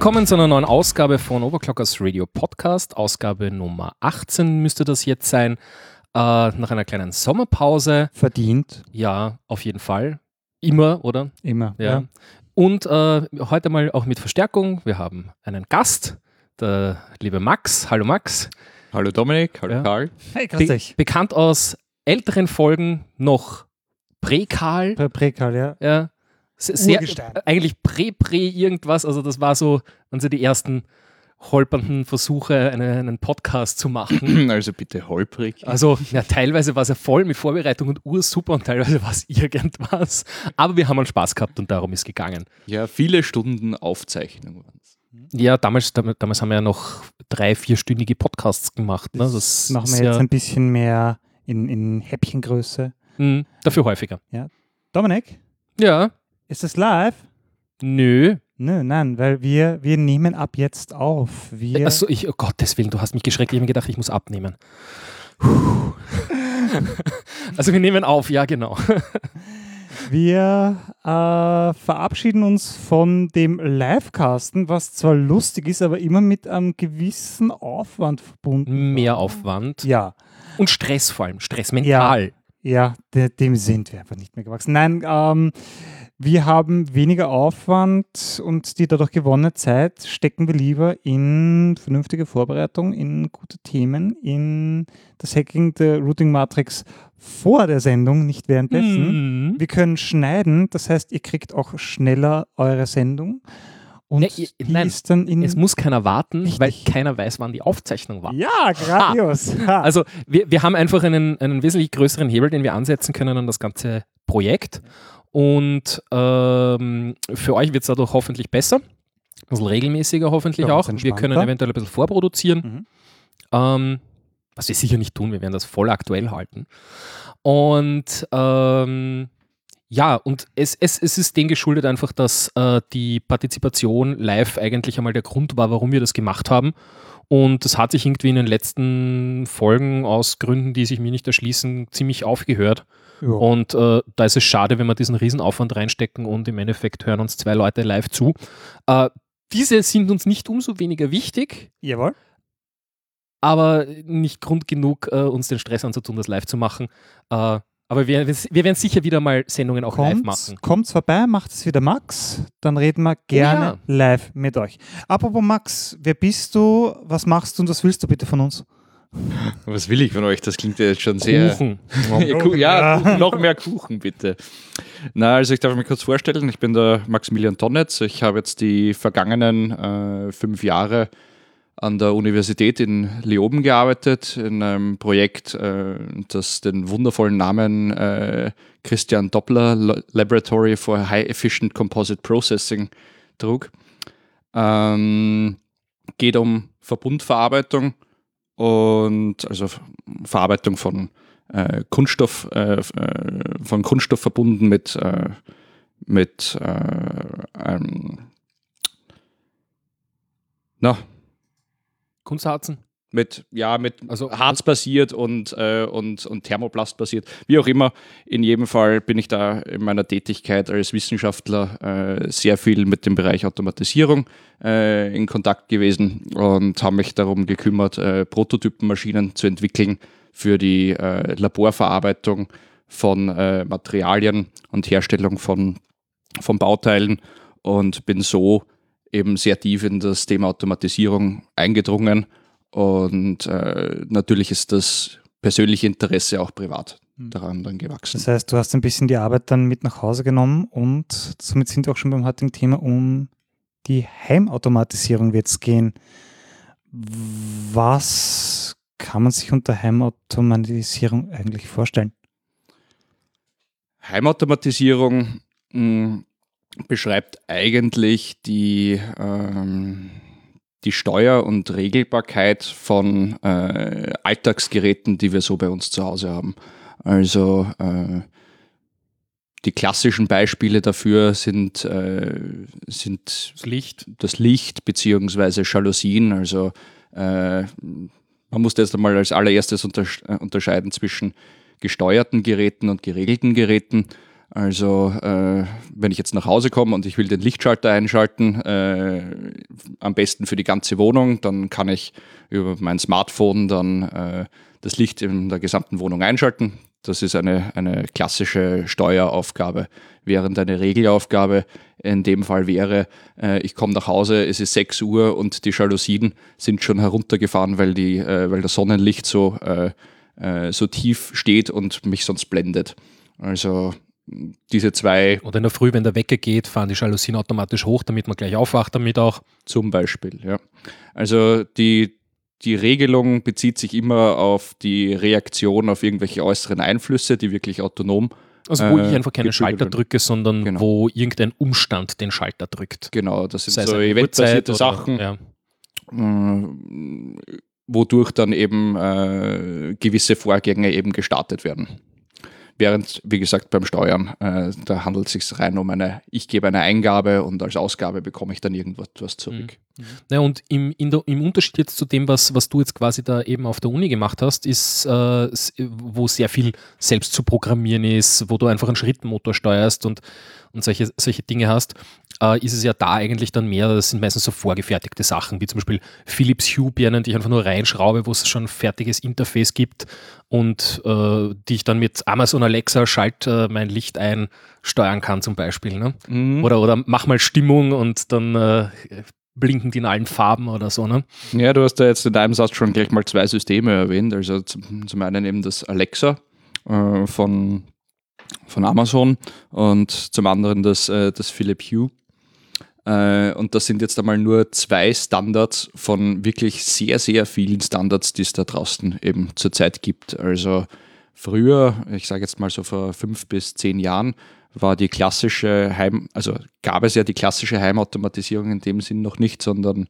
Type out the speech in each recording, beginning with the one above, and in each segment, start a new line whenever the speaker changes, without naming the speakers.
willkommen zu einer neuen Ausgabe von Overclockers Radio Podcast. Ausgabe Nummer 18 müsste das jetzt sein. Äh, nach einer kleinen Sommerpause.
Verdient,
Ja, auf jeden Fall. Immer, oder?
immer.
Ja. Und äh, heute mal auch mit Verstärkung. Wir haben einen Gast, der liebe Max. Hallo Max.
Hallo Dominik, hallo
Ja.
Karl.
Hey, grüß
Be
dich.
bekannt aus älteren Folgen noch Präkal.
Prä Präkal, ja.
Ja. Se- Sehr,
Urgestein.
eigentlich Prä-Prä irgendwas. Also das war so, waren so die ersten holpernden Versuche, eine, einen Podcast zu machen.
Also bitte holprig.
Also ja, teilweise war es ja voll mit Vorbereitung und ursuper und teilweise war es irgendwas. Aber wir haben einen Spaß gehabt und darum ist gegangen.
Ja, viele Stunden Aufzeichnung waren's.
Ja, damals, damals, haben wir ja noch drei, vierstündige Podcasts gemacht. Ne? Das
Das machen
ist
wir jetzt
ja,
ein bisschen mehr in, in Häppchengröße.
mh, dafür häufiger.
Dominik,
Ja,
ist das live?
nö.
Nö, nein, weil wir, wir nehmen ab jetzt auf. Wir,
Achso, ich, oh Gottes Willen, du hast mich geschreckt. Ich habe mir gedacht, ich muss abnehmen. Puh. also wir nehmen auf, ja genau.
wir äh, verabschieden uns von dem Livecasten, was zwar lustig ist, aber immer mit einem gewissen Aufwand verbunden.
Mehr Aufwand
Ja,
und Stress vor allem, Stress mental.
Ja, de, dem sind wir einfach nicht mehr gewachsen. Nein, ähm, wir haben weniger Aufwand und die dadurch gewonnene Zeit stecken wir lieber in vernünftige Vorbereitung, in gute Themen, in das Hacking der Routing Matrix vor der Sendung, nicht währenddessen.
Mhm.
Wir können schneiden, das heißt, ihr kriegt auch schneller eure Sendung. Und
Ne, ihr- nein. Es muss keiner warten,
Richtig.
weil keiner weiß, wann die Aufzeichnung war.
ja, grandios. Ha.
Also wir, wir haben einfach einen, einen wesentlich größeren Hebel, den wir ansetzen können an das ganze Projekt. Und ähm, für euch wird es dadurch hoffentlich besser. Ein bisschen regelmäßiger hoffentlich
uns
auch. Wir können eventuell ein bisschen vorproduzieren.
Mhm.
Ähm, was wir sicher nicht tun, wir werden das voll aktuell halten. Und ähm, ja, und es, es, es ist dem geschuldet einfach, dass äh, die Partizipation live eigentlich einmal der Grund war, warum wir das gemacht haben. Und das hat sich irgendwie in den letzten Folgen aus Gründen, die sich mir nicht erschließen, ziemlich aufgehört.
ja.
Und äh, da ist es schade, wenn wir diesen Riesenaufwand reinstecken und im Endeffekt hören uns zwei Leute live zu. Äh, diese sind uns nicht umso weniger wichtig,
Jawohl.
aber nicht Grund genug, äh, uns den Stress anzutun, das live zu machen. Äh, aber wir, wir werden sicher wieder mal Sendungen auch live
Kommt's,
machen.
kommt's vorbei, macht es wieder Max, dann reden wir gerne
ja.
live mit euch. Apropos Max, wer bist du, was machst du und was willst du bitte von uns?
Was will ich von euch? Das klingt ja jetzt schon sehr.
Kuchen.
Ja, Ku- ja, Kuchen, noch mehr Kuchen bitte. Na, also ich darf mich kurz vorstellen, ich bin der Maximilian Tonnetz. Ich habe jetzt die vergangenen äh, fünf Jahre an der Universität in Leoben gearbeitet, in einem Projekt, äh, das den wundervollen Namen äh, Christian Doppler Laboratory for High Efficient Composite Processing trug. Ähm, geht um Verbundverarbeitung und also Ver- Verarbeitung von äh, Kunststoff, äh, äh, von Kunststoff verbunden mit, äh, mit äh, einem, na,
Kunstharzen.
mit, ja, mit
Also-
also Harz-basiert und, äh, und, und Thermoplast basiert. Wie auch immer, in jedem Fall bin ich da in meiner Tätigkeit als Wissenschaftler äh, sehr viel mit dem Bereich Automatisierung äh, in Kontakt gewesen und habe mich darum gekümmert, äh, Prototypenmaschinen zu entwickeln für die äh, Laborverarbeitung von äh, Materialien und Herstellung von, von Bauteilen und bin so eben sehr tief in das Thema Automatisierung eingedrungen und äh, natürlich ist das persönliche Interesse auch privat daran dann gewachsen.
Das heißt, du hast ein bisschen die Arbeit dann mit nach Hause genommen und somit sind wir auch schon beim heutigen Thema um die Heimautomatisierung wird es gehen. Was kann man sich unter Heimautomatisierung eigentlich vorstellen?
Heimautomatisierung mh, beschreibt eigentlich die, ähm, die Steuer- und Regelbarkeit von äh, Alltagsgeräten, die wir so bei uns zu Hause haben. Also äh, die klassischen Beispiele dafür sind, äh, sind
Das Licht.
das Licht beziehungsweise Jalousien, also äh, man muss jetzt einmal als allererstes untersch äh, unterscheiden zwischen gesteuerten Geräten und geregelten Geräten. Also äh, wenn ich jetzt nach Hause komme und ich will den Lichtschalter einschalten, äh, am besten für die ganze Wohnung, dann kann ich über mein Smartphone dann äh, das Licht in der gesamten Wohnung einschalten. Das ist eine, eine klassische Steueraufgabe. Während eine Regelaufgabe in dem Fall wäre, äh, ich komme nach Hause, es ist 6 Uhr und die Jalousien sind schon heruntergefahren, weil, die, äh, weil das Sonnenlicht so, äh, so tief steht und mich sonst blendet. Also diese zwei.
Oder in der Früh, wenn der Wecker geht, fahren die Jalousien automatisch hoch, damit man gleich aufwacht damit auch.
Zum Beispiel, ja. Also die, die Regelung bezieht sich immer auf die Reaktion auf irgendwelche äußeren Einflüsse, die wirklich autonom.
Also wo äh, ich einfach keinen Schalter werden. drücke, sondern genau. wo irgendein Umstand den Schalter drückt.
Genau, das sind Sei so eventbasierte Sachen, ja. äh, wodurch dann eben äh, gewisse Vorgänge eben gestartet werden. Während, wie gesagt, beim Steuern, äh, da handelt es sich rein um eine, ich gebe eine Eingabe und als Ausgabe bekomme ich dann irgendwas zurück.
Mhm. Ja, und im, der, im Unterschied jetzt zu dem, was, was du jetzt quasi da eben auf der Uni gemacht hast, ist, äh, wo sehr viel selbst zu programmieren ist, wo du einfach einen Schrittmotor steuerst und, und solche, solche Dinge hast, äh, ist es ja da eigentlich dann mehr, das sind meistens so vorgefertigte Sachen, wie zum Beispiel Philips Hue-Birnen, die ich einfach nur reinschraube, wo es schon ein fertiges Interface gibt und äh, die ich dann mit Amazon Alexa schalt äh, mein Licht ein steuern kann zum Beispiel. Ne? Mhm. Oder, oder mach mal Stimmung und dann äh, blinken die in allen Farben oder so. Ne?
Ja, du hast da jetzt in deinem Satz schon gleich mal zwei Systeme erwähnt. Also zum, zum einen eben das Alexa äh, von, von Amazon und zum anderen das, äh, das Philip Hue. Äh, und das sind jetzt einmal nur zwei Standards von wirklich sehr, sehr vielen Standards, die es da draußen eben zurzeit gibt. Also früher, ich sage jetzt mal so vor fünf bis zehn Jahren, war die klassische Heim, also gab es ja die klassische Heimautomatisierung in dem Sinn noch nicht, sondern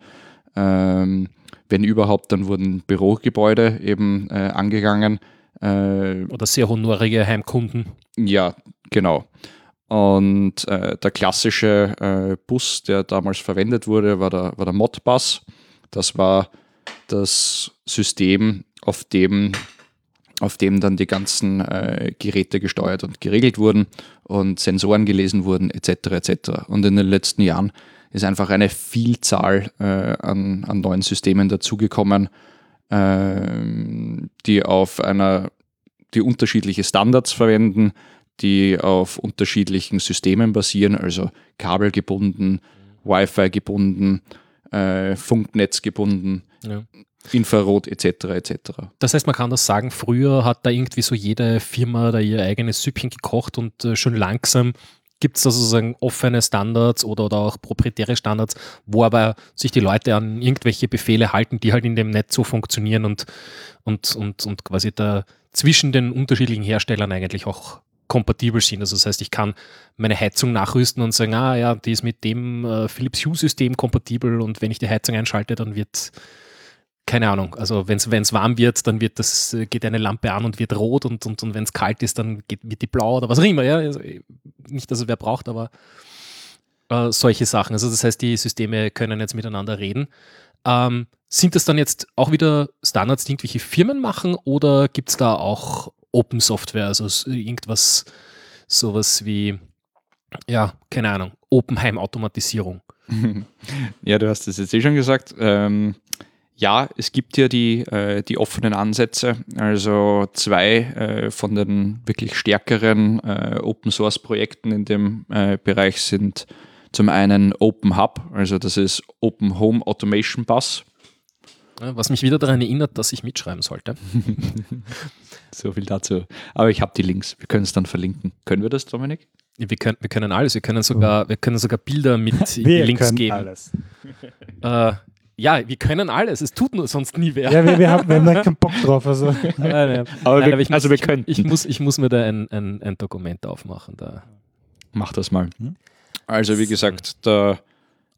ähm, wenn überhaupt, dann wurden Bürogebäude eben äh, angegangen.
Äh, Oder sehr honorige Heimkunden.
Ja, genau. Und äh, der klassische äh, Bus, der damals verwendet wurde, war der, war der Modbus. Das war das System, auf dem, auf dem dann die ganzen äh, Geräte gesteuert und geregelt wurden und Sensoren gelesen wurden, etc. etc. Und in den letzten Jahren ist einfach eine Vielzahl äh, an, an neuen Systemen dazugekommen, ähm, die auf einer, die unterschiedliche Standards verwenden, die auf unterschiedlichen Systemen basieren, also kabelgebunden, Wi-Fi gebunden, äh, Funknetz gebunden, ja. Infrarot etc. etc.
Das heißt, man kann das sagen, früher hat da irgendwie so jede Firma da ihr eigenes Süppchen gekocht und äh, schon langsam gibt es da sozusagen offene Standards oder, oder auch proprietäre Standards, wo aber sich die Leute an irgendwelche Befehle halten, die halt in dem Netz so funktionieren und, und, und, und quasi da zwischen den unterschiedlichen Herstellern eigentlich auch kompatibel sind. Also das heißt, ich kann meine Heizung nachrüsten und sagen, ah ja, die ist mit dem äh, Philips Hue-System kompatibel und wenn ich die Heizung einschalte, dann wird, keine Ahnung, also wenn es warm wird, dann wird das, äh, geht eine Lampe an und wird rot und, und, und wenn es kalt ist, dann geht, wird die blau oder was auch immer. Ja? Also, nicht, dass es wer braucht, aber äh, solche Sachen. Also das heißt, die Systeme können jetzt miteinander reden. Ähm, sind das dann jetzt auch wieder Standards, die irgendwelche Firmen machen oder gibt es da auch Open Software, also irgendwas, sowas wie, ja, keine Ahnung, Openheim-Automatisierung.
ja, du hast es jetzt eh schon gesagt. Ähm, ja, es gibt ja die, äh, die offenen Ansätze. Also zwei äh, von den wirklich stärkeren äh, Open Source Projekten in dem äh, Bereich sind zum einen Open Hub, also das ist Open Home Automation Bus.
Was mich wieder daran erinnert, dass ich mitschreiben sollte.
so viel dazu. Aber ich habe die Links. Wir können es dann verlinken. Können wir das, Dominik?
Wir können, wir können alles. Wir können sogar, wir können sogar Bilder mit wir Links können geben. Alles. Äh, ja, wir können alles. Es tut nur sonst nie wer.
Ja, wir, wir haben, wir haben keinen Bock drauf. Also.
Nein, nein. Aber, nein, wir, aber ich also muss, wir können. Ich, ich, muss, ich muss mir da ein, ein, ein Dokument aufmachen. Da.
Mach das mal. Hm? Also wie gesagt, der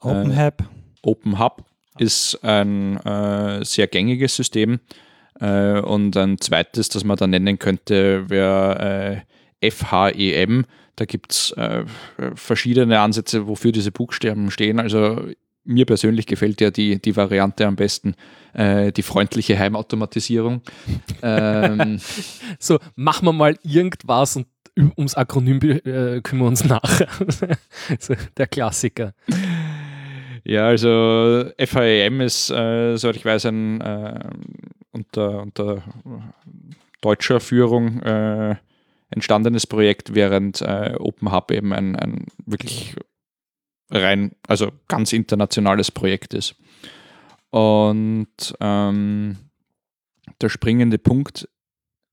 Open äh, Hub.
Open Hub ist ein äh, sehr gängiges System. Äh, und ein zweites, das man da nennen könnte, wäre äh, FHEM. Da gibt es äh, verschiedene Ansätze, wofür diese Buchstaben stehen. Also mir persönlich gefällt ja die, die Variante am besten, äh, die freundliche Heimautomatisierung. ähm,
So, machen wir mal irgendwas und ums Akronym äh, kümmern wir uns nachher. so, der Klassiker.
Ja, also FAEM ist, äh, soweit ich weiß, ein äh, unter, unter deutscher Führung äh, entstandenes Projekt, während äh, Open Hub eben ein, ein wirklich rein, also ganz internationales Projekt ist. Und ähm, der springende Punkt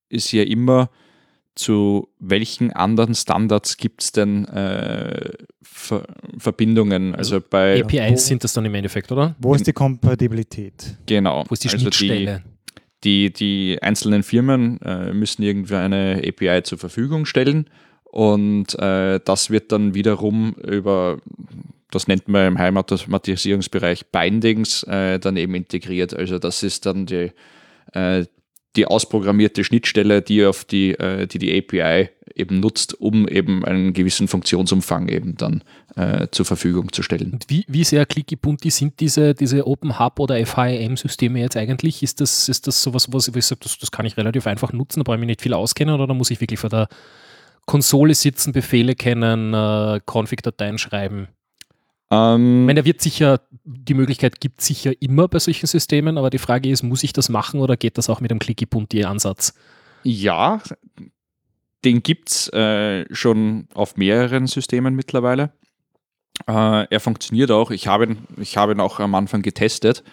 ist ja immer, zu welchen anderen Standards gibt es denn äh, Ver Verbindungen? Also bei
APIs sind das dann im Endeffekt, oder?
Wo ist die Kompatibilität?
genau,
Wo ist die
also
Schnittstelle?
die, die einzelnen Firmen äh, müssen irgendwie eine API zur Verfügung stellen und äh, das wird dann wiederum über, das nennt man im Heimautomatisierungsbereich Bindings, äh, dann eben integriert. Also das ist dann die, äh, die ausprogrammierte Schnittstelle, die auf die, äh, die die API eben nutzt, um eben einen gewissen Funktionsumfang eben dann äh, zur Verfügung zu stellen.
Und wie, wie sehr clicky bunti sind diese, diese Open Hub oder FHIM-Systeme jetzt eigentlich? Ist das, ist das sowas, was ich sage, das, das kann ich relativ einfach nutzen, da brauche ich mich nicht viel auskennen oder muss ich wirklich vor der Konsole sitzen, Befehle kennen, äh, Config-Dateien schreiben?
Ähm,
Ich meine, da wird sicher, die Möglichkeit gibt es sicher immer bei solchen Systemen, aber die Frage ist, muss ich das machen oder geht das auch mit dem clicky bunti ansatz
Ja, den gibt es äh, schon auf mehreren Systemen mittlerweile. Äh, er funktioniert auch. Ich habe ihn, ich habe ihn auch am Anfang getestet.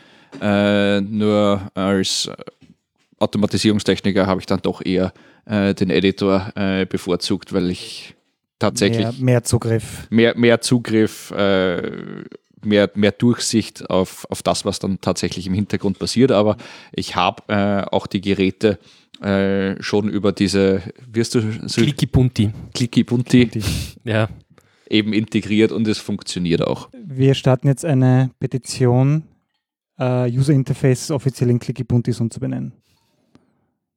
Äh, nur als Automatisierungstechniker habe ich dann doch eher äh, den Editor äh, bevorzugt, weil ich tatsächlich
Mehr, mehr Zugriff.
mehr, mehr Zugriff, äh, mehr, mehr Durchsicht auf, auf das, was dann tatsächlich im Hintergrund passiert. Aber ich habe äh, auch die Geräte äh, schon über diese, wirst du so
clicky bunti
Clicky Bunti
Die-
Ja.
eben integriert und es funktioniert auch.
Wir starten jetzt eine Petition, äh, User Interface offiziell in Clicky Buntis umzubenennen.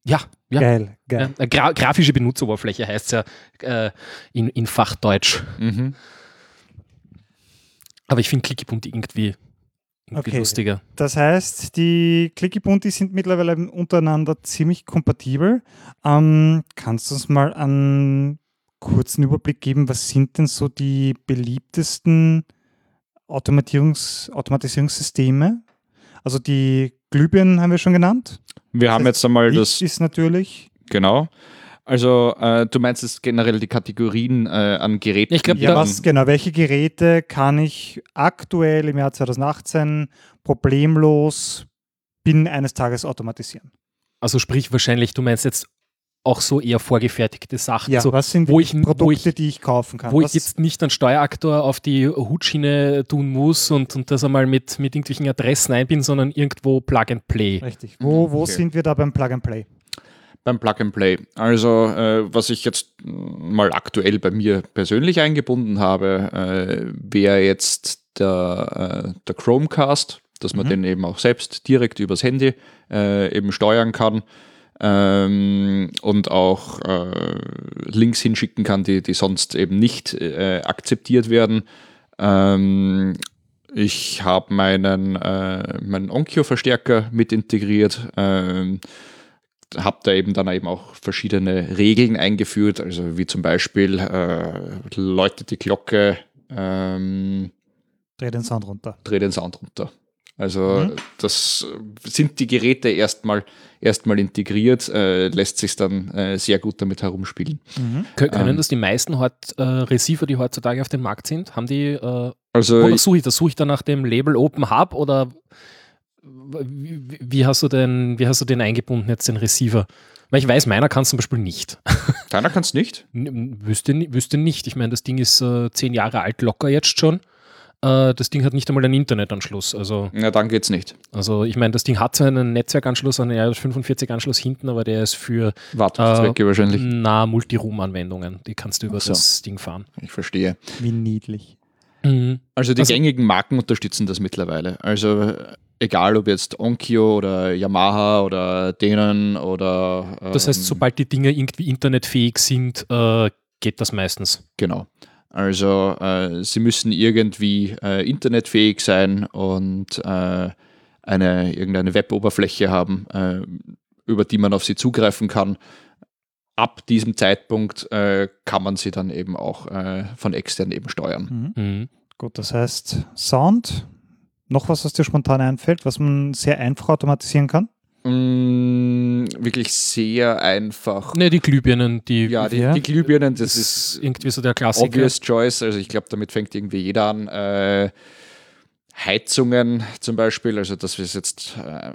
Ja, ja.
Geil, geil.
ja. Gra grafische Benutzeroberfläche heißt es ja äh, in, in Fachdeutsch.
Mhm.
Aber ich finde clicky bunti irgendwie, irgendwie
Okay.
lustiger.
Das heißt, die Clicky Buntis sind mittlerweile untereinander ziemlich kompatibel. Ähm, kannst du uns mal einen kurzen Überblick geben, was sind denn so die beliebtesten Automatisierungs Automatisierungssysteme? Also die Glühbirnen haben wir schon genannt.
Wir haben jetzt einmal
Licht
das,
ist natürlich.
genau. Also äh, du meinst jetzt generell die Kategorien äh, an Geräten.
Ich glaub,
die
Ja, was genau? Welche Geräte kann ich aktuell im Jahr 2018 problemlos binnen eines Tages automatisieren?
Also sprich wahrscheinlich, du meinst jetzt auch so eher vorgefertigte Sachen.
Ja,
so,
was sind
wo ich- wo
Produkte,
ich-
die ich kaufen kann?
wo
was,
ich jetzt nicht einen Steueraktor auf die Hutschiene tun muss und, und das einmal mit, mit irgendwelchen Adressen einbinden, sondern irgendwo Plug and Play.
Richtig. Wo, wo
Okay.
sind wir da beim Plug and Play?
Beim Plug and Play. Also, äh, was ich jetzt mal aktuell bei mir persönlich eingebunden habe, äh, wäre jetzt der, äh, der Chromecast, dass man
Mhm.
den eben auch selbst direkt übers Handy äh, eben steuern kann ähm, und auch äh, Links hinschicken kann, die, die sonst eben nicht äh, akzeptiert werden. Ähm, ich habe meinen, äh, meinen Onkyo-Verstärker mit integriert. Ähm, habe da eben dann eben auch verschiedene Regeln eingeführt, also wie zum Beispiel äh, läutet die Glocke, ähm,
Dreh den Sound runter.
dreh den Sound runter. Also
Mhm.
das sind die Geräte erstmal erstmal integriert, äh, lässt sich dann äh, sehr gut damit herumspielen.
Kö- Können
Ähm.
das die meisten heut, äh, Receiver, die heutzutage auf dem Markt sind, haben die, äh,
Also
wonach suche ich das? Suche ich dann nach dem Label Open Hub oder wie, wie- hast du denn, wie hast du den eingebunden jetzt, den Receiver? Weil ich weiß, meiner kann es zum Beispiel nicht.
keiner kann es nicht.
N- Wüsste, wüsste nicht. Ich meine, das Ding ist äh, zehn Jahre alt, locker jetzt schon. Äh, das Ding hat nicht einmal einen Internetanschluss. Also,
Na, dann geht's nicht.
also ich meine, das Ding hat zwar einen Netzwerkanschluss, einen RJ45-Anschluss hinten, aber der ist für
Wartungszwecke wahrscheinlich.
nah Multiroom-Anwendungen. Die kannst du über
so.
das Ding fahren.
Ich verstehe.
Wie niedlich.
Mhm.
Also die
Also-
gängigen Marken unterstützen das mittlerweile. Also äh, egal ob jetzt Onkyo oder Yamaha oder Denon oder
Das heißt,
ähm,
sobald die Dinge irgendwie internetfähig sind, äh, geht das meistens.
Genau. Also äh, sie müssen irgendwie äh, internetfähig sein und äh, eine, irgendeine Weboberfläche haben, äh, über die man auf sie zugreifen kann. Ab diesem Zeitpunkt äh, kann man sie dann eben auch äh, von extern eben steuern.
Mhm.
Mhm.
Gut, das heißt Sound. Noch was, was dir spontan einfällt, was man sehr einfach automatisieren kann?
Mm, wirklich sehr einfach.
Ne, die Glühbirnen, die
Ja, die,
Ja.
die Glühbirnen,
das
das
ist
ist
irgendwie so der Klassiker.
obvious choice. Also ich glaube, damit fängt irgendwie jeder an. Äh, Heizungen zum Beispiel, also das ist jetzt äh,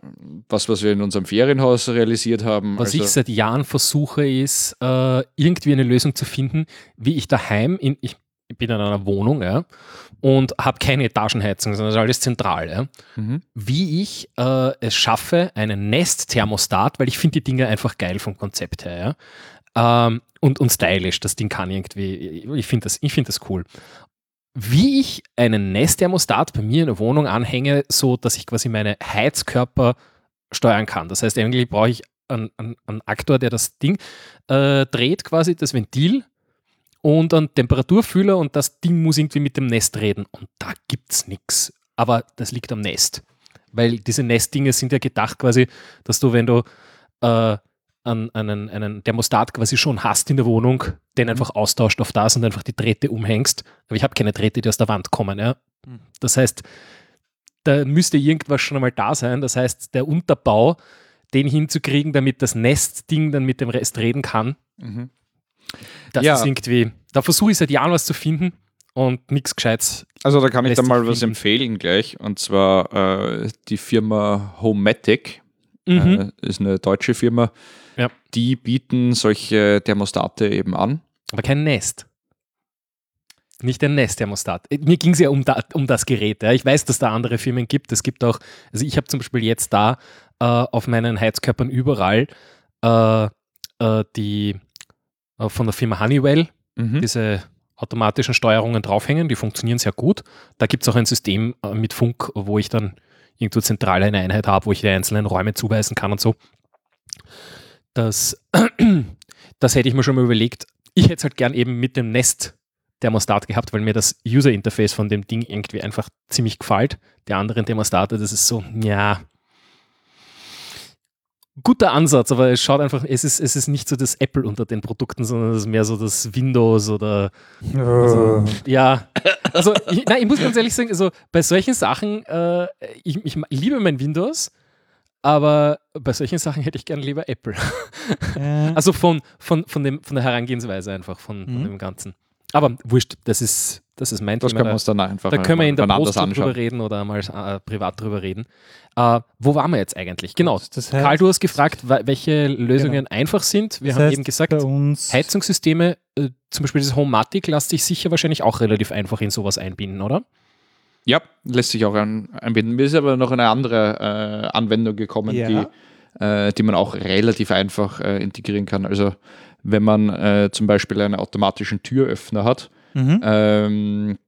was, was wir in unserem Ferienhaus realisiert haben.
Was
also,
ich seit Jahren versuche, ist äh, irgendwie eine Lösung zu finden, wie ich daheim in, ich bin in einer Wohnung ja, und habe keine Etagenheizung, sondern alles zentral. Ja,
Mhm.
wie ich äh, es schaffe, einen Nest-Thermostat, weil ich finde die Dinge einfach geil vom Konzept her, ja, ähm, und, und stylisch, das Ding kann irgendwie, ich finde das, ich find das cool. Wie ich einen Nest-Thermostat bei mir in der Wohnung anhänge, so dass ich quasi meine Heizkörper steuern kann. Das heißt, eigentlich brauche ich einen, einen, einen Aktor, der das Ding äh, dreht, quasi das Ventil und einen Temperaturfühler und das Ding muss irgendwie mit dem Nest reden. Und da gibt es nichts. Aber das liegt am Nest. Weil diese Nestdinge sind ja gedacht quasi, dass du, wenn du äh, an, einen, einen Thermostat quasi schon hast in der Wohnung, den einfach austauscht auf das und einfach die Drähte umhängst. Aber ich habe keine Drähte, die aus der Wand kommen. Ja?
Mhm.
Das heißt, da müsste irgendwas schon einmal da sein. Das heißt, der Unterbau, den hinzukriegen, damit das Nestding dann mit dem Rest reden kann,
Mhm.
Das
Ja.
ist irgendwie, da versuche ich seit Jahren was zu finden und nichts Gescheites.
Also da kann ich
Lässt
da
sich
mal was
finden.
empfehlen gleich. Und zwar äh, die Firma Homematic.
Mhm.
Äh, ist eine deutsche Firma.
Ja.
Die bieten solche Thermostate eben an.
Aber kein Nest. Nicht ein Nest-Thermostat. Äh, Mir ging es ja um, da, um das Gerät. Ja. Ich weiß, dass da andere Firmen gibt. Es gibt auch, also ich habe zum Beispiel jetzt da äh, auf meinen Heizkörpern überall äh, äh, die äh, von der Firma Honeywell,
Mhm.
diese automatischen Steuerungen draufhängen, die funktionieren sehr gut. Da gibt es auch ein System äh, mit Funk, wo ich dann irgendwo zentral eine Einheit habe, wo ich die einzelnen Räume zuweisen kann und so. Das, das hätte ich mir schon mal überlegt. Ich hätte es halt gern eben mit dem Nest Thermostat gehabt, weil mir das User Interface von dem Ding irgendwie einfach ziemlich gefällt. Der anderen Thermostate, das ist so, ja, guter Ansatz, aber es schaut einfach, es ist, es ist nicht so das Apple unter den Produkten, sondern es ist mehr so das Windows oder also, ja. Also, ich, nein, ich muss ganz ehrlich sagen, also bei solchen Sachen, äh, ich, ich liebe mein Windows, aber bei solchen Sachen hätte ich gern lieber Apple.
Äh,
Also von, von, von, dem, von der Herangehensweise einfach, von, von
Mhm.
dem Ganzen. Aber wurscht, das ist, das ist mein
Das
Thema.
können wir
Da,
uns dann einfach
da können wir in der Post drüber reden oder mal äh, privat drüber reden. Äh, wo waren wir jetzt eigentlich? Genau.
das heißt,
Karl, du hast gefragt, welche Lösungen einfach sind. Wir
das
haben
heißt,
eben gesagt, Heizungssysteme, äh, zum Beispiel das Homematic, lässt sich sicher wahrscheinlich auch relativ einfach in sowas einbinden, oder?
Ja, lässt sich auch ein, einbinden. Mir ist aber noch eine andere äh, Anwendung gekommen,
Ja.
die, äh, die man auch relativ einfach äh, integrieren kann. Also wenn man äh, zum Beispiel einen automatischen Türöffner hat,
Mhm.
ähm,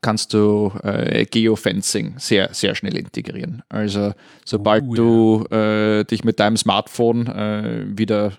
kannst du äh, Geofencing sehr, sehr schnell integrieren. Also sobald
Uh,
du äh, dich mit deinem Smartphone äh, wieder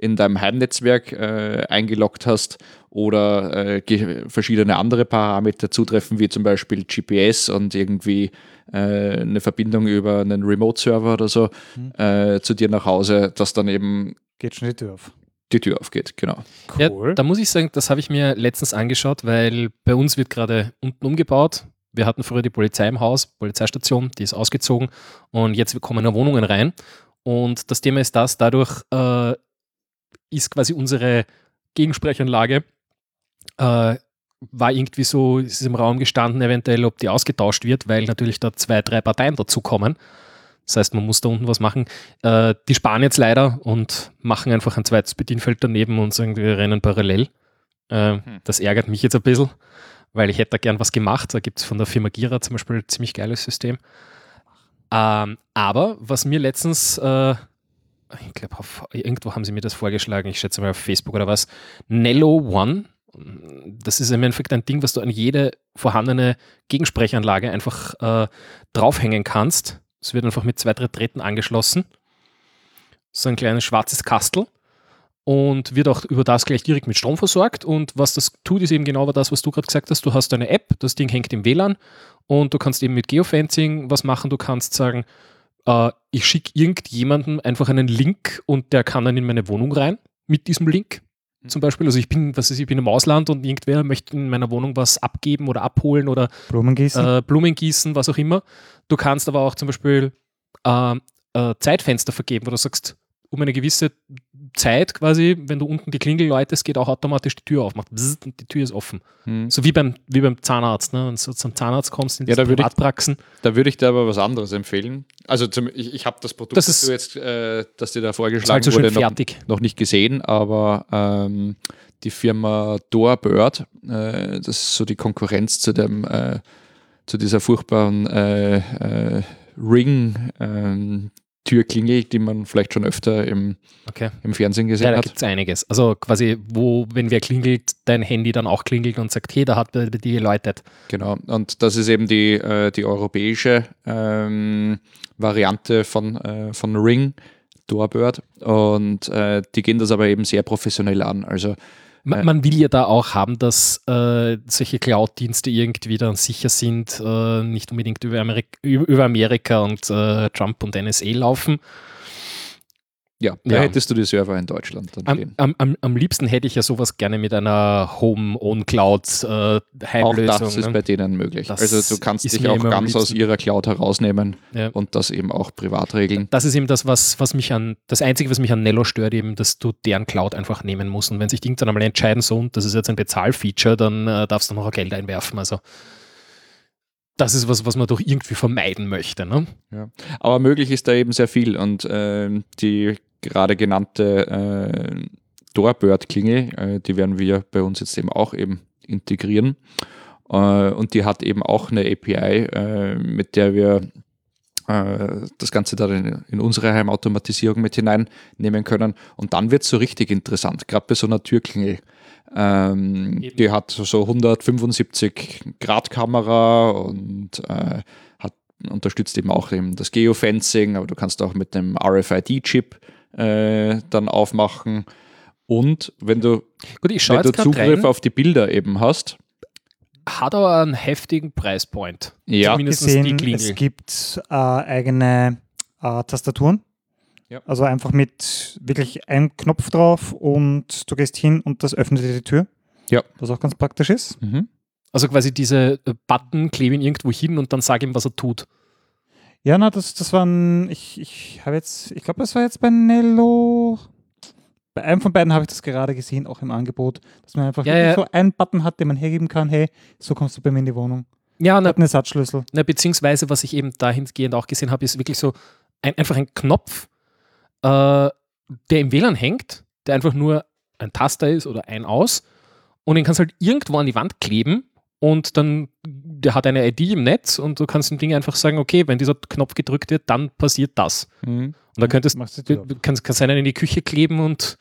in deinem Heimnetzwerk äh, eingeloggt hast oder äh, verschiedene andere Parameter zutreffen, wie zum Beispiel GPS und irgendwie äh, eine Verbindung über einen Remote-Server oder so
Mhm.
äh, zu dir nach Hause, dass dann eben
Geht schon die Tür auf.
die Tür aufgeht. Genau.
Cool.
Ja, da muss ich sagen, das habe ich mir letztens angeschaut, weil bei uns wird gerade unten umgebaut. Wir hatten früher die Polizei im Haus, Polizeistation, die ist ausgezogen und jetzt kommen ja Wohnungen rein. Und das Thema ist das, dadurch äh, ist quasi unsere Gegensprechanlage, äh, war irgendwie so, ist im Raum gestanden, eventuell, ob die ausgetauscht wird, weil natürlich da zwei, drei Parteien dazukommen. Das heißt, man muss da unten was machen. Äh, die sparen jetzt leider und machen einfach ein zweites Bedienfeld daneben und sagen, wir rennen parallel. Äh, Das ärgert mich jetzt ein bisschen, weil ich hätte da gern was gemacht. Da gibt es von der Firma Gira zum Beispiel ein ziemlich geiles System. Ähm, aber was mir letztens, äh, ich glaube, irgendwo haben sie mir das vorgeschlagen, ich schätze mal auf Facebook oder was, Nello One. Das ist im Endeffekt ein Ding, was du an jede vorhandene Gegensprechanlage einfach äh, draufhängen kannst. Es wird einfach mit zwei, drei Drähten angeschlossen. So ein kleines schwarzes Kastel. und wird auch über das gleich direkt mit Strom versorgt. Und was das tut, ist eben genau das, was du gerade gesagt hast. Du hast eine App, das Ding hängt im WLAN und du kannst eben mit Geofencing was machen. Du kannst sagen, äh, ich schicke irgendjemandem einfach einen Link und der kann dann in meine Wohnung rein mit diesem Link. Zum Beispiel, also ich bin, was ist, ich bin im Ausland und irgendwer möchte in meiner Wohnung was abgeben oder abholen oder
Blumen gießen.
äh, Blumen gießen, was auch immer. Du kannst aber auch zum Beispiel äh, äh, Zeitfenster vergeben, wo du sagst, um eine gewisse Zeit quasi, wenn du unten die Klingel läutest, geht auch automatisch die Tür auf, macht bzzzt und die Tür ist offen.
Hm.
So wie beim, wie beim Zahnarzt, ne? wenn du zum Zahnarzt kommst in
Ja, da würde ich-
Privatpraxen.
Da würde ich dir aber was anderes empfehlen. Also zum, ich, ich habe das Produkt,
Das
das,
ist-
du jetzt, äh, das dir da
Das ist
vorgeschlagen
halt so
wurde, noch, noch nicht gesehen, aber ähm, die Firma Doorbird, äh, das ist so die Konkurrenz zu dem, äh, zu dieser furchtbaren äh, äh, Ring ähm, Türklingel, die man vielleicht schon öfter im,
Okay.
im Fernsehen
Ja,
gesehen
da
hat.
gibt es einiges. Also quasi, wo, wenn wer klingelt, dein Handy dann auch klingelt und sagt, hey, da hat bei dir geläutet.
Genau, und das ist eben die, äh, die europäische ähm, Variante von, äh, von Ring, Doorbird. Und äh, die gehen das aber eben sehr professionell an. Also
Man, man will ja da auch haben, dass äh, solche Cloud-Dienste irgendwie dann sicher sind, äh, nicht unbedingt über, Amerik über über Amerika und äh, Trump und NSA laufen.
Ja, da
Ja.
hättest du die Server in Deutschland dann
Am,
stehen.
am, am, am liebsten hätte ich ja sowas gerne mit einer Home-on-Cloud äh,
Auch das ist
ne?
bei denen möglich.
Das
also du kannst dich auch ganz aus ihrer Cloud herausnehmen
Ja.
und das eben auch privat regeln.
Das ist eben das, was, was mich an, das Einzige, was mich an Nello stört, eben, dass du deren Cloud einfach nehmen musst. Und wenn sich irgendwann einmal entscheiden, so, und das ist jetzt ein Bezahlfeature, dann äh, darfst du noch Geld einwerfen. Also, das ist was, was man doch irgendwie vermeiden möchte. Ne?
Aber möglich ist da eben sehr viel und ähm, die gerade genannte äh, Doorbird-Klingel, äh, die werden wir bei uns jetzt eben auch eben integrieren. Äh, und die hat eben auch eine API, äh, mit der wir äh, das Ganze dann in, in unsere Heimautomatisierung mit hineinnehmen können. Und dann wird es so richtig interessant, gerade bei so einer Türklingel. Ähm, die hat so 175 Grad Kamera und äh, hat unterstützt eben auch eben das Geofencing, aber du kannst auch mit dem RFID-Chip äh, dann aufmachen. Und wenn du,
Gut,
wenn du Zugriff
rein,
auf die Bilder eben hast,
hat aber einen heftigen Preispoint.
ja,
Zumindest die
gesehen,
Klingel.
es gibt äh, eigene äh, Tastaturen.
Ja.
Also einfach mit wirklich einem Knopf drauf und du gehst hin und das öffnet dir die Tür.
Ja.
Was auch ganz praktisch ist.
mhm.
Also quasi diese Button kleben irgendwo hin und dann sag ihm, was er tut.
Ja, na, das, das waren, ich, ich habe jetzt, ich glaube, das war jetzt bei Nello. Bei einem von beiden habe ich das gerade gesehen, auch im Angebot, dass man einfach
Ja, ja.
so einen Button hat, den man hergeben kann, hey, so kommst du bei mir in die Wohnung.
Ja, na,
Hat einen Ersatzschlüssel.
Na, beziehungsweise, was ich eben dahingehend auch gesehen habe, ist wirklich so ein, einfach ein Knopf, äh, der im WLAN hängt, der einfach nur ein Taster ist oder ein Aus und den kannst du halt irgendwo an die Wand kleben und dann, der hat eine ID im Netz und du kannst dem Ding einfach sagen, okay, wenn dieser Knopf gedrückt wird, dann passiert das.
Mhm.
Und da könntest du kannst, kannst einen in die Küche kleben und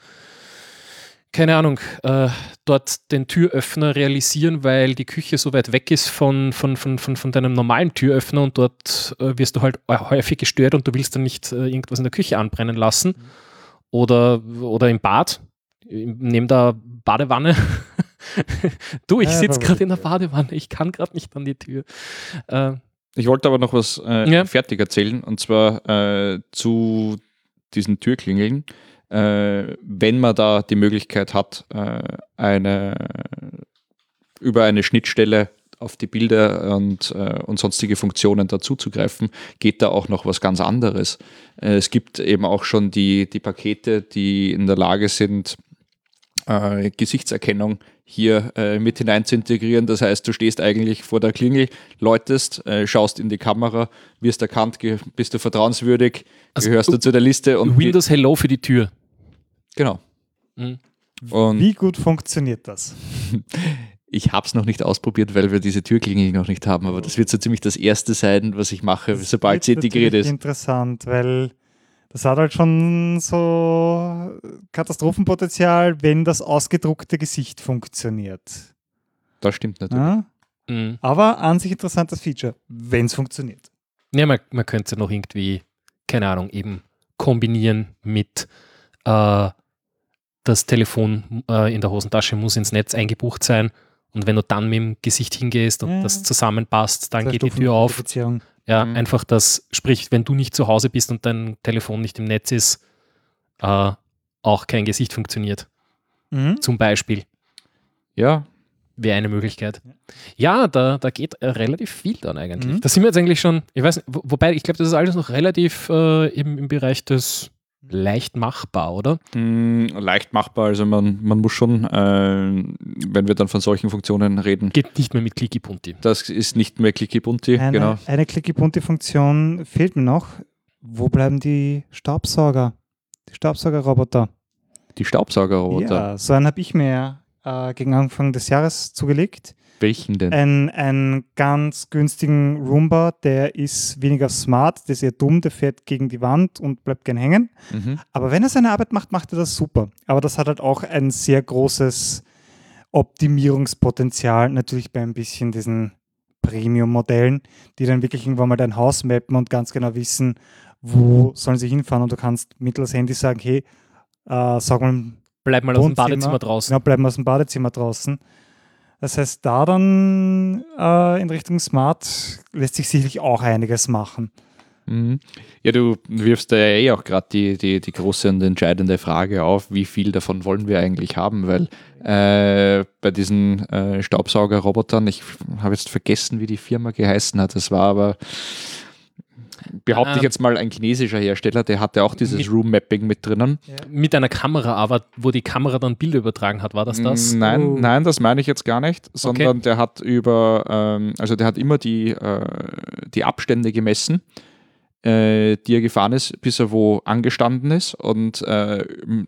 keine Ahnung, äh, dort den Türöffner realisieren, weil die Küche so weit weg ist von, von, von, von, von deinem normalen Türöffner und dort äh, wirst du halt häufig gestört und du willst dann nicht äh, irgendwas in der Küche anbrennen lassen. Oder, oder im Bad, neben der Badewanne. du, ich
Ja,
sitze gerade in der. Badewanne, ich kann gerade nicht an die Tür. Äh,
Ich wollte aber noch was äh,
Ja.
fertig erzählen und zwar äh, zu diesen Türklingeln. Äh, wenn man da die Möglichkeit hat, äh, eine über eine Schnittstelle auf die Bilder und, äh, und sonstige Funktionen dazuzugreifen, geht da auch noch was ganz anderes. Äh, es gibt eben auch schon die, die Pakete, die in der Lage sind, äh, Gesichtserkennung hier äh, mit hinein zu integrieren. Das heißt, du stehst eigentlich vor der Klingel, läutest, äh, schaust in die Kamera, wirst erkannt, bist du vertrauenswürdig,
Also,
gehörst du zu der Liste und
Windows Hello für die Tür.
genau.
Mhm.
Und
Wie gut funktioniert das?
ich habe es noch nicht ausprobiert, weil wir diese Türklingel noch nicht haben, aber das wird so ziemlich das erste sein, was ich mache,
Das
sobald sie integriert ist.
Interessant, weil das hat halt schon so Katastrophenpotenzial, wenn das ausgedruckte Gesicht funktioniert.
Das stimmt natürlich.
Ja?
Mhm.
Aber an sich interessantes Feature, wenn es funktioniert.
Ja, man, man könnte noch irgendwie, keine Ahnung, eben kombinieren mit, äh, das Telefon äh, in der Hosentasche muss ins Netz eingebucht sein. Und wenn du dann mit dem Gesicht hingehst und
Ja.
das zusammenpasst, dann
Zwei
geht die Tür auf. Ja,
Mhm.
einfach das, sprich, wenn du nicht zu Hause bist und dein Telefon nicht im Netz ist, äh, auch kein Gesicht funktioniert.
Mhm.
Zum Beispiel
Ja,
wäre eine Möglichkeit. Ja, da, da geht äh, relativ viel dann eigentlich.
Mhm.
Da sind wir jetzt eigentlich schon, ich weiß nicht, wo, wobei ich glaube, das ist alles noch relativ äh, im, im Bereich des leicht machbar, oder?
mh, leicht machbar. Also man, man muss schon, äh, wenn wir dann von solchen Funktionen reden,
Geht nicht mehr mit Clicky Punti.
das ist nicht mehr Clicky Bunti,
Eine,
genau.
eine Clicky-Bunti-Funktion fehlt mir noch. Wo bleiben die Staubsauger? Die Staubsaugerroboter.
Die Staubsaugerroboter.
Ja, so einen habe ich mir äh, gegen Anfang des Jahres zugelegt.
Welchen denn?
Ein, einen ganz günstigen Roomba, der ist weniger smart, der ist eher dumm, der fährt gegen die Wand und bleibt gern hängen.
Mhm.
Aber wenn er seine Arbeit macht, macht er das super. Aber das hat halt auch ein sehr großes Optimierungspotenzial, natürlich bei ein bisschen diesen Premium-Modellen, die dann wirklich irgendwann mal dein Haus mappen und ganz genau wissen, wo sollen sie hinfahren und du kannst mittels Handy sagen, hey, äh, sag mal,
Bleib mal aus dem. Badezimmer draußen.
genau, bleiben wir aus dem Badezimmer draußen. Das heißt, da dann äh, in Richtung Smart lässt sich sicherlich auch einiges machen.
Mhm. Ja, du wirfst da ja eh auch gerade die, die, die große und entscheidende Frage auf, wie viel davon wollen wir eigentlich haben, weil äh, bei diesen äh, Staubsaugerrobotern, ich habe jetzt vergessen, wie die Firma geheißen hat, das war aber, behaupte ich
Ähm.
jetzt mal, ein chinesischer Hersteller, der hatte auch dieses
Mit-
Room Mapping mit drinnen.
Mit einer Kamera, aber wo die Kamera dann Bilder übertragen hat, war das das?
Nein,
Oh.
nein, das meine ich jetzt gar nicht, sondern der hat über, ähm, also der hat immer die, äh, die Abstände gemessen, äh, die er gefahren ist, bis er wo angestanden ist und äh,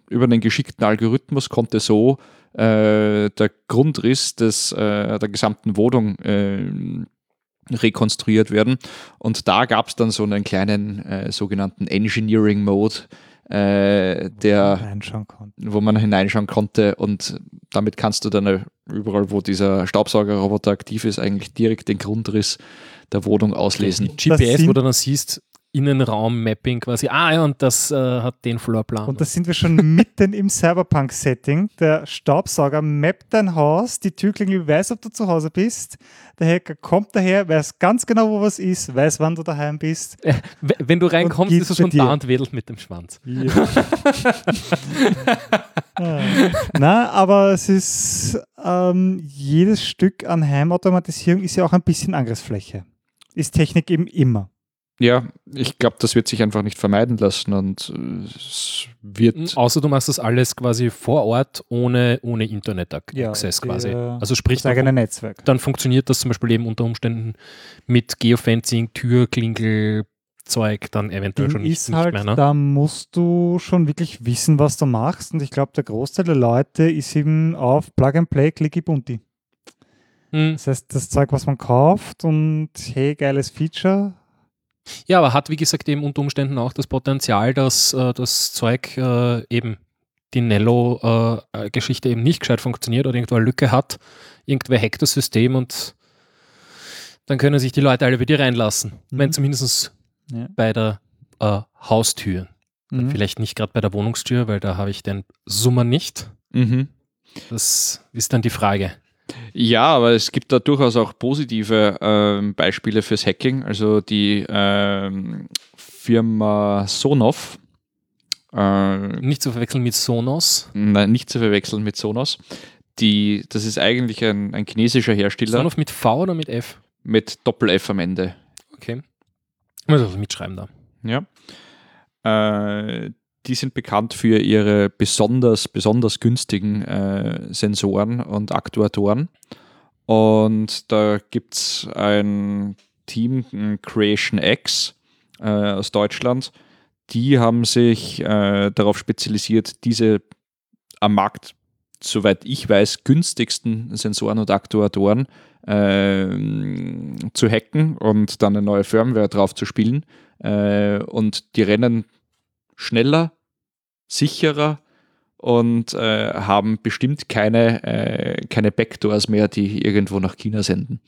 über einen geschickten Algorithmus konnte so äh, der Grundriss des, äh, der gesamten Wohnung äh, rekonstruiert werden. Und da gab es dann so einen kleinen äh, sogenannten Engineering Mode, äh, der
reinschauen konnte.
wo man hineinschauen konnte und damit kannst du dann überall, wo dieser Staubsaugerroboter aktiv ist, eigentlich direkt den Grundriss der Wohnung auslesen.
GPS, wo du dann siehst, Innenraum-Mapping quasi. Ah ja, und das äh, hat den Floorplan.
Und da sind wir schon mitten im Cyberpunk-Setting. Der Staubsauger mappt dein Haus, die Türklingel weiß, ob du zu Hause bist. Der Hacker kommt daher, weiß ganz genau, wo was ist, weiß, wann du daheim bist.
W- Wenn du reinkommst, ist er schon da und wedelt mit dem Schwanz.
Ah. Na, aber es ist ähm, jedes Stück an Heimautomatisierung ist ja auch ein bisschen Angriffsfläche. Ist Technik eben immer.
Ja, ich glaube, das wird sich einfach nicht vermeiden lassen und äh, es wird.
Außer du machst das alles quasi vor Ort ohne, ohne Internet-Access
die,
quasi. Also sprich,
Das
dann,
eigene Netzwerk.
dann funktioniert das zum Beispiel eben unter Umständen mit Geofencing, Türklingel, Zeug dann eventuell
Ding
schon nicht,
ist
nicht
halt,
mehr. Ne?
da musst du schon wirklich wissen, was du machst. Und ich glaube, der Großteil der Leute ist eben auf Plug and Play, Clicky Bunti.
Hm.
Das heißt, das Zeug, was man kauft und hey, geiles Feature.
Ja, aber hat wie gesagt eben unter Umständen auch das Potenzial, dass äh, das Zeug äh, eben die Nello-Geschichte eben nicht gescheit funktioniert oder irgendwo eine Lücke hat. Irgendwer hackt das System und dann können sich die Leute alle bei dir reinlassen.
Mhm.
zumindest
Ja.
bei der äh, Haustür.
Mhm.
Vielleicht nicht gerade bei der Wohnungstür, weil da habe ich den Summer nicht.
Mhm.
Das ist dann die Frage.
Ja, aber es gibt da durchaus auch positive ähm, Beispiele fürs Hacking. Also die ähm, Firma Sonoff, äh,
Nicht zu verwechseln mit Sonos.
nein, nicht zu verwechseln mit Sonos, die, das ist eigentlich ein, ein chinesischer Hersteller
Sonos mit V oder mit F?
mit Doppel-F am Ende.
Okay. Muss also mitschreiben da.
Ja. Äh, die sind bekannt für ihre besonders, besonders günstigen äh, Sensoren und Aktuatoren. Und da gibt es ein Team, ein Creation X äh, aus Deutschland, die haben sich äh, darauf spezialisiert, diese am Markt, soweit ich weiß, günstigsten Sensoren und Aktuatoren ähm, zu hacken und dann eine neue Firmware drauf zu spielen. Äh, und die rennen schneller, sicherer und äh, haben bestimmt keine, äh, keine Backdoors mehr, die irgendwo nach China senden.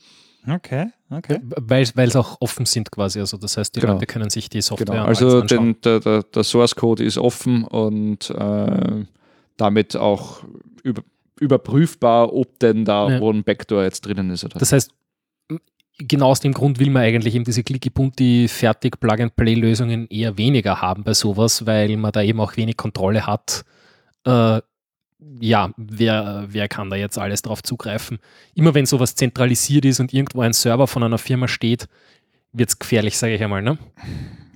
Okay, okay.
Weil es auch offen sind quasi. Also das heißt, die
Genau.
Leute können sich die Software
Genau. Also den, der, der, der Source Code ist offen und äh, damit auch über, überprüfbar, ob denn da
Ja.
wo ein Backdoor jetzt drinnen ist. Oder?
Das heißt, genau aus dem Grund will man eigentlich eben diese clicky bunti fertig Plug-and-Play-Lösungen eher weniger haben bei sowas, weil man da eben auch wenig Kontrolle hat. Äh, ja, wer, wer kann da jetzt alles drauf zugreifen? Immer wenn sowas zentralisiert ist und irgendwo ein Server von einer Firma steht, wird es gefährlich, sage ich einmal. Ne?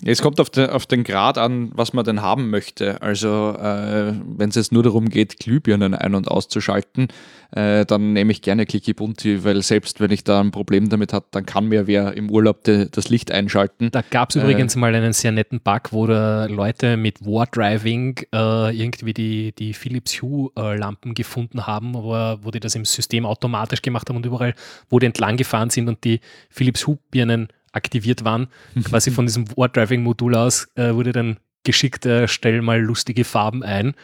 Es kommt auf, den- auf den Grad an, was man denn haben möchte. Also äh, wenn es jetzt nur darum geht, Glühbirnen ein- und auszuschalten, äh, dann nehme ich gerne Clicky Bunti, weil selbst wenn ich da ein Problem damit habe, dann kann mir wer im Urlaub de, das Licht einschalten.
Da gab es
Äh.
übrigens mal einen sehr netten Bug, wo da Leute mit War Driving äh, irgendwie die, die Philips Hue-Lampen gefunden haben, wo, wo die das im System automatisch gemacht haben und überall, wo die entlang gefahren sind und die Philips Hue-Birnen aktiviert waren, quasi von diesem War Driving-Modul aus, äh, wurde dann geschickt, äh, stell mal lustige Farben ein.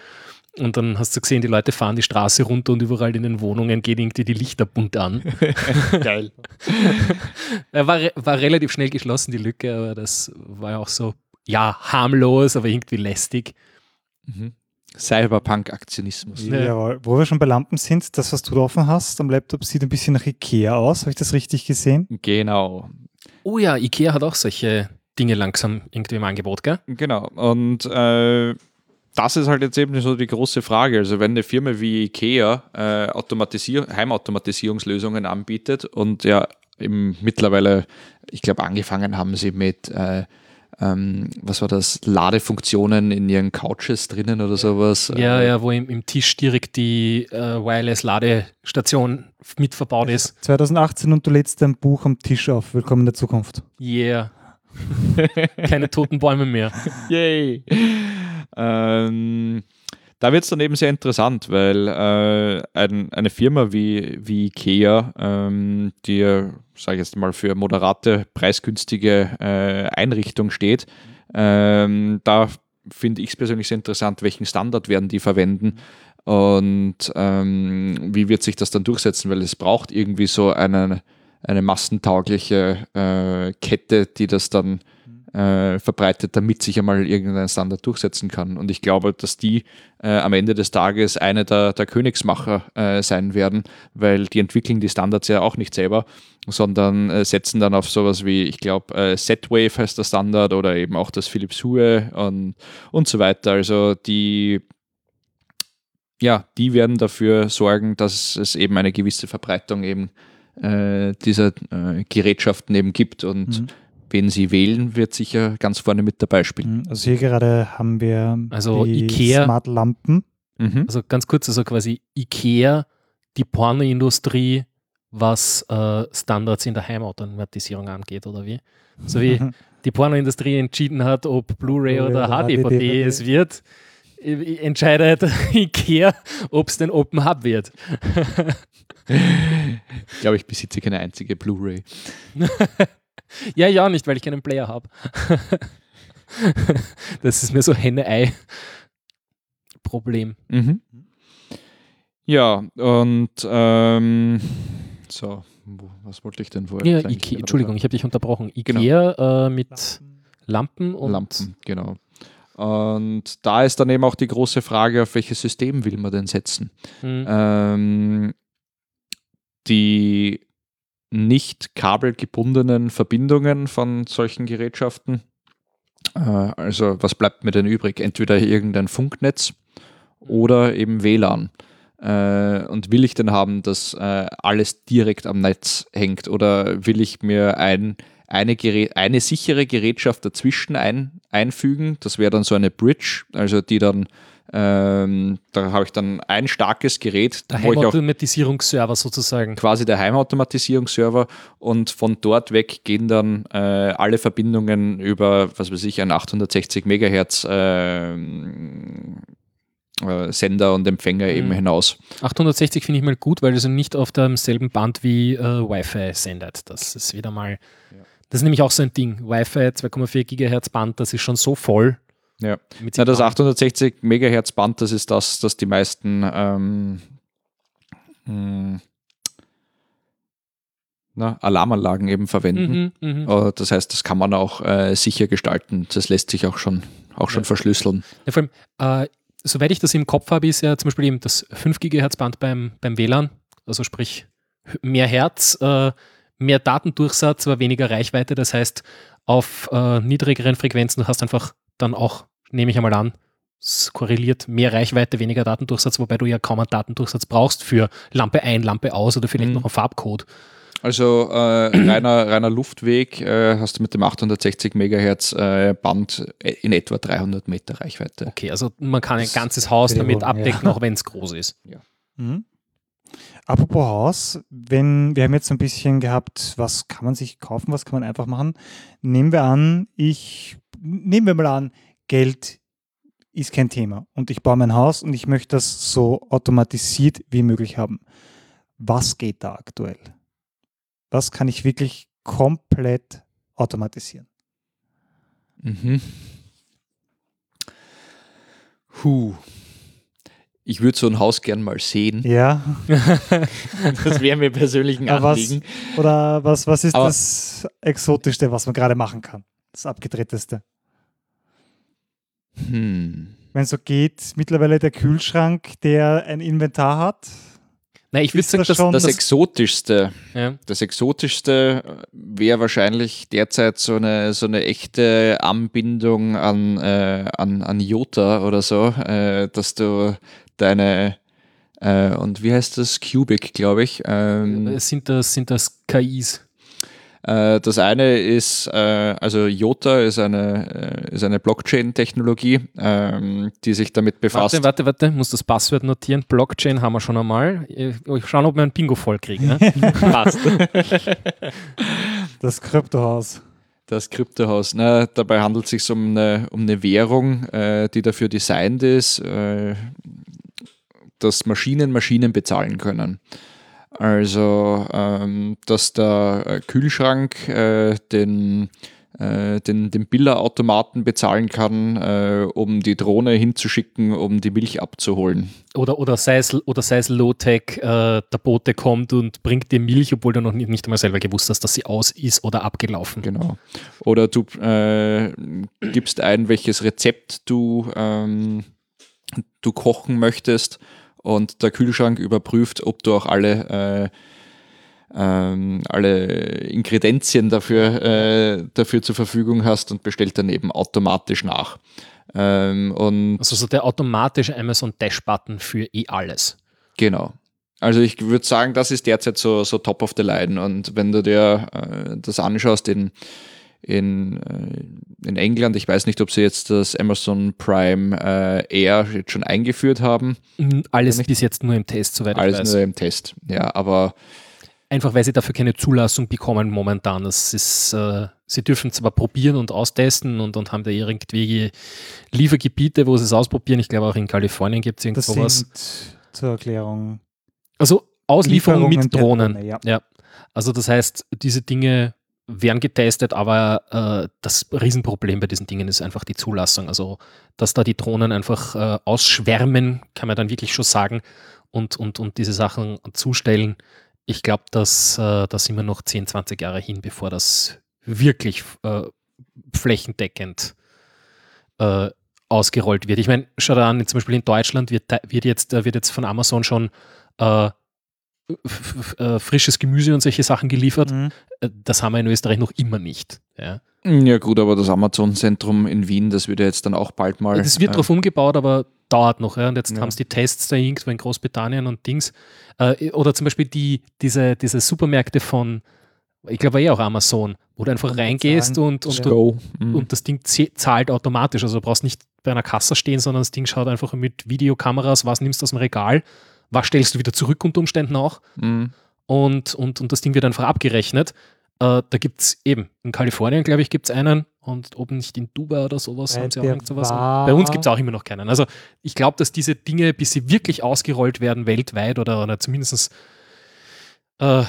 Und dann hast du gesehen, die Leute fahren die Straße runter und überall in den Wohnungen gehen irgendwie die Lichter bunt an.
Geil.
War, war relativ schnell geschlossen, die Lücke, aber das war ja auch so, ja, harmlos, aber irgendwie lästig.
Mhm. Cyberpunk-Aktionismus.
Ja.
Jawohl. Wo wir schon bei Lampen sind, das, was du da offen hast am Laptop, sieht ein bisschen nach Ikea aus. Habe ich das richtig gesehen?
Genau.
Oh ja, Ikea hat auch solche Dinge langsam irgendwie im Angebot, gell?
Genau. Und äh, das ist halt jetzt eben so die große Frage. Also wenn eine Firma wie IKEA äh, Automatisier Heimautomatisierungslösungen anbietet und ja eben mittlerweile, ich glaube, angefangen haben sie mit, äh, ähm, was war das, Ladefunktionen in ihren Couches drinnen oder sowas.
Ja,
äh,
ja, wo im, im Tisch direkt die äh, Wireless-Ladestation mit verbaut ist.
2018 und du lädst dein Buch am Tisch auf. Willkommen in der Zukunft.
Yeah. Keine toten Bäume mehr.
Yay! ähm, da wird es dann eben sehr interessant, weil äh, ein, eine Firma wie, wie IKEA, ähm, die, sage ich jetzt mal, für moderate, preisgünstige äh, Einrichtung steht, ähm, da finde ich es persönlich sehr interessant, welchen Standard werden die verwenden und ähm, wie wird sich das dann durchsetzen, weil es braucht irgendwie so eine, eine massentaugliche äh, Kette, die das dann äh, verbreitet, damit sich einmal irgendein Standard durchsetzen kann. Und ich glaube, dass die äh, am Ende des Tages eine der, der Königsmacher äh, sein werden, weil die entwickeln die Standards ja auch nicht selber, sondern äh, setzen dann auf sowas wie, ich glaube, äh, Z-Wave heißt der Standard oder eben auch das Philips Hue und, und so weiter. Also die ja, die werden dafür sorgen, dass es eben eine gewisse Verbreitung eben äh, dieser Gerätschaften eben gibt und
Mhm.
Wen sie wählen, wird sicher ganz vorne mit dabei spielen.
Mhm. Also hier gerade haben wir
Also
die
Ikea-
Smart Lampen.
Mhm.
Also ganz kurz, also quasi Ikea, die Pornoindustrie, was äh, Standards in der Heimautomatisierung angeht, oder wie? So wie die Pornoindustrie entschieden hat, ob Blu-ray
Blu-ray
oder
oder
HD-DVD
HD.
es wird, entscheidet Ikea, ob es den Open Hub wird.
Ich glaube, ich besitze keine einzige Blu-ray.
Ja, ja, nicht, weil ich keinen Player habe. das ist mir so Henne-Ei-Problem.
Mhm. Ja, und ähm, so, wo, was wollte ich denn vorher?
Ja, Ikea, Entschuldigung, ich habe dich unterbrochen.
Genau.
Ikea äh, mit Lampen und
Lampen, genau. Und da ist dann eben auch die große Frage, auf welches System will man denn setzen?
Hm,
ähm, die nicht kabelgebundenen Verbindungen von solchen Gerätschaften. Äh, also was bleibt mir denn übrig? Entweder irgendein Funknetz oder eben WLAN. Äh, und will ich denn haben, dass äh, alles direkt am Netz hängt oder will ich mir ein, eine, Gerät, eine sichere Gerätschaft dazwischen ein, einfügen? Das wäre dann so eine Bridge, also die dann, ähm, da habe ich dann ein starkes Gerät,
der Heimautomatisierungsserver sozusagen.
quasi der Heimautomatisierungsserver und von dort weg gehen dann äh, alle Verbindungen über, was weiß ich, ein 860 Megahertz äh, äh, Sender und Empfänger eben
Mhm.
hinaus.
860 finde ich mal gut, weil es nicht auf demselben Band wie äh, Wi-Fi sendet. Das ist wieder mal, das ist nämlich auch so ein Ding. Wi-Fi 2,4 Gigahertz Band, das ist schon so voll.
Ja.
Mit
Na, das
Signal.
860 Megahertz Band, das ist das, das die meisten ähm, mh, na, Alarmanlagen eben verwenden.
Mhm, mhm.
Äh, Das heißt, das kann man auch äh, sicher gestalten. Das lässt sich auch schon, auch schon
Ja.
verschlüsseln.
Ja, vor allem, äh, soweit ich das im Kopf habe, ist ja zum Beispiel eben das 5 GHz Band beim, beim WLAN, also sprich mehr Herz, äh, mehr Datendurchsatz, aber weniger Reichweite. Das heißt, auf äh, niedrigeren Frequenzen, du hast einfach dann auch, nehme ich einmal an, es korreliert mehr Reichweite, weniger Datendurchsatz, wobei du ja kaum einen Datendurchsatz brauchst für Lampe ein, Lampe aus oder vielleicht
Mhm.
noch einen Farbcode.
Also äh, reiner, reiner Luftweg äh, hast du mit dem 860 Megahertz äh, Band in etwa 300 Meter Reichweite.
Okay, also man kann ein ganzes Haus damit abdecken,
ja.
auch wenn es groß ist.
Mhm. Apropos Haus, wenn wir haben jetzt ein bisschen gehabt, was kann man sich kaufen, was kann man einfach machen. Nehmen wir an, ich nehmen wir mal an, Geld ist kein Thema und ich baue mein Haus und ich möchte das so automatisiert wie möglich haben. Was geht da aktuell? Was kann ich wirklich komplett automatisieren?
Mhm. Huh. Ich würde so ein Haus gern mal sehen.
Ja,
Das wäre mir persönlich ein
Aber was-
Anliegen.
oder was, was ist
Aber-
das Exotischste, was man gerade machen kann? Das Abgedrehteste.
Hm.
wenn es so geht, mittlerweile der Kühlschrank, der ein Inventar hat.
Nein, ich würde sagen,
das
Das
das-
Exotischste,
ja,
das Exotischste wäre wahrscheinlich derzeit so eine, so eine echte Anbindung an, äh, an, an Jota oder so, äh, dass du deine, äh, und wie heißt das? Cubic, glaube ich. Ähm,
sind, das, sind das KIs.
Äh, Das eine ist, äh, also Jota ist eine, äh, ist eine Blockchain-Technologie, ähm, die sich damit befasst.
Warte, warte, warte, muss das Passwort notieren. Blockchain haben wir schon einmal. Ich schauen, ob wir ein Bingo voll kriegen. Ne? Passt.
Das Kryptohaus.
Das Kryptohaus. Na, dabei handelt es sich um eine, um eine Währung, äh, die dafür designt ist, äh, dass Maschinen Maschinen bezahlen können. Also, ähm, dass der äh, Kühlschrank äh, den, äh, den, den Billerautomaten bezahlen kann, äh, um die Drohne hinzuschicken, um die Milch abzuholen.
Oder, oder sei es, oder sei es Low-Tech, äh, der Bote kommt und bringt dir Milch, obwohl du noch nicht, nicht einmal selber gewusst hast, dass sie aus ist oder abgelaufen.
Genau. Oder du äh, gibst ein, welches Rezept du, ähm, du kochen möchtest und der Kühlschrank überprüft, ob du auch alle, äh, ähm, alle Ingredienzien dafür, äh, dafür zur Verfügung hast und bestellt dann eben automatisch nach. Ähm, und
Also so der automatische Amazon Dash-Button für eh alles.
Genau. Also ich würde sagen, das ist derzeit so, so top of the line. Und wenn du dir äh, das anschaust in, in, äh, in England, ich weiß nicht, ob sie jetzt das Amazon Prime äh, Air jetzt schon eingeführt haben.
Mm, Alles bis jetzt nur im Test, soweit ich
Alles
weiß.
nur im Test. Ja, aber
Einfach weil sie dafür keine Zulassung bekommen momentan. Das ist, äh, sie dürfen zwar probieren und austesten und, und haben da irgendwie Liefergebiete, wo sie es ausprobieren. Ich glaube auch in Kalifornien gibt es irgend
Das
sowas.
sind zur Erklärung.
Also Auslieferung mit Drohnen.
Drohne, ja.
ja. Also das heißt, diese Dinge werden getestet, aber äh, das Riesenproblem bei diesen Dingen ist einfach die Zulassung. Also, dass da die Drohnen einfach äh, ausschwärmen, kann man dann wirklich schon sagen, und, und, und diese Sachen zustellen. Ich glaube, dass äh, da sind wir noch 10, 20 Jahre hin, bevor das wirklich äh, flächendeckend äh, ausgerollt wird. Ich meine, schau da an, zum Beispiel in Deutschland wird, wird, jetzt, wird jetzt von Amazon schon äh, frisches Gemüse und solche Sachen geliefert.
Mhm.
Äh, Das haben wir in Österreich noch immer nicht. Ja.
ja gut, aber das Amazon-Zentrum in Wien, das wird ja jetzt dann auch bald mal.
Das wird
äh,
drauf umgebaut, aber dauert noch. Ja. Und jetzt
Ja.
haben es die Tests da irgendwo in Großbritannien und Dings. Äh, oder zum Beispiel die, diese, diese Supermärkte von, ich glaube eh auch Amazon, wo du einfach reingehst und, und, du.
Mhm.
und das Ding zahlt automatisch. Also du brauchst nicht bei einer Kasse stehen, sondern das Ding schaut einfach mit Videokameras, was nimmst du aus dem Regal, was stellst du wieder zurück unter Umständen auch.
Mhm.
und, und, und das Ding wird einfach abgerechnet. Äh, da gibt es eben, in Kalifornien, glaube ich, gibt es einen und ob nicht in Dubai oder sowas,
Äh,
haben sie auch irgend sowas. Bei uns gibt es auch immer noch keinen. Also ich glaube, dass diese Dinge, bis sie wirklich ausgerollt werden, weltweit oder, oder zumindest äh,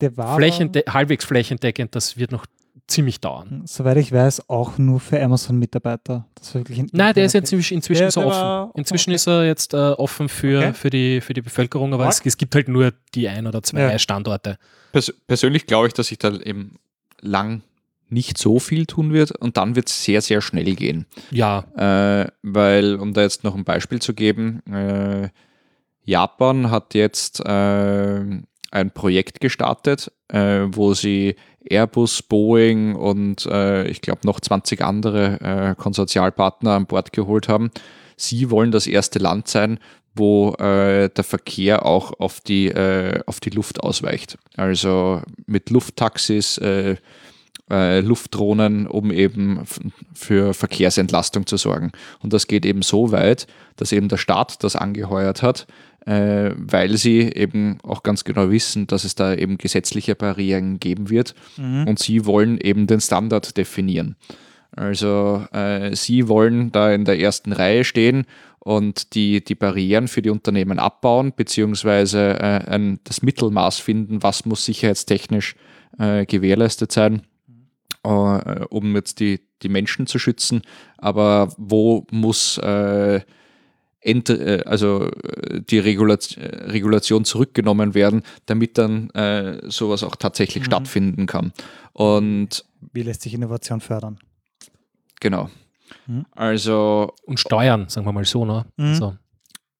Der war,
flächende halbwegs flächendeckend, das wird noch ziemlich dauern.
soweit ich weiß, auch nur für Amazon-Mitarbeiter.
Nein, der ist
interner-
inzwischen, inzwischen
Der-
er
der
offen.
war-
Inzwischen
okay.
ist er jetzt äh, offen für,
Okay.
für, die, für die Bevölkerung, aber es, es gibt halt nur die ein oder zwei
Ja.
Standorte.
Pers persönlich glaube ich, dass sich da eben lang nicht so viel tun wird und dann wird es sehr, sehr schnell gehen.
Ja,
Äh, weil, um da jetzt noch ein Beispiel zu geben, äh, Japan hat jetzt äh, ein Projekt gestartet, äh, wo sie Airbus, Boeing und äh, ich glaube noch 20 andere äh, Konsortialpartner an Bord geholt haben. Sie wollen das erste Land sein, wo äh, der Verkehr auch auf die, äh, auf die Luft ausweicht. Also mit Lufttaxis, äh, äh, Luftdrohnen, um eben für Verkehrsentlastung zu sorgen. Und das geht eben so weit, dass eben der Staat das angeheuert hat, äh, weil sie eben auch ganz genau wissen, dass es da eben gesetzliche Barrieren geben wird. Und sie wollen eben den Standard definieren. Also äh, sie wollen da in der ersten Reihe stehen und die, die Barrieren für die Unternehmen abbauen, beziehungsweise äh, ein, das Mittelmaß finden, was muss sicherheitstechnisch äh, gewährleistet sein, äh, um jetzt die, die Menschen zu schützen, aber wo muss äh, ent, äh, also äh, die Regulat äh, Regulation zurückgenommen werden, damit dann äh, sowas auch tatsächlich stattfinden kann. Und
Wie lässt sich Innovation fördern?
genau.
Mhm.
Also
und steuern, sagen wir mal so, ne?
Mhm.
So.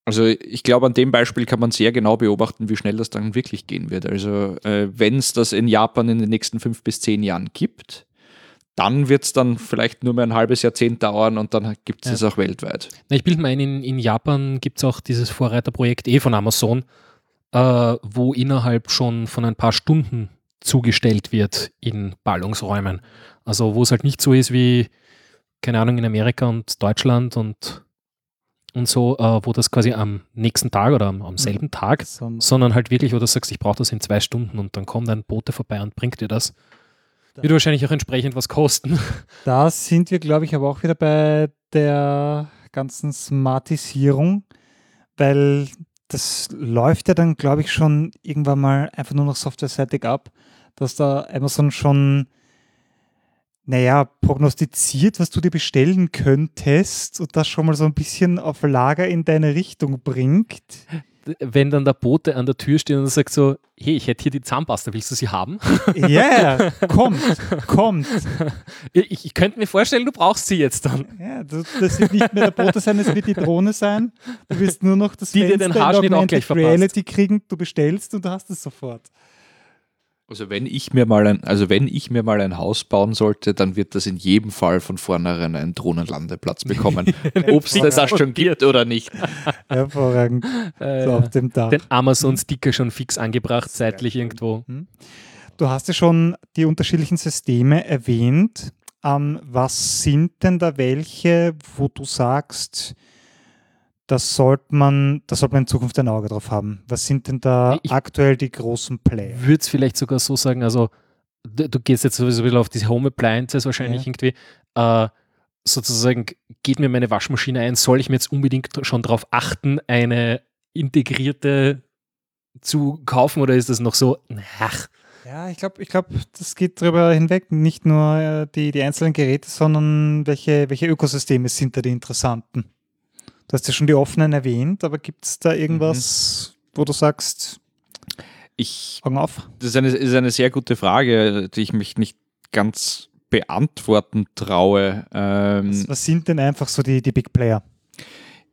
Also ich glaube, an dem Beispiel kann man sehr genau beobachten, wie schnell das dann wirklich gehen wird. Also äh, wenn es das in Japan in den nächsten fünf bis zehn Jahren gibt, dann wird es dann vielleicht nur mehr ein halbes Jahrzehnt dauern und dann gibt es
Ja.
es auch weltweit.
Na, ich bilde mir ein, in, in Japan gibt es auch dieses Vorreiterprojekt eh von Amazon, äh, wo innerhalb schon von ein paar Stunden zugestellt wird in Ballungsräumen. Also wo es halt nicht so ist wie, keine Ahnung, in Amerika und Deutschland und, und so, äh, wo das quasi am nächsten Tag oder am, am selben Tag,
So,
sondern halt wirklich, wo du sagst, ich brauche das in zwei Stunden und dann kommt ein Bote vorbei und bringt dir das. Wird wahrscheinlich auch entsprechend was kosten.
Da sind wir, glaube ich, aber auch wieder bei der ganzen Smartisierung, weil das läuft ja dann, glaube ich, schon irgendwann mal einfach nur noch softwareseitig ab, dass da Amazon schon, naja, prognostiziert, was du dir bestellen könntest und das schon mal so ein bisschen auf Lager in deine Richtung bringt.
Wenn dann der Bote an der Tür steht und sagt so, hey, ich hätte hier die Zahnpasta, willst du sie haben?
Ja, yeah, kommt, kommt.
Ich, ich könnte mir vorstellen, du brauchst sie jetzt dann.
Ja, das, das wird nicht mehr der Bote sein, es wird die Drohne sein. Du wirst nur noch das
Die dir den
Fenster
Haarschnitt auch gleich verpasst.
Reality kriegen, du bestellst und du hast es sofort.
Also wenn ich mir mal ein, also wenn ich mir mal ein Haus bauen sollte, dann wird das in jedem Fall von vornherein einen Drohnenlandeplatz bekommen. Ob es das schon gibt oder nicht.
Hervorragend.
Äh,
So auf dem Dach.
den Amazon-Sticker schon fix angebracht, seitlich irgendwo.
Du hast ja schon die unterschiedlichen Systeme erwähnt. Ähm, was sind denn da welche, wo du sagst, das sollte man, da sollte man in Zukunft ein Auge drauf haben? Was sind denn da
Ich-
aktuell die großen Player?
Würde es vielleicht sogar so sagen, also du, du gehst jetzt sowieso ein bisschen auf diese Home Appliances wahrscheinlich
Ja.
irgendwie. Äh, sozusagen, geht mir meine Waschmaschine ein, soll ich mir jetzt unbedingt schon darauf achten, eine integrierte zu kaufen oder ist das noch so, ach,
Ja, ich glaube, ich glaub, das geht darüber hinweg. Nicht nur äh, die, die einzelnen Geräte, sondern welche, welche Ökosysteme sind da die interessanten? Du hast ja schon die offenen erwähnt, aber gibt es da irgendwas, wo du sagst,
Ich
Augen auf?
Das ist eine, ist eine sehr gute Frage, die ich mich nicht ganz beantworten traue. Ähm,
Was, was sind denn einfach so die, die Big Player?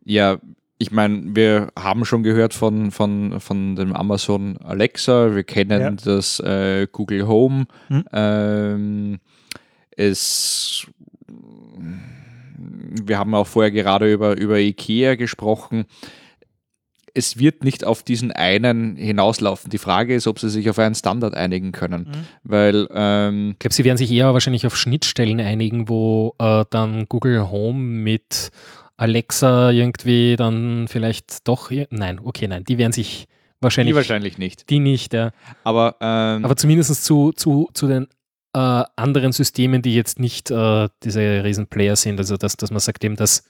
ja, ich meine, wir haben schon gehört von, von, von dem Amazon Alexa, wir kennen
Ja.
das äh, Google Home.
Hm.
Ähm, es, wir haben auch vorher gerade über, über IKEA gesprochen. Es wird nicht auf diesen einen hinauslaufen. Die Frage ist, ob sie sich auf einen Standard einigen können. Weil ähm,
Ich glaube, sie werden sich eher wahrscheinlich auf Schnittstellen einigen, wo äh, dann Google Home mit Alexa irgendwie dann vielleicht doch. Nein, okay, nein, die werden sich wahrscheinlich.
die wahrscheinlich nicht.
Die nicht, ja.
Aber, ähm,
Aber zumindest zu, zu, zu den äh, anderen Systemen, die jetzt nicht äh, diese Riesenplayer sind. Also, dass, dass man sagt eben, dass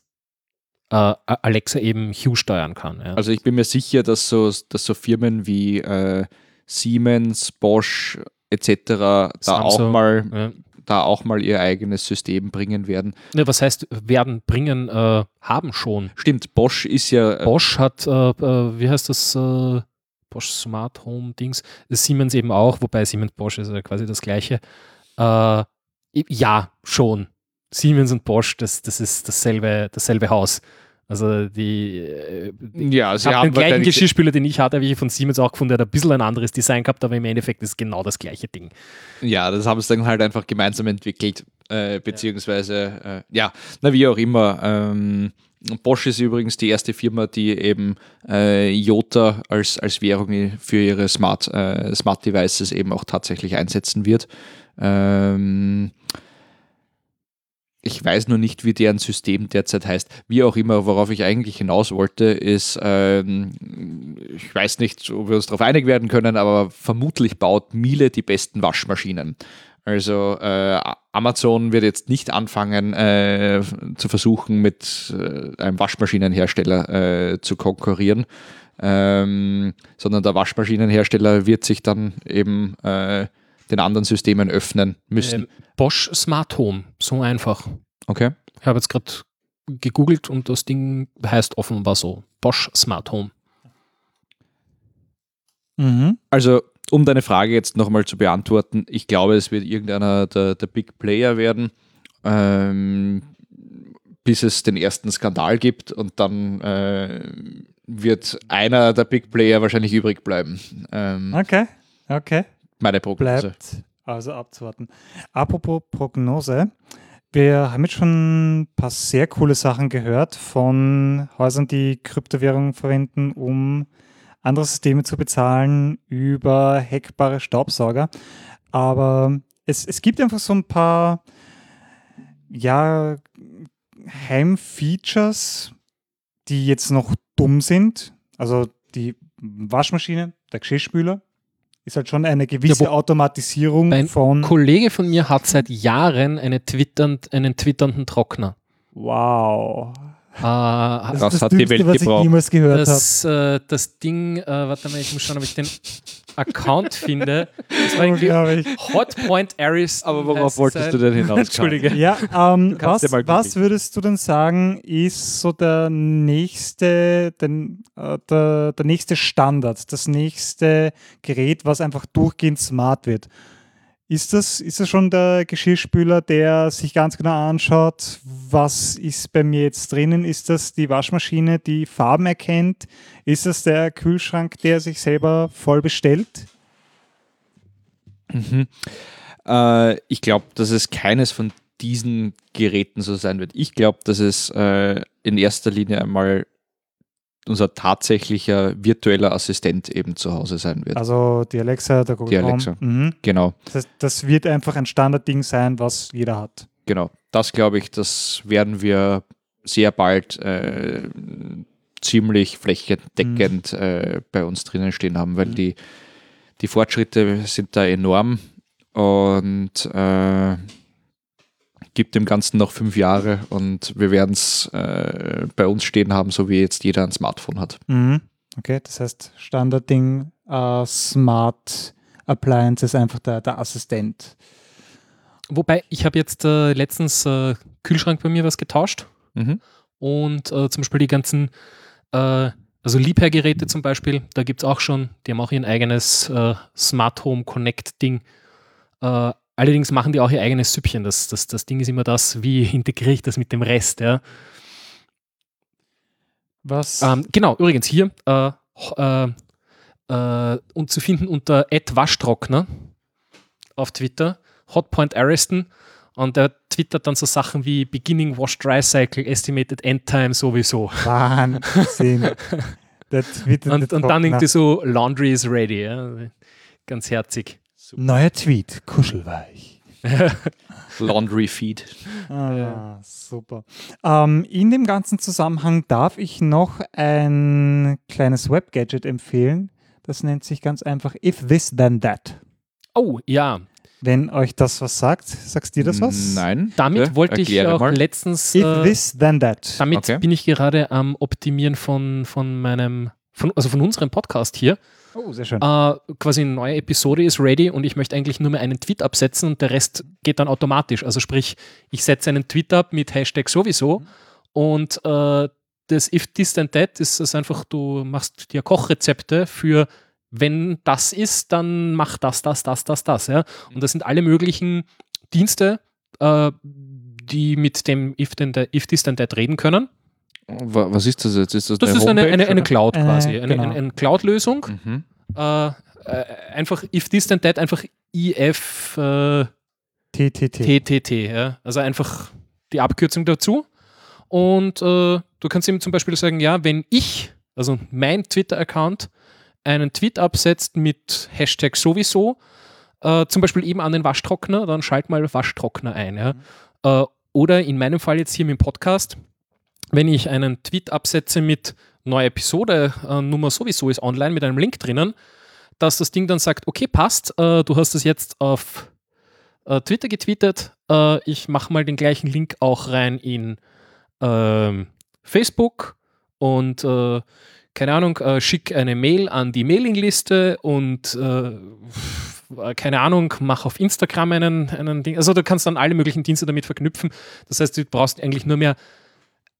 äh, Alexa eben Hue steuern kann. Ja.
Also ich bin mir sicher, dass so, dass so Firmen wie äh, Siemens, Bosch etc. da auch, mal,
ja.
da auch mal ihr eigenes System bringen werden.
Ja, was heißt, werden, bringen, äh, haben schon.
Stimmt, Bosch ist ja äh,
Bosch hat, äh, äh, wie heißt das, äh, Bosch Smart Home Dings, Siemens eben auch, wobei Siemens Bosch ist ja quasi das gleiche. Äh, Ja, schon. Siemens und Bosch, das, das ist dasselbe, dasselbe Haus. Also die, äh,
Ja,
ich
sie
habe
haben
den gleichen Geschirrspüler, den ich hatte, habe ich von Siemens auch gefunden, der hat ein bisschen ein anderes Design gehabt, aber im Endeffekt ist es genau das gleiche Ding.
Ja, das haben sie dann halt einfach gemeinsam entwickelt, äh, beziehungsweise, äh, ja, na wie auch immer. Ähm, Bosch ist übrigens die erste Firma, die eben äh, Jota als, als Währung für ihre Smart, äh, Smart Devices eben auch tatsächlich einsetzen wird. Ähm, ich weiß nur nicht, wie deren System derzeit heißt. Wie auch immer, worauf ich eigentlich hinaus wollte, ist, ähm, ich weiß nicht, ob wir uns darauf einig werden können, aber vermutlich baut Miele die besten Waschmaschinen. Also äh, Amazon wird jetzt nicht anfangen äh, zu versuchen, mit äh, einem Waschmaschinenhersteller äh, zu konkurrieren, ähm, sondern der Waschmaschinenhersteller wird sich dann eben äh, den anderen Systemen öffnen müssen.
Ähm, Bosch Smart Home, so einfach.
Okay.
Ich habe jetzt gerade gegoogelt und das Ding heißt offenbar so. Bosch Smart Home.
Mhm.
Also, um deine Frage jetzt nochmal zu beantworten, ich glaube, es wird irgendeiner der, der Big Player werden, ähm, bis es den ersten Skandal gibt und dann äh, wird einer der Big Player wahrscheinlich übrig bleiben. Ähm,
Okay, okay.
Meine Prognose.
Bleibt also abzuwarten. Apropos Prognose. Wir haben jetzt schon ein paar sehr coole Sachen gehört von Häusern, die Kryptowährungen verwenden, um andere Systeme zu bezahlen über hackbare Staubsauger. Aber es, es gibt einfach so ein paar ja, Heimfeatures, die jetzt noch dumm sind. Also die Waschmaschine, der Geschirrspüler, ist halt schon eine gewisse
Ja,
Automatisierung
Ein
von.
Kollege von mir hat seit Jahren eine twitternd, einen twitternden Trockner.
Wow.
Äh,
Das,
Das
ist das
hat die
Dümmste,
Welt
was ich
gebraucht.
jemals gehört
das, äh, das Ding, äh, warte mal, ich muss schauen, ob ich den Account finde. Das war irgendwie. Hotpoint Aris.
Aber worauf wolltest du denn hinaus?
Entschuldige.
Ja, ähm, was, was würdest du denn sagen, ist so der nächste, den, äh, der, der nächste Standard, das nächste Gerät, was einfach durchgehend smart wird? Ist das, ist das schon der Geschirrspüler, der sich ganz genau anschaut, was ist bei mir jetzt drinnen? Ist das die Waschmaschine, die Farben erkennt? Ist das der Kühlschrank, der sich selber voll bestellt?
Mhm. Äh, ich glaube, dass es keines von diesen Geräten so sein wird. Ich glaube, dass es äh, in erster Linie einmal unser tatsächlicher virtueller Assistent eben zu Hause sein wird.
Also die Alexa, der Google
Die
Home.
Alexa.
Mhm.
genau,
Das, heißt, das wird einfach ein Standardding sein, was jeder hat.
genau. Das glaube ich, das werden wir sehr bald äh, ziemlich flächendeckend äh, bei uns drinnen stehen haben, weil
Mhm.
die, die Fortschritte sind da enorm und äh, gibt dem Ganzen noch fünf Jahre und wir werden es äh, bei uns stehen haben, so wie jetzt jeder ein Smartphone hat.
Mhm. Okay, das heißt Standardding, äh, Smart Appliance ist einfach der, der Assistent.
Wobei, ich habe jetzt äh, letztens äh, Kühlschrank bei mir was getauscht
Mhm.
und äh, zum Beispiel die ganzen, äh, also Liebherr-Geräte zum Beispiel, da gibt es auch schon, die haben auch ihr eigenes äh, Smart Home Connect Ding. Allerdings machen die auch ihr eigenes Süppchen. Das, das, das Ding ist immer das, wie integriere ich das mit dem Rest. Ja?
Was?
Ähm, genau, übrigens hier äh, äh, äh, und zu finden unter Waschtrockner auf Twitter, Hotpoint Ariston. Und der twittert dann so Sachen wie Beginning Wash Dry Cycle, Estimated End Time sowieso.
Wahnsinn. der
Und, und dann irgendwie so Laundry is ready. Ja? Ganz herzig.
Neuer Tweet, kuschelweich.
Laundry Feed.
Ah, super. Ähm, in dem ganzen Zusammenhang darf ich noch ein kleines Web-Gadget empfehlen. Das nennt sich ganz einfach If This Then That.
Oh, ja.
Wenn euch das was sagt, sagst dir das was?
Nein.
Damit
bitte,
wollte ich auch
mal.
letztens.
If
Äh,
This Then That.
damit
Okay.
bin ich gerade am Optimieren von, von meinem, von, also von unserem Podcast hier.
Oh, sehr schön.
äh, quasi eine neue Episode ist ready und ich möchte eigentlich nur mehr einen Tweet absetzen und der Rest geht dann automatisch. Also sprich, ich setze einen Tweet ab mit Hashtag sowieso und äh, das If This Then That ist es einfach, du machst dir Kochrezepte für wenn das ist, dann mach das, das, das, das, das. Ja? Und das sind alle möglichen Dienste, äh, die mit dem If, then if This Then That reden können.
Wa- Was ist das jetzt? Ist das,
Das ist eine,
Homepage,
eine, eine? Cloud
Äh,
quasi, eine,
genau.
eine, eine Cloud-Lösung.
Mhm.
Äh, äh, einfach If This Then That, einfach IF äh,
TTT.
TTT, ja. also einfach die Abkürzung dazu. Und äh, du kannst ihm zum Beispiel sagen, ja, wenn ich, also mein Twitter-Account, einen Tweet absetzt mit Hashtag sowieso, äh, zum Beispiel eben an den Waschtrockner, dann schalt mal Waschtrockner ein. Ja. Äh, oder in meinem Fall jetzt hier mit dem Podcast, wenn ich einen Tweet absetze mit neue Episode, äh, Nummer sowieso ist online mit einem Link drinnen, dass das Ding dann sagt, okay, passt, äh, du hast es jetzt auf äh, Twitter getweetet, äh, ich mache mal den gleichen Link auch rein in ähm, Facebook und äh, keine Ahnung, äh, schick eine Mail an die Mailingliste und keine Ahnung, mach auf Instagram einen, einen Ding. Also du kannst dann alle möglichen Dienste damit verknüpfen. Das heißt, du brauchst eigentlich nur mehr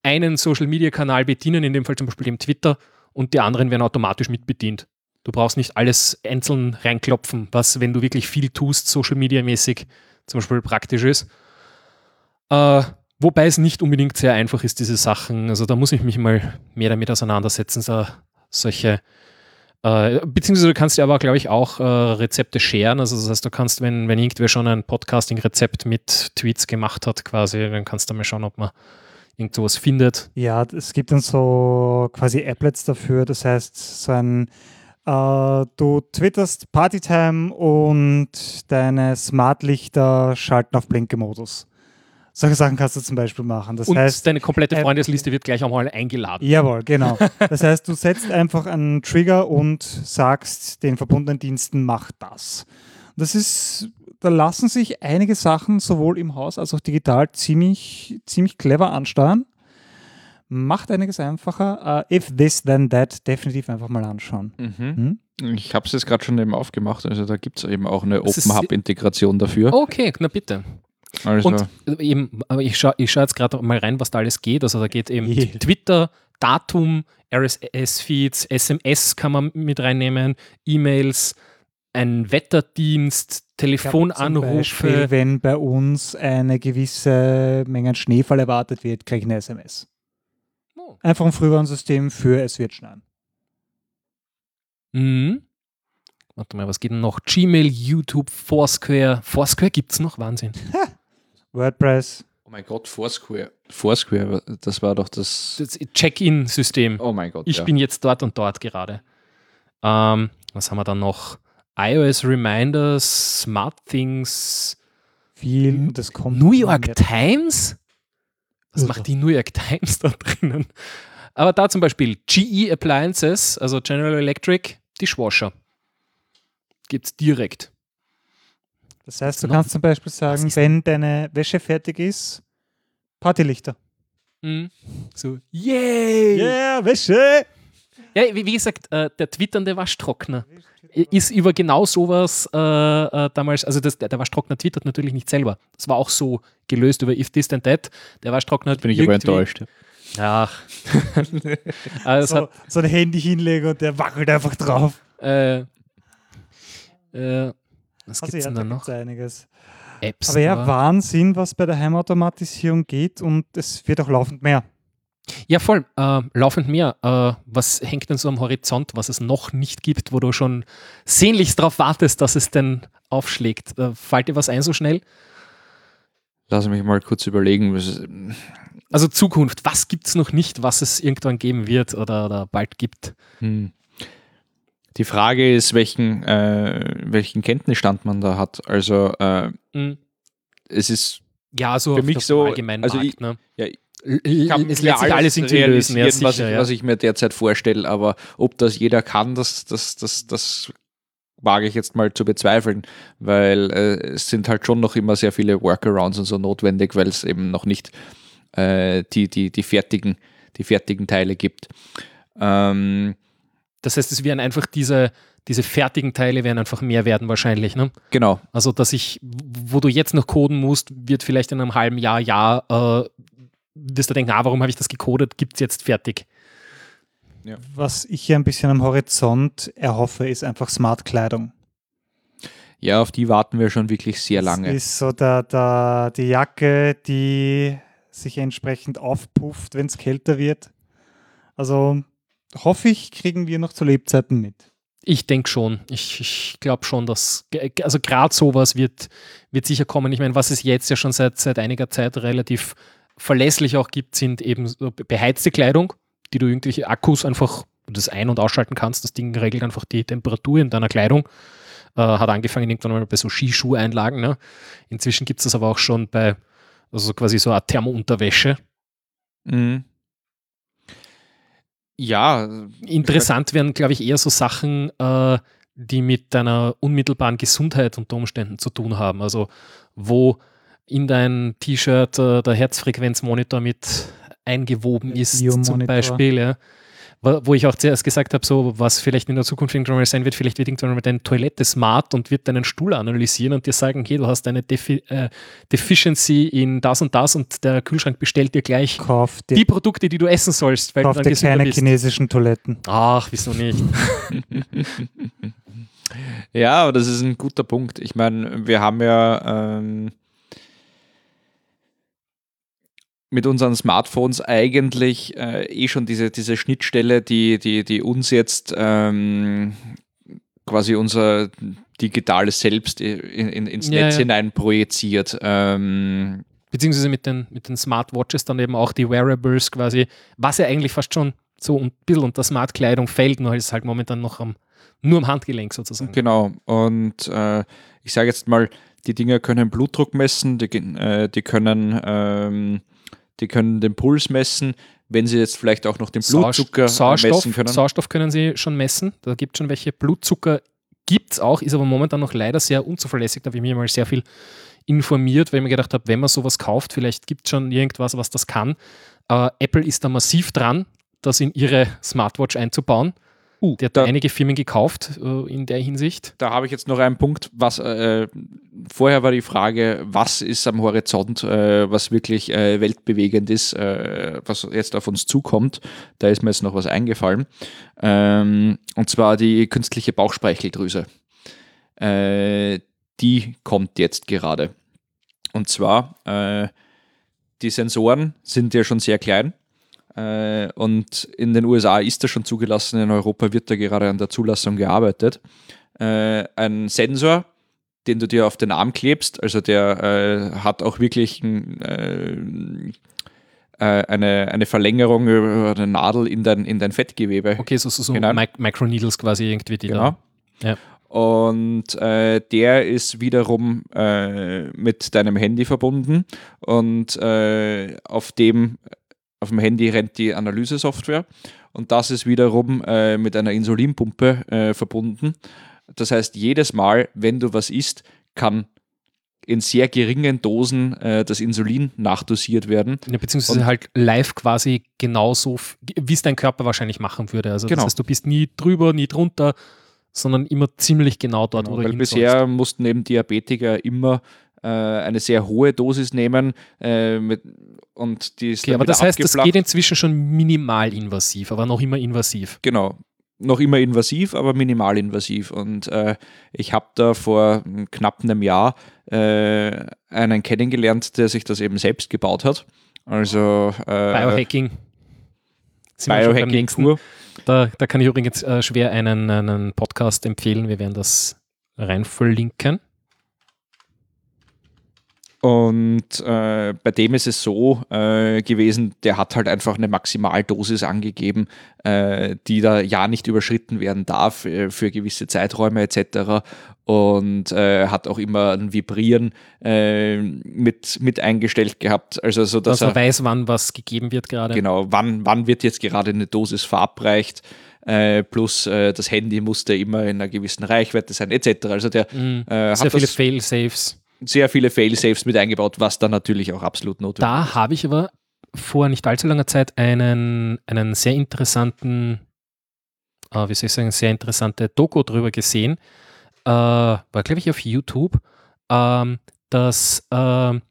einen Social Media Kanal bedienen, in dem Fall zum Beispiel dem Twitter, und die anderen werden automatisch mit bedient. Du brauchst nicht alles einzeln reinklopfen, was, wenn du wirklich viel tust, Social Media mäßig, zum Beispiel praktisch ist. Äh, wobei es nicht unbedingt sehr einfach ist, diese Sachen. Also da muss ich mich mal mehr damit auseinandersetzen, so, solche. Äh, beziehungsweise du kannst ja aber, glaube ich, auch äh, Rezepte scheren. Also das heißt, du kannst, wenn, wenn irgendwer schon ein Podcasting-Rezept mit Tweets gemacht hat, quasi, dann kannst du mal schauen, ob man irgend sowas findet.
Ja, es gibt dann so quasi Applets dafür. Das heißt, so ein äh, du twitterst Partytime und deine Smartlichter schalten auf Blinke-Modus. Solche Sachen kannst du zum Beispiel machen. Das
Und
heißt,
deine komplette
äh,
Freundesliste wird gleich einmal eingeladen.
Jawohl, genau. Das heißt, du setzt einfach einen Trigger und sagst den verbundenen Diensten, mach das. Das ist, da lassen sich einige Sachen sowohl im Haus als auch digital ziemlich, ziemlich clever ansteuern. Macht einiges einfacher. Äh, if this, then that, definitiv einfach mal anschauen.
Mhm.
Hm?
Ich habe es jetzt gerade schon eben aufgemacht. Also da gibt es eben auch eine Open Hub-Integration dafür.
Okay, na bitte.
Also,
Und eben, aber ich schaue ich schau jetzt gerade mal rein, was da alles geht. Also da geht eben
Je.
Twitter, Datum, RSS-Feeds, SMS kann man mit reinnehmen, E-Mails, ein Wetterdienst,
Ich glaub, Zum Beispiel,
Telefonanrufe.
wenn bei uns eine gewisse Menge an Schneefall erwartet wird, kriege ich eine SMS.
Oh.
Einfach ein Frühwarnsystem für es wird schneien.
Mhm. Warte mal, was geht denn noch? Gmail, YouTube, Foursquare. Foursquare gibt es noch? Wahnsinn.
WordPress.
oh mein Gott, Foursquare. Foursquare, das war doch das.
Das Check-in-System.
Oh mein Gott.
Ich
ja.
bin jetzt dort und dort gerade. Ähm, was haben wir dann noch? iOS Reminders, Smart Things,
Viel. Das kommt
New York. Times? Was
Irre.
macht die New York Times da drinnen? Aber da zum Beispiel GE Appliances, also General Electric, Dishwasher. Gibt es direkt.
Das heißt, du kannst zum Beispiel sagen, wenn deine Wäsche fertig ist, Partylichter.
Mhm. So, yay!
Yeah, Wäsche!
Ja, wie, wie gesagt, äh, der twitternde Waschtrockner ist über genau sowas äh, äh, damals, also das, der, der Waschtrockner twittert natürlich nicht selber. Das war auch so gelöst über If This Then That. Der Waschtrockner hat
bin ich aber enttäuscht.
Ach. also
So,
hat,
so ein Handy hinlegen und der wackelt einfach drauf.
äh, äh, was
Also
gibt's
ja,
denn
da
noch?
einiges.
Apps.
Aber ja, Wahnsinn, was bei der Heimautomatisierung geht und es wird auch laufend mehr.
Ja, voll. Äh, laufend mehr. Äh, was hängt denn so am Horizont, was es noch nicht gibt, wo du schon sehnlichst darauf wartest, dass es denn aufschlägt? Äh, fällt dir was ein so schnell?
Lass mich mal kurz überlegen.
Also Zukunft, was gibt es noch nicht, was es irgendwann geben wird oder, oder bald gibt?
Hm. Die Frage ist, welchen, äh, welchen Kenntnisstand man da hat. Also
Mhm.
es ist,
Ja, so
Für
auf
mich so- also
Markt.
ich-
ne?
ja, ich kann
es lässt sich alles lösen, ja,
realisieren, was,
sicher,
ich,
ja.
was ich mir derzeit vorstelle, aber ob das jeder kann, das, das, das, das wage ich jetzt mal zu bezweifeln, weil äh, es sind halt schon noch immer sehr viele Workarounds und so notwendig, weil es eben noch nicht äh, die, die, die, fertigen, die fertigen Teile gibt. Ähm,
Das heißt, es werden einfach diese, diese fertigen Teile werden einfach mehr werden wahrscheinlich. Ne?
genau,
Also, dass ich, wo du jetzt noch coden musst, wird vielleicht in einem halben Jahr, Jahr, äh, wirst du denken, ah, warum habe ich das gecodet? Gibt es jetzt fertig.
Was ich hier ein bisschen am Horizont erhoffe, ist einfach Smart-Kleidung.
Ja, auf die warten wir schon wirklich sehr lange.
Das ist so der, der, die Jacke, die sich entsprechend aufpufft, wenn es kälter wird. Also hoffe ich, kriegen wir noch zu Lebzeiten mit.
Ich denke schon. Ich, ich glaube schon, dass, also gerade sowas wird, wird sicher kommen. Ich meine, was es jetzt ja schon seit, seit einiger Zeit relativ verlässlich auch gibt, sind eben so be- beheizte Kleidung, die du irgendwelche Akkus einfach das ein- und ausschalten kannst. Das Ding regelt einfach die Temperatur in deiner Kleidung. Äh, hat angefangen irgendwann mal bei so Skischuheinlagen. Ne? Inzwischen gibt es das aber auch schon bei, also quasi so eine Thermounterwäsche.
Mhm. Ja,
Interessant wären, glaube ich, eher so Sachen, äh, die mit deiner unmittelbaren Gesundheit unter Umständen zu tun haben. Also wo in dein T-Shirt äh, der Herzfrequenzmonitor mit eingewoben
Der
ist, zum. Beispiel. Ja. Wo ich auch zuerst gesagt habe, so was vielleicht in der Zukunft irgendwann mal sein wird, vielleicht wird irgendwann mal deine Toilette smart und wird deinen Stuhl analysieren und dir sagen, okay, du hast eine Defi äh, Deficiency in das und das und der Kühlschrank bestellt dir gleich
Kauf dir,
die Produkte, die du essen sollst, weil
kauf
du dann
dir keine
bist.
chinesischen Toiletten.
Ach, wieso nicht?
Ja, aber das ist ein guter Punkt. Ich meine, wir haben ja ähm, mit unseren Smartphones eigentlich äh, eh schon diese, diese Schnittstelle, die, die, die uns jetzt ähm, quasi unser digitales Selbst in, in, ins
Ja,
Netz
ja.
hinein projiziert. Ähm,
Beziehungsweise mit den, mit den Smartwatches dann eben auch die Wearables quasi, was ja eigentlich fast schon so ein bisschen unter Smartkleidung fällt, nur ist halt momentan noch am, nur am Handgelenk sozusagen.
Genau. Und äh, ich sage jetzt mal, die Dinger können Blutdruck messen, die, äh, die können ähm, die können den Puls messen, wenn sie jetzt vielleicht auch noch den Blutzucker
Sauerst- Sauerstoff,
messen können.
Sauerstoff können sie schon messen. Da gibt es schon welche. Blutzucker gibt es auch, ist aber momentan noch leider sehr unzuverlässig. Da habe ich mir mal sehr viel informiert, weil ich mir gedacht habe, wenn man sowas kauft, vielleicht gibt es schon irgendwas, was das kann. Äh, Apple ist da massiv dran, das in ihre Smartwatch einzubauen.
Uh,
Die hat
da,
einige Firmen gekauft äh, in der Hinsicht.
da habe ich jetzt noch einen Punkt. Was äh, vorher war die Frage, was ist am Horizont, äh, was wirklich äh, weltbewegend ist, äh, was jetzt auf uns zukommt. Da ist mir jetzt noch was eingefallen. Ähm, und zwar die künstliche Bauchspeicheldrüse. Äh, die kommt jetzt gerade. Und zwar, die Sensoren sind ja schon sehr klein. Äh, und in den USA ist das schon zugelassen, in Europa wird da gerade an der Zulassung gearbeitet. Äh, ein Sensor, den du dir auf den Arm klebst, also der äh, hat auch wirklich ein, äh, äh, eine, eine Verlängerung über eine Nadel in dein, in dein Fettgewebe.
Okay, so, so, so
Genau.
Mic Microneedles quasi irgendwie, die
Genau.
da. Ja.
Und äh, der ist wiederum äh, mit deinem Handy verbunden und äh, auf dem auf dem Handy rennt die Analysesoftware und das ist wiederum äh, mit einer Insulinpumpe äh, verbunden. Das heißt, jedes Mal, wenn du was isst, kann in sehr geringen Dosen äh, das Insulin nachdosiert werden.
Ja, beziehungsweise
Und-
halt live quasi genauso, wie es dein Körper wahrscheinlich machen würde. Also
Genau.
das heißt, du bist nie drüber, nie drunter, sondern immer ziemlich genau dort, wo
Genau,
du
weil
hin
bisher mussten eben Diabetiker immer äh, eine sehr hohe Dosis nehmen äh, mit, und die ist
Okay, aber das heißt, das
abgeflacht.
geht inzwischen schon minimal invasiv, aber noch immer invasiv.
Genau. Noch immer invasiv, aber minimalinvasiv. Und äh, ich habe da vor mm, knapp einem Jahr äh, einen kennengelernt, der sich das eben selbst gebaut hat. Also äh,
Biohacking. Sind
Biohacking pur.
Da, da kann ich übrigens äh, schwer einen, einen Podcast empfehlen. Wir werden das rein verlinken.
Und äh, bei dem ist es so äh, gewesen, der hat halt einfach eine Maximaldosis angegeben, äh, die da ja nicht überschritten werden darf äh, für gewisse Zeiträume etc. Und äh, hat auch immer ein Vibrieren äh, mit, mit eingestellt gehabt. Also so, dass
Dass er
er
weiß, wann was gegeben wird gerade.
genau, wann, wann wird jetzt gerade eine Dosis verabreicht. Äh, plus äh, das Handy musste immer in einer gewissen Reichweite sein, etc. Also der
Mhm.
äh,
Sehr
hat
viele
das
Fail-Safes.
Sehr viele Fail-Safes mit eingebaut, was dann natürlich auch absolut notwendig
Da habe ich aber vor nicht allzu langer Zeit einen, einen sehr interessanten, äh, wie soll ich sagen, sehr interessante Doku drüber gesehen. Äh, war, glaube ich, auf YouTube, ähm, dass, ähm,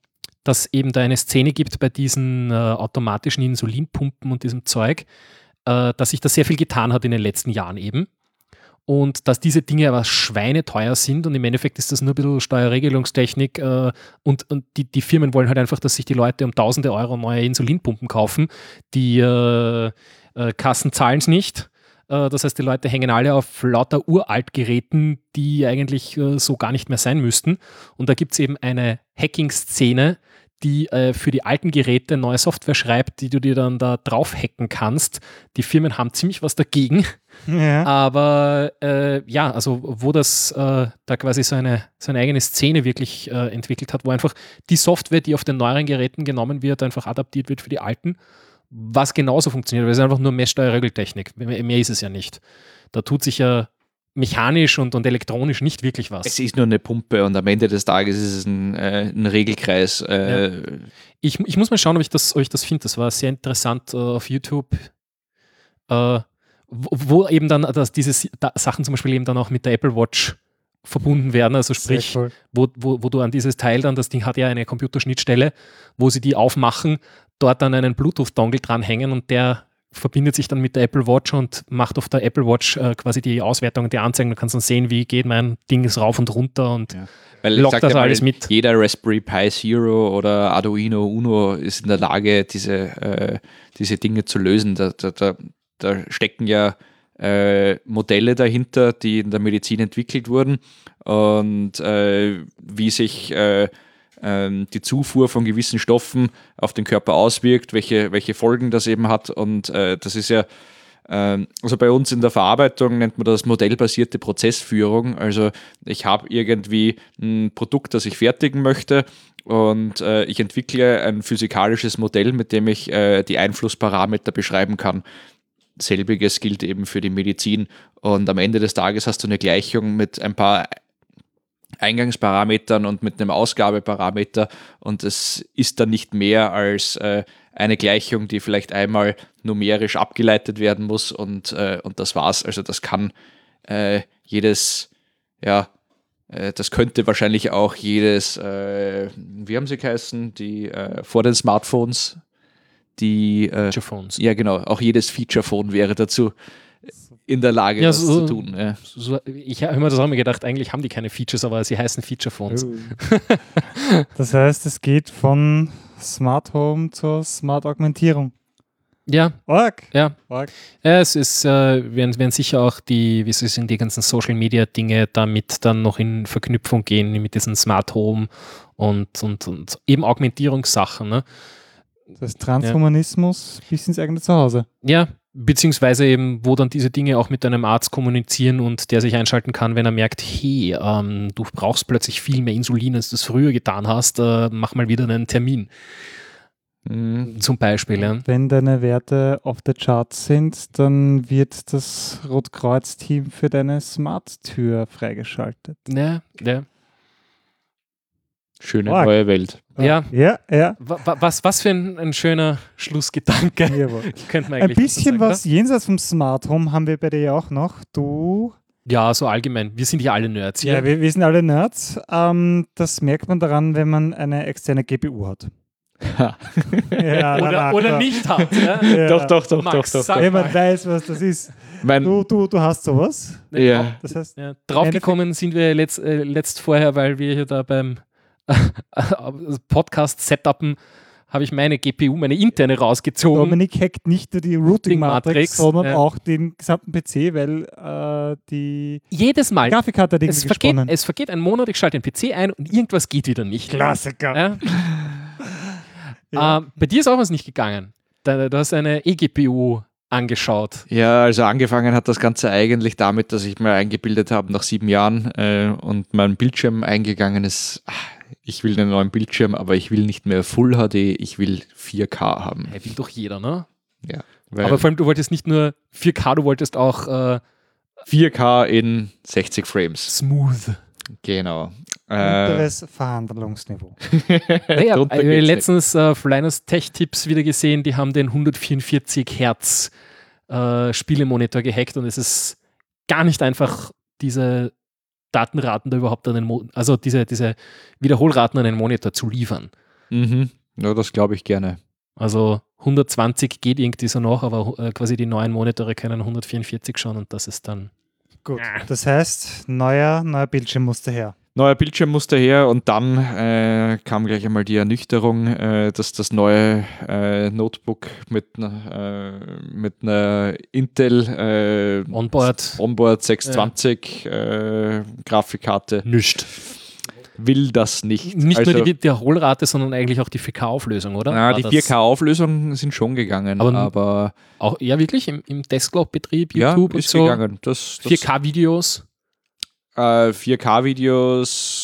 dass eben da eine Szene gibt bei diesen äh, automatischen Insulinpumpen und diesem Zeug, äh, dass sich da sehr viel getan hat in den letzten Jahren eben. Und dass diese Dinge aber schweineteuer sind und im Endeffekt ist das nur ein bisschen Steuerregelungstechnik äh, und, und die, die Firmen wollen halt einfach, dass sich die Leute um tausende Euro neue Insulinpumpen kaufen. Die äh, äh, Kassen zahlen es nicht. Äh, das heißt, die Leute hängen alle auf lauter Uraltgeräten, die eigentlich äh, so gar nicht mehr sein müssten. Und da gibt es eben eine Hacking-Szene, die äh, für die alten Geräte neue Software schreibt, die du dir dann da drauf hacken kannst. Die Firmen haben ziemlich was dagegen.
Ja.
Aber äh, ja, also wo das äh, da quasi so eine, so eine eigene Szene wirklich äh, entwickelt hat, wo einfach die Software, die auf den neueren Geräten genommen wird, einfach adaptiert wird für die alten, was genauso funktioniert, weil es ist einfach nur Messsteuerregeltechnik. Mehr, mehr ist es ja nicht. Da tut sich ja mechanisch und, und elektronisch nicht wirklich was.
Es ist nur eine Pumpe und am Ende des Tages ist es ein, äh, ein Regelkreis. Äh,
Ich, ich muss mal schauen, ob ich das, ob ich das finde. Das war sehr interessant äh, auf YouTube, äh, wo, wo eben dann dass diese da, Sachen zum Beispiel eben dann auch mit der Apple Watch verbunden werden. Also sprich,
cool.
wo, wo, wo du an dieses Teil dann, das Ding hat ja eine Computerschnittstelle, wo sie die aufmachen, dort dann einen Bluetooth-Dongle dranhängen und der verbindet sich dann mit der Apple Watch und macht auf der Apple Watch äh, quasi die Auswertung die Anzeigen. Du kannst dann sehen, wie geht mein Ding ist rauf und runter und
Ja. Weil
Lockt das
dir mal,
alles mit.
Jeder Raspberry Pi Zero oder Arduino Uno ist in der Lage, diese, äh, diese Dinge zu lösen. Da, da, da, da stecken ja äh, Modelle dahinter, die in der Medizin entwickelt wurden und äh, wie sich äh, ähm, die Zufuhr von gewissen Stoffen auf den Körper auswirkt, welche, welche Folgen das eben hat. Und äh, das ist ja ähm, also bei uns in der Verarbeitung nennt man das modellbasierte Prozessführung. Also ich habe irgendwie ein Produkt, das ich fertigen möchte und äh, ich entwickle ein physikalisches Modell, mit dem ich äh, die Einflussparameter beschreiben kann. Selbiges gilt eben für die Medizin. Und am Ende des Tages hast du eine Gleichung mit ein paar Eingangsparametern und mit einem Ausgabeparameter. Und es ist dann nicht mehr als äh, eine Gleichung, die vielleicht einmal numerisch abgeleitet werden muss. Und, äh, und das war's. Also das kann äh, jedes, ja, äh, das könnte wahrscheinlich auch jedes, äh, wie haben sie geheißen, die äh, vor den Smartphones, die, äh,
Feature Phones.
ja genau, auch jedes Feature-Phone wäre dazu in der Lage,
Ja,
das
so-
zu tun. Ja.
So, ich habe immer das auch immer gedacht, eigentlich haben die keine Features, aber sie heißen Feature Phones.
Das heißt, es geht von Smart Home zur Smart Augmentierung.
Ja,
Org.
ja.
Org.
Ja, es ist, äh, werden, werden sicher auch die, wie sie sind, die ganzen Social Media Dinge damit dann noch in Verknüpfung gehen mit diesen Smart Home und, und, und eben Augmentierungssachen. Ne?
Das Transhumanismus bis ins eigene Zuhause.
Ja, beziehungsweise eben, wo dann diese Dinge auch mit einem Arzt kommunizieren und der sich einschalten kann, wenn er merkt, hey, ähm, du brauchst plötzlich viel mehr Insulin, als du es früher getan hast, äh, mach mal wieder einen Termin,
Mhm.
zum Beispiel. Ja.
Wenn deine Werte auf der Charts sind, dann wird das Rotkreuz-Team für deine Smart-Tür freigeschaltet.
Ja, ja.
Schöne
Org.
neue Welt.
Ja.
Ja, ja.
Wa- wa- Was, was für ein, ein schöner Schlussgedanke.
Jawohl.
Könnte man
Ein bisschen
sagen,
was jenseits vom Smart Home haben wir bei dir ja auch noch. Du
oder? Ja, so allgemein. Wir sind ja alle Nerds hier.
Ja, wir, wir sind alle Nerds. Ähm, das merkt man daran, wenn man eine externe GPU hat. ja,
oder, oder
ja.
nicht hat. Ja?
Ja.
Doch, doch, doch,
Max,
doch, doch.
Wenn man weiß, was das ist.
Mein,
Du, du, du hast sowas.
ja.
Das heißt,
Ja, draufgekommen sind wir letzt, äh, letzt vorher, weil wir hier da beim Podcast setupen habe ich meine GPU, meine interne rausgezogen.
Dominik hackt nicht nur die Routing-Matrix,
Matrix,
sondern
ja.
auch den gesamten PC, weil äh, die
Jedes Mal.
Grafikkarte hat
Es vergeht,
gesponnen.
es vergeht ein Monat, ich schalte den PC ein und irgendwas geht wieder nicht.
Klassiker.
Ja?
Ja.
Ähm, bei dir ist auch was nicht gegangen. Du hast eine eGPU angeschaut.
ja, also angefangen hat das Ganze eigentlich damit, dass ich mir eingebildet habe nach sieben Jahren äh, und mein Bildschirm eingegangen ist. ah, Ich will einen neuen Bildschirm, aber ich will nicht mehr Full HD, ich will 4K haben.
Hey, will doch jeder, ne?
Ja, weil
Aber vor allem, du wolltest nicht nur 4K, du wolltest auch äh,
4K in 60 Frames.
smooth.
Genau. Äh,
Unteres Verhandlungsniveau.
Naja,
drunter
ich habe
geht's
letztens äh, auf Linus Tech Tips wieder gesehen, die haben den 144 Hertz äh, Spielemonitor gehackt und es ist gar nicht einfach, diese Datenraten da überhaupt an den, Mo also diese, diese Wiederholraten an den Monitor zu liefern.
mhm. Ja, das glaube ich gerne.
Also 120 geht irgendwie so noch, aber äh, quasi die neuen Monitore können 144 schon und das ist dann
Gut, das heißt, neuer, neuer Bildschirm musste her.
Neuer Bildschirm musste her und dann äh, kam gleich einmal die Ernüchterung, äh, dass das neue äh, Notebook mit, einer, äh, mit einer Intel äh,
Onboard
Onboard 620 äh, Grafikkarte
nischt.
will das nicht.
Nicht
also,
nur die Wiederholrate, sondern eigentlich auch die 4K-Auflösung, oder?
na,
War
die
das
4K-Auflösungen sind schon gegangen,
Aber-
aber,
Auch, ja, wirklich im, im Desktop-Betrieb,
ja,
YouTube
ist
und so.
gegangen. Das, das,
4K-Videos.
Äh, 4K-Videos, äh,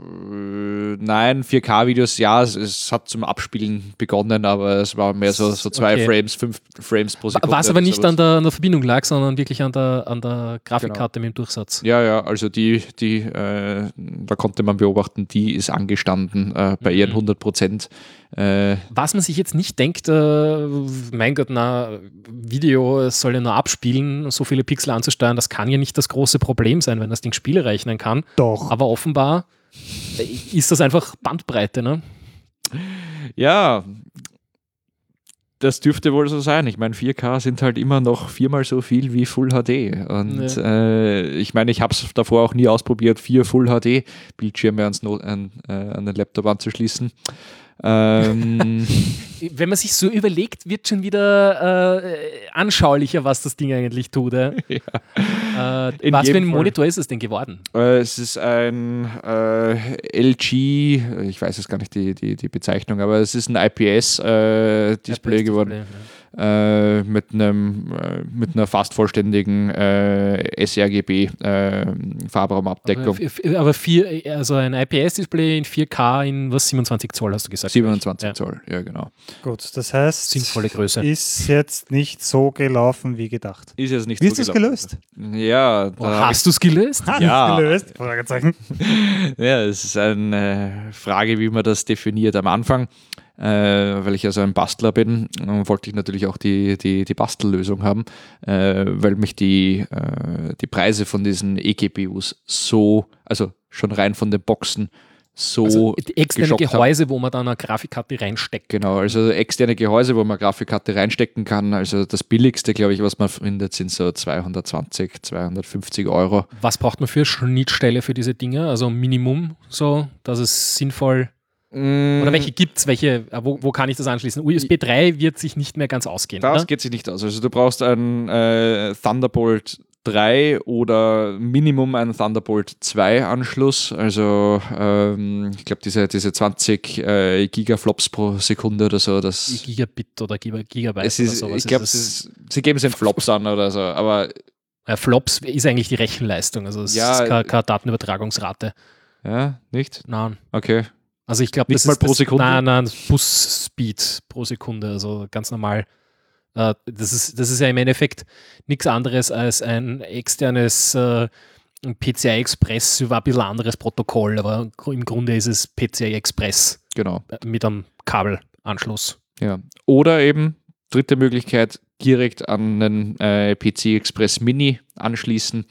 nein, 4K-Videos, ja, es, es hat zum Abspielen begonnen, aber es war mehr so, so zwei
Okay.
Frames, fünf Frames pro Sekunde.
Was aber nicht an der, an der Verbindung lag, sondern wirklich an der, an der Grafikkarte mit dem Durchsatz.
Ja, ja, also die, die, äh, da konnte man beobachten, die ist angestanden äh, bei ihren
Mhm.
100 Prozent. Äh,
Was man sich jetzt nicht denkt, äh, mein Gott, na, Video es soll ja nur abspielen, so viele Pixel anzusteuern, das kann ja nicht das große Problem sein, wenn das Ding Spiele rechnen kann.
Doch.
Aber offenbar äh, ist das einfach Bandbreite, ne?
ja, das dürfte wohl so sein. Ich meine, 4K sind halt immer noch viermal so viel wie Full HD. Und äh, ich meine, ich habe es davor auch nie ausprobiert, vier Full HD-Bildschirme ans No- an, äh, an den Laptop anzuschließen. Ähm,
Wenn man sich so überlegt, wird schon wieder äh, anschaulicher, was das Ding eigentlich tut. Äh. Äh,
In
was für ein
Fall.
Monitor ist es denn geworden?
Äh, es ist ein äh, LG, ich weiß jetzt gar nicht die, die, die Bezeichnung, aber es ist ein IPS-Display geworden äh, mit, einem, äh, mit einer fast vollständigen äh, sRGB-Farbraumabdeckung.
Aber, f- f- aber vier, also ein IPS-Display in 4K in was 27 Zoll hast du gesagt?
27
Ja.
Zoll, ja genau.
Gut, das heißt,
Sinnvolle Größe.
ist jetzt nicht so gelaufen wie gedacht.
Ist jetzt nicht
Wie
so
hast du es
gelaufen.
gelöst?
Ja,
Oh, hast du es gelöst?
Hast
Ja.
gelöst? Fragezeichen.
Ja, es ist eine Frage, wie man das definiert am Anfang. Äh, weil ich also ein Bastler bin, äh, wollte ich natürlich auch die, die, die Bastellösung haben, äh, weil mich die, äh, die Preise von diesen eGPUs so, also schon rein von den Boxen, so
Also die externe
geschockt haben.
Gehäuse, wo man dann eine Grafikkarte reinsteckt.
Genau, also externe Gehäuse, wo man Grafikkarte reinstecken kann. Also das billigste, glaube ich, was man findet, sind so 220, 250 Euro.
Was braucht man für Schnittstelle für diese Dinge? Also Minimum, so, dass es sinnvoll. Oder welche gibt es? Welche, äh, wo, wo kann ich das anschließen? USB 3 wird sich nicht mehr ganz ausgehen.
Das
oder?
geht sich nicht aus. Also du brauchst einen äh, Thunderbolt 3 oder Minimum einen Thunderbolt 2 Anschluss. Also ähm, ich glaube diese, diese 20 äh, Gigaflops pro Sekunde oder so. Das,
Gigabit oder Giga- Gigabyte
es ist,
oder sowas.
ich glaube, sie geben es in Flops an oder so. Aber.
Äh, Flops ist eigentlich die Rechenleistung. Also es
Ja,
ist keine, keine Datenübertragungsrate.
ja, nicht?
Nein.
Okay.
Also ich glaube, das
mal
ist
pro
das,
Sekunde?
Nein, nein, Busspeed pro Sekunde, also ganz normal. Äh, das, ist, das ist ja im Endeffekt nichts anderes als ein externes äh, PCI Express über ein bisschen anderes Protokoll, aber im Grunde ist es PCI Express
Genau.
äh, mit einem Kabelanschluss.
Ja. Oder eben, dritte Möglichkeit, direkt an einen äh, PC Express Mini anschließen.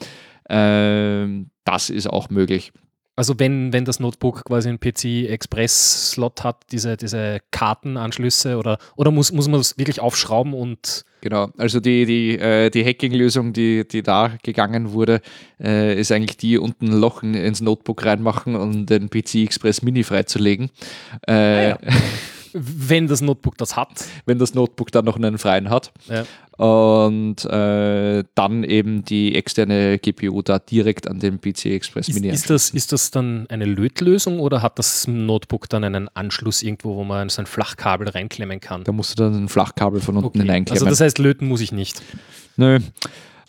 Ähm, das ist auch möglich.
Also wenn, wenn das Notebook quasi einen PC Express Slot hat, diese, diese Kartenanschlüsse oder, oder muss, muss man das wirklich aufschrauben und
Genau, also die, die, äh, die Hacking-Lösung, die, die da gegangen wurde, äh, ist eigentlich die, unten ein Loch in, ins Notebook reinmachen und den PC Express Mini freizulegen. Äh,
wenn das Notebook das hat,
Wenn das Notebook dann noch einen freien hat.
Ja.
Und äh, dann eben die externe GPU da direkt an den PC Express
Ist,
Mini
ist, das, ist das dann eine Lötlösung oder hat das Notebook dann einen Anschluss irgendwo, wo man so ein Flachkabel reinklemmen kann?
Da musst du dann ein Flachkabel von unten
Okay.
hineinklemmen.
Also das heißt, löten muss ich nicht.
Nö.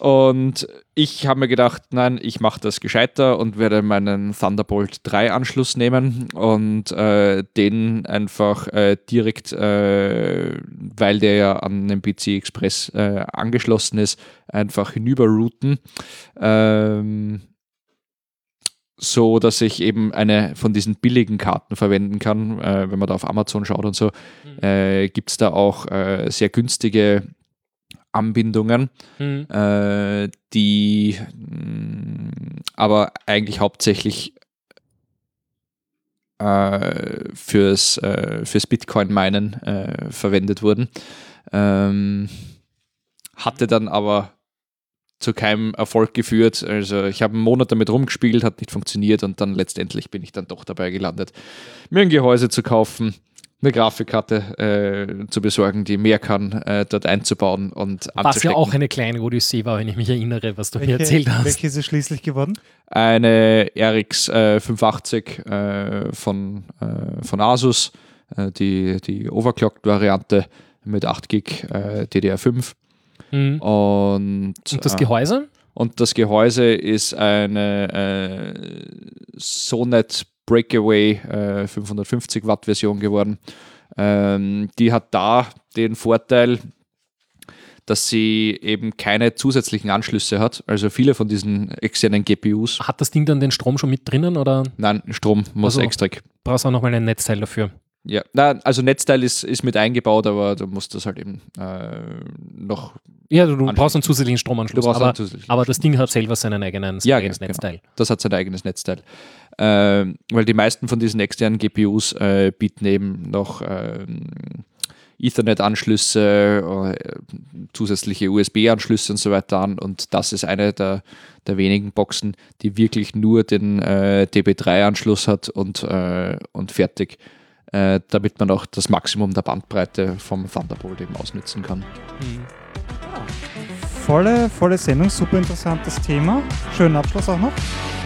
Und ich habe mir gedacht, nein, ich mache das gescheiter und werde meinen Thunderbolt 3 Anschluss nehmen und äh, den einfach äh, direkt, äh, weil der ja an den PC Express äh, angeschlossen ist, einfach hinüberrouten. Ähm, so dass ich eben eine von diesen billigen Karten verwenden kann. Äh, wenn man da auf Amazon schaut und so, äh, gibt es da auch äh, sehr günstige Anbindungen,
Hm.
äh, die mh, aber eigentlich hauptsächlich äh, fürs, äh, fürs Bitcoin-Minen äh, verwendet wurden. Ähm, hatte dann aber zu keinem Erfolg geführt. Also ich habe einen Monat damit rumgespielt, hat nicht funktioniert und dann letztendlich bin ich dann doch dabei gelandet, mir ein Gehäuse zu kaufen, eine Grafikkarte äh, zu besorgen, die mehr kann, äh, dort einzubauen und
Was ja
anzustecken.
auch eine kleine Odyssee war, wenn ich mich erinnere, was du mir
Welche,
erzählt hast.
welche ist es schließlich geworden?
eine RX äh, 580 äh, von, äh, von Asus, äh, die, die Overclocked-Variante mit 8 Gig äh, DDR5.
Mhm.
Und,
Und das
äh,
Gehäuse?
und das Gehäuse ist eine äh, Sonet Breakaway äh, 550 Watt Version geworden. Ähm, die hat da den Vorteil, dass sie eben keine zusätzlichen Anschlüsse hat. Also viele von diesen externen GPUs.
Hat das Ding dann den Strom schon mit drinnen oder
Nein, Strom muss
Also-
extra.
brauchst du auch nochmal ein Netzteil dafür?
Ja, nein, also Netzteil ist, ist mit eingebaut, aber du musst das halt eben äh, noch.
Ja, du,
Anschluss.
brauchst einen zusätzlichen Stromanschluss, aber,
einen zusätzlichen
aber das Ding hat selber seinen eigenen,
Ja,
eigenes
genau,
Netzteil.
Das hat sein eigenes Netzteil. Ähm, weil die meisten von diesen externen GPUs äh, bieten eben noch ähm, Ethernet-Anschlüsse, äh, zusätzliche USB-Anschlüsse und so weiter an. Und das ist eine der, der wenigen Boxen, die wirklich nur den äh, DB3-Anschluss hat und, äh, und fertig, äh, damit man auch das Maximum der Bandbreite vom Thunderbolt eben ausnutzen kann.
Volle, volle Sendung, super interessantes Thema. Schönen Abschluss auch noch.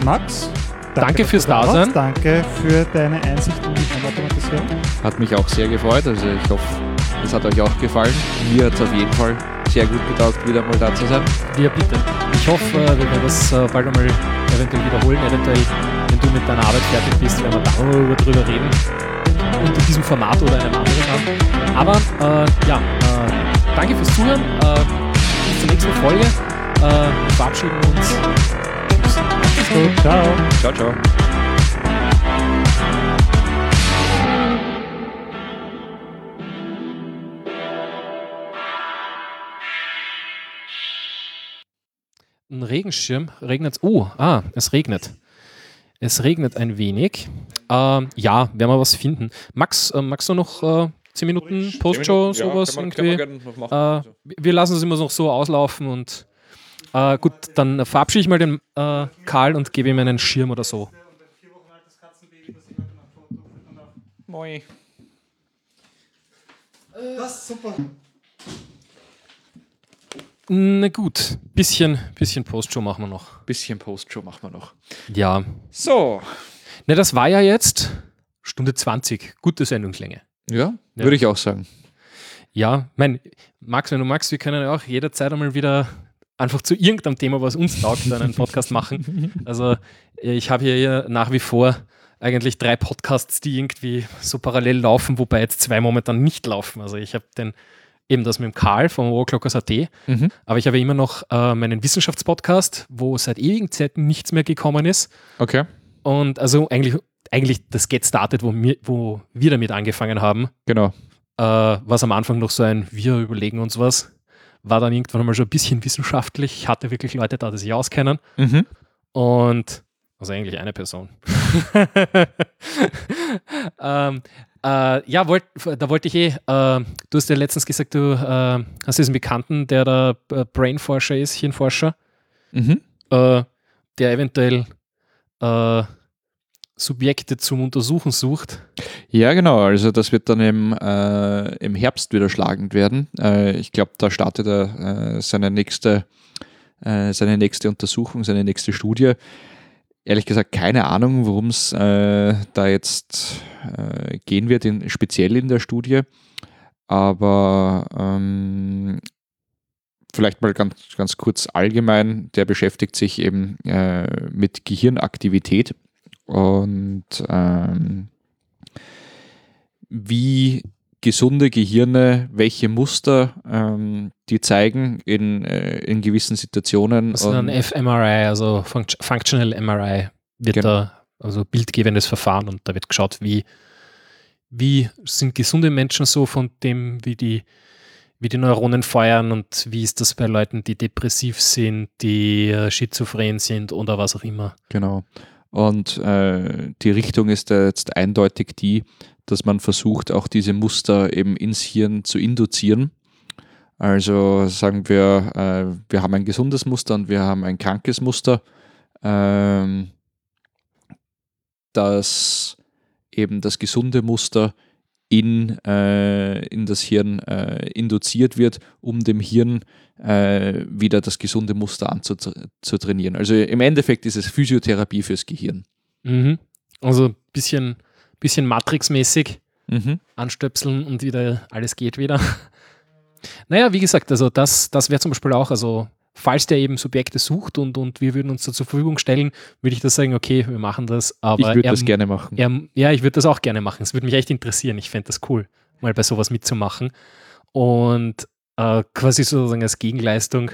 Max,
Danke
dass
fürs. Dasein.
Danke für deine Einsicht in die Automatisierung.
Hat mich auch sehr gefreut. Also ich hoffe, es hat euch auch gefallen. Mir hat es auf jeden Fall sehr gut getaugt, wieder mal da zu sein.
Ja, bitte. Ich hoffe, äh, wir werden das äh, bald einmal eventuell wiederholen. Eventuell, wenn du mit deiner Arbeit fertig bist, werden wir darüber drüber reden. Unter diesem Format oder einem anderen. Art. Aber äh, ja, äh, danke fürs Zuhören. Äh, bis zur nächsten Folge. Äh, wir verabschieden uns.
Mach's gut, ciao.
Ciao, ciao.
Ein Regenschirm. Regnet Oh, ah, es regnet. Es regnet ein wenig. Ähm, ja, werden wir was finden. Max, äh, magst du noch äh, 10 Minuten Postshow, sowas irgendwie? Äh, wir lassen es immer noch so auslaufen und äh, gut, dann verabschiede ich mal den äh, Karl und gebe ihm einen Schirm oder so.
Moi.
Das super.
Na gut, bisschen, bisschen Postshow machen wir noch.
Bisschen Postshow machen wir noch.
Ja.
So.
Ne, das war ja jetzt Stunde 20. Gute Sendungslänge.
Ja,
Ja.
würde ich auch sagen.
Ja, mein, Max, wenn du magst, wir können ja auch jederzeit einmal wieder einfach zu irgendeinem Thema, was uns taugt, einen Podcast machen. Also ich habe hier nach wie vor eigentlich drei Podcasts, die irgendwie so parallel laufen, wobei jetzt zwei momentan nicht laufen. Also ich habe den eben das mit dem Karl vom Overclockers.at,
Mhm.
aber ich habe immer noch äh, meinen Wissenschaftspodcast, wo seit ewigen Zeiten nichts mehr gekommen ist.
Okay.
Und also eigentlich, eigentlich das Get Started, wo wir, wo wir damit angefangen haben,
Genau.
äh, was am Anfang noch so ein Wir überlegen uns was, war dann irgendwann mal schon ein bisschen wissenschaftlich. Ich hatte wirklich Leute da, die sich auskennen.
Mhm.
Und also eigentlich eine Person. ähm, äh, ja, wollt, da wollte ich eh, äh, du hast ja letztens gesagt, du äh, hast diesen Bekannten, der da äh, Brainforscher ist, Hirnforscher,
Mhm.
äh, der eventuell äh, Subjekte zum Untersuchen sucht.
Ja, genau. Also das wird dann im, äh, im Herbst wieder schlagend werden. Äh, ich glaube, da startet er äh, seine, nächste, äh, seine nächste Untersuchung, seine nächste Studie. Ehrlich gesagt, keine Ahnung, worum es äh, da jetzt äh, gehen wird, in, speziell in der Studie. Aber ähm, vielleicht mal ganz, ganz kurz allgemein, der beschäftigt sich eben mit Gehirnaktivität und ähm, wie gesunde Gehirne, welche Muster ähm, die zeigen in, äh, in gewissen Situationen.
Das ist
Und-
fMRI, also Funct Functional MRI, wird
Genau.
da, also bildgebendes Verfahren und da wird geschaut, wie, wie sind gesunde Menschen so von dem, wie die, wie die Neuronen feuern und wie ist das bei Leuten, die depressiv sind, die äh, schizophren sind oder was auch immer.
Genau. Und äh, die Richtung ist da jetzt eindeutig die, dass man versucht, auch diese Muster eben ins Hirn zu induzieren. Also sagen wir, äh, wir haben ein gesundes Muster und wir haben ein krankes Muster, ähm, dass eben das gesunde Muster in, äh, in das Hirn äh, induziert wird, um dem Hirn äh, wieder das gesunde Muster anzutrainieren. Also im Endeffekt ist es Physiotherapie fürs Gehirn.
Mhm. Also ein bisschen, bisschen Matrix-mäßig
Mhm.
anstöpseln und wieder alles geht wieder. Naja, wie gesagt, also das, das wäre zum Beispiel auch, also falls der eben Subjekte sucht und, und wir würden uns da zur Verfügung stellen, würde ich das sagen, okay, wir machen das. Aber
Ich würde das gerne machen.
er, ja, ich würde das auch gerne machen. Es würde mich echt interessieren. Ich fände das cool, mal bei sowas mitzumachen. Und äh, quasi sozusagen als Gegenleistung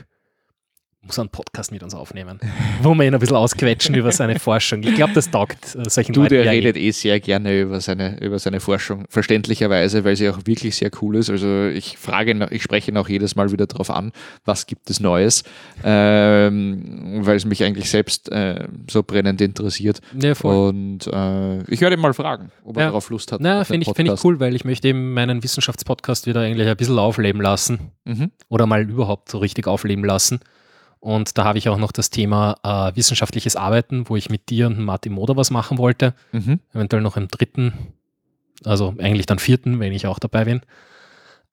muss er einen Podcast mit uns aufnehmen, wo wir ihn ein bisschen ausquetschen über seine Forschung. Ich glaube, das taugt äh, solchen
Du,
Leuten
der
ja eh.
redet eh sehr gerne über seine, über seine Forschung, verständlicherweise, weil sie auch wirklich sehr cool ist. Also ich frage, ihn- ich spreche ihn auch jedes Mal wieder darauf an, was gibt es Neues, ähm, weil es mich eigentlich selbst äh, so brennend interessiert.
Ja, voll.
Und äh, ich werde ihn mal fragen, ob er
Ja.
darauf Lust hat.
Na, finde ich, find ich cool, weil ich möchte eben meinen Wissenschaftspodcast wieder eigentlich ein bisschen aufleben lassen
Mhm.
oder mal überhaupt so richtig aufleben lassen. Und da habe ich auch noch das Thema äh, wissenschaftliches Arbeiten, wo ich mit dir und Martin Moder was machen wollte.
Mhm.
eventuell noch im dritten, also eigentlich dann vierten, wenn ich auch dabei bin.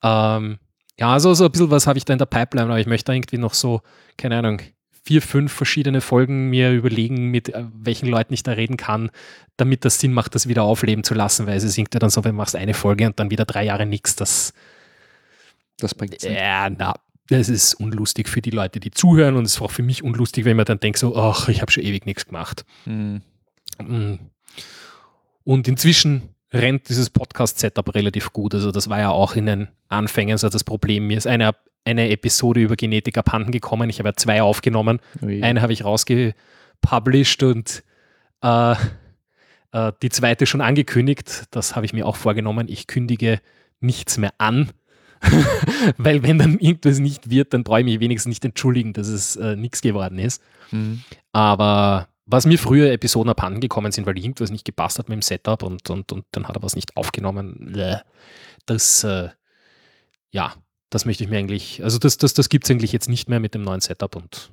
Ähm, ja, also so ein bisschen was habe ich da in der Pipeline, aber ich möchte irgendwie noch so, keine Ahnung, vier, fünf verschiedene Folgen mir überlegen, mit äh, welchen Leuten ich da reden kann, damit das Sinn macht, das wieder aufleben zu lassen, weil es singt ja dann so, wenn du machst eine Folge und dann wieder drei Jahre nichts, das,
Das bringt
ja, na, das ist unlustig für die Leute, die zuhören und es ist auch für mich unlustig, wenn man dann denkt so, ach, ich habe schon ewig nichts gemacht.
Mhm.
Und inzwischen rennt dieses Podcast-Setup relativ gut. Also das war ja auch in den Anfängen so das Problem. Mir ist eine, eine Episode über Genetik abhanden gekommen. Ich habe ja zwei aufgenommen.
Ui.
Eine habe ich rausgepublished und äh, äh, die zweite schon angekündigt. Das habe ich mir auch vorgenommen. Ich kündige nichts mehr an. Weil wenn dann irgendwas nicht wird, dann brauche ich mich wenigstens nicht entschuldigen, dass es äh, nichts geworden ist.
Mhm.
Aber was mir früher Episoden abhanden gekommen sind, weil irgendwas nicht gepasst hat mit dem Setup und, und, und dann hat er was nicht aufgenommen, das, äh, ja, das möchte ich mir eigentlich, also das, das, das gibt es eigentlich jetzt nicht mehr mit dem neuen Setup und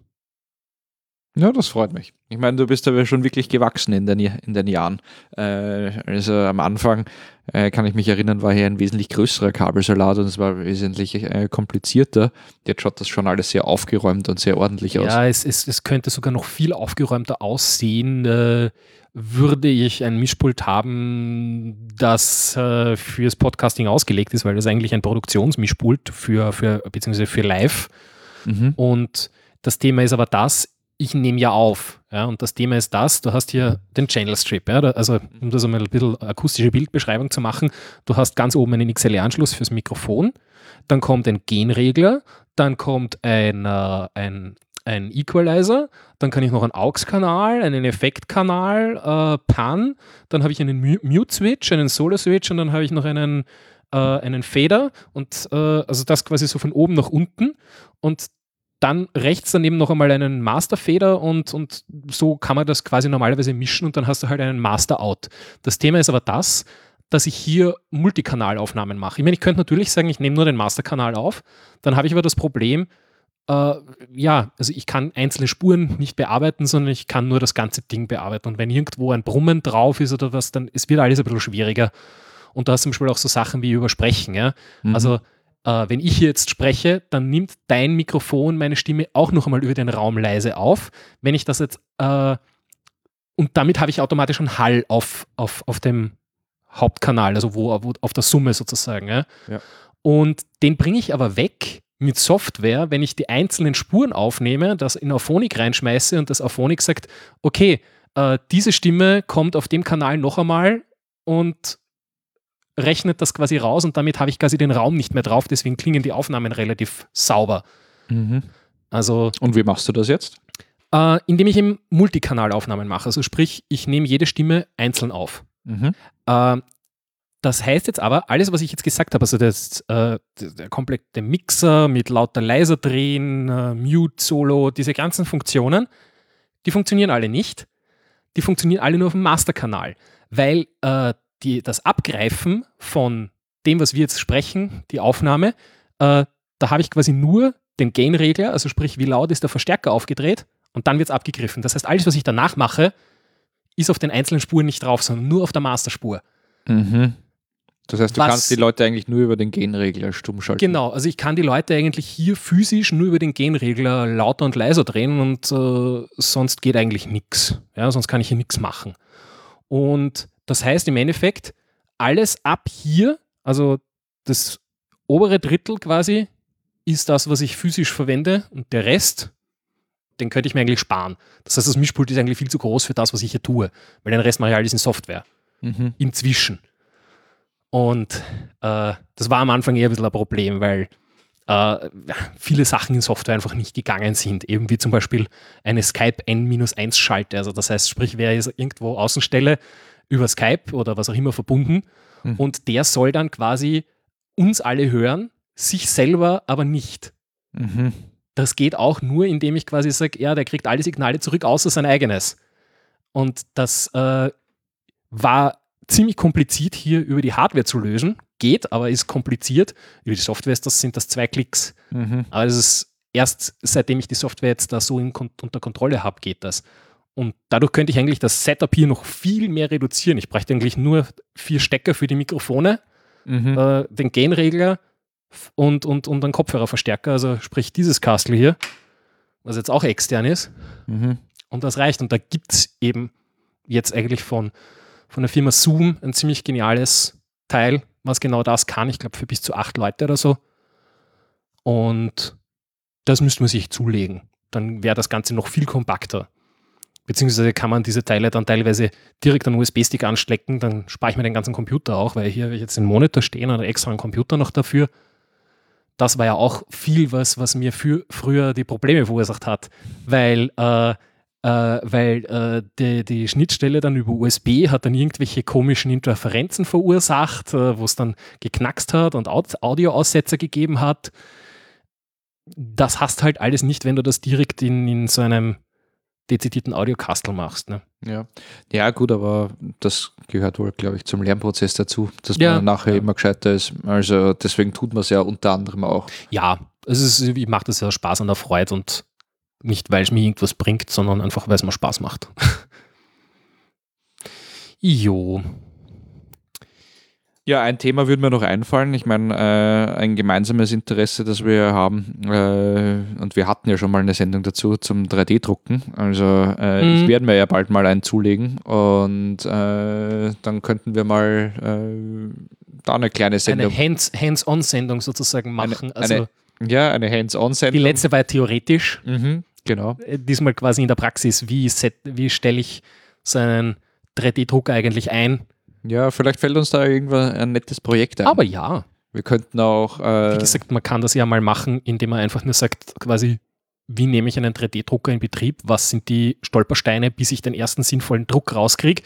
Ja, das freut mich. Ich meine, du bist aber schon wirklich gewachsen in den, in den Jahren. Äh, also am Anfang äh, kann ich mich erinnern, war hier ein wesentlich größerer Kabelsalat und es war wesentlich äh, komplizierter. Jetzt schaut das schon alles sehr aufgeräumt und sehr ordentlich aus.
ja, es, es, es könnte sogar noch viel aufgeräumter aussehen, äh, würde ich ein Mischpult haben, das äh, fürs Podcasting ausgelegt ist, weil das eigentlich ein Produktionsmischpult für, für beziehungsweise für live
Mhm.
Und das Thema ist aber das, ich nehme ja auf. Ja, und das Thema ist das, du hast hier den Channel Strip. Ja, also, um das einmal ein bisschen akustische Bildbeschreibung zu machen, du hast ganz oben einen XLR-Anschluss fürs Mikrofon, dann kommt ein Genregler, dann kommt ein, äh, ein, ein Equalizer, dann kann ich noch einen AUX-Kanal, einen Effektkanal, äh, PAN, dann habe ich einen Mu- Mute-Switch, einen Solo-Switch und dann habe ich noch einen, äh, einen Fader und äh, also das quasi so von oben nach unten und dann rechts daneben noch einmal einen Master-Fader und, und so kann man das quasi normalerweise mischen und dann hast du halt einen Master-Out. Das Thema ist aber das, dass ich hier Multikanalaufnahmen mache. Ich meine, ich könnte natürlich sagen, ich nehme nur den Masterkanal auf, dann habe ich aber das Problem, äh, ja, also ich kann einzelne Spuren nicht bearbeiten, sondern ich kann nur das ganze Ding bearbeiten. Und wenn irgendwo ein Brummen drauf ist oder was, dann es wird alles ein bisschen schwieriger. Und da hast du zum Beispiel auch so Sachen wie Übersprechen. Ja?
Mhm.
Also äh, wenn ich hier jetzt spreche, dann nimmt dein Mikrofon meine Stimme auch noch einmal über den Raum leise auf. Wenn ich das jetzt, äh, und damit habe ich automatisch einen Hall auf, auf, auf dem Hauptkanal, also wo, wo auf der Summe sozusagen. Ja?
Ja.
Und den bringe ich aber weg mit Software, wenn ich die einzelnen Spuren aufnehme, das in Auphonic reinschmeiße und das Auphonic sagt, okay, äh, diese Stimme kommt auf dem Kanal noch einmal und rechnet das quasi raus und damit habe ich quasi den Raum nicht mehr drauf, deswegen klingen die Aufnahmen relativ sauber.
Mhm.
Also
Und wie machst du das jetzt?
äh, indem ich eben Multikanalaufnahmen mache, also sprich, ich nehme jede Stimme einzeln auf.
Mhm.
Ähm, das heißt jetzt aber, alles, was ich jetzt gesagt habe, also das, äh, der, der komplette Mixer mit lauter leiser drehen, äh, Mute, Solo, diese ganzen Funktionen, die funktionieren alle nicht. Die funktionieren alle nur auf dem Masterkanal, weil äh, die, das Abgreifen von dem, was wir jetzt sprechen, die Aufnahme, äh, da habe ich quasi nur den Gain-Regler, also sprich, wie laut ist der Verstärker aufgedreht und dann wird es abgegriffen. Das heißt, alles, was ich danach mache, ist auf den einzelnen Spuren nicht drauf, sondern nur auf der Masterspur.
Mhm. Das heißt, du
Was-
kannst die Leute eigentlich nur über den Genregler stumm schalten.
Genau, also ich kann die Leute eigentlich hier physisch nur über den Gain-Regler lauter und leiser drehen und äh, sonst geht eigentlich nichts. Ja, sonst kann ich hier nichts machen. Und das heißt im Endeffekt, alles ab hier, also das obere Drittel quasi, ist das, was ich physisch verwende und der Rest, den könnte ich mir eigentlich sparen. Das heißt, das Mischpult ist eigentlich viel zu groß für das, was ich hier tue, weil den Rest mache ich alles in Software
Mhm.
inzwischen. Und äh, das war am Anfang eher ein bisschen ein Problem, weil äh, viele Sachen in Software einfach nicht gegangen sind. Eben wie zum Beispiel eine Skype N-1-Schalte. Also das heißt, sprich, wer ist irgendwo Außenstelle über Skype oder was auch immer verbunden
Mhm.
und der soll dann quasi uns alle hören, sich selber aber nicht.
Mhm.
Das geht auch nur, indem ich quasi sage, ja, der kriegt alle Signale zurück, außer sein eigenes. Und das äh, war ziemlich kompliziert hier über die Hardware zu lösen. Geht, aber ist kompliziert. Über die Software ist das, sind das zwei Klicks.
Mhm.
Aber es ist erst seitdem ich die Software jetzt da so in, unter Kontrolle habe, geht das. Und dadurch könnte ich eigentlich das Setup hier noch viel mehr reduzieren. Ich bräuchte eigentlich nur vier Stecker für die Mikrofone,
Mhm.
äh, den Gain-Regler f- und, und, und einen Kopfhörerverstärker, also sprich dieses Kastel hier, was jetzt auch extern ist.
Mhm.
Und das reicht. Und da gibt es eben jetzt eigentlich von, von der Firma Zoom ein ziemlich geniales Teil, was genau das kann. Ich glaube, für bis zu acht Leute oder so. Und das müsste man sich zulegen. Dann wäre das Ganze noch viel kompakter. Beziehungsweise kann man diese Teile dann teilweise direkt an USB-Stick anstecken, dann spare ich mir den ganzen Computer auch, weil hier jetzt den Monitor stehen oder extra einen Computer noch dafür. Das war ja auch viel was, was mir für, früher die Probleme verursacht hat, weil äh, äh, weil äh, die, die Schnittstelle dann über USB hat dann irgendwelche komischen Interferenzen verursacht, äh, wo es dann geknackst hat und Aud Audioaussetzer gegeben hat. Das hast halt alles nicht, wenn du das direkt in, in so einem dezidierten Audiokastel machst. Ne?
Ja. ja, gut, aber das gehört wohl, glaube ich, zum Lernprozess dazu, dass
Ja.
man nachher
Ja.
immer gescheiter ist. Also deswegen tut man es ja unter anderem auch.
Ja, es ist, ich mache das ja Spaß und der Freude und nicht, weil es mir irgendwas bringt, sondern einfach, weil es mir Spaß macht. jo.
Ja, ein Thema würde mir noch einfallen. Ich meine, äh, ein gemeinsames Interesse, das wir haben, äh, und wir hatten ja schon mal eine Sendung dazu zum 3D-Drucken. Also äh,
Mhm.
ich werde mir ja bald mal einen zulegen und äh, dann könnten wir mal äh, da eine kleine
Eine
Sendung.
Hands- Hands-on-Sendung sozusagen machen.
Eine-
also
eine- ja, eine
die
Hands-on-Sendung.
letzte war ja theoretisch,
Mhm, genau.
äh, diesmal quasi in der Praxis. Wie, set- wie stelle ich so einen 3D-Drucker eigentlich ein?
Ja, vielleicht fällt uns da irgendwann ein nettes Projekt ein.
Aber ja,
wir könnten auch. Äh,
wie gesagt, man kann das ja mal machen, indem man einfach nur sagt, quasi, wie nehme ich einen 3D-Drucker in Betrieb? Was sind die Stolpersteine, bis ich den ersten sinnvollen Druck rauskriege?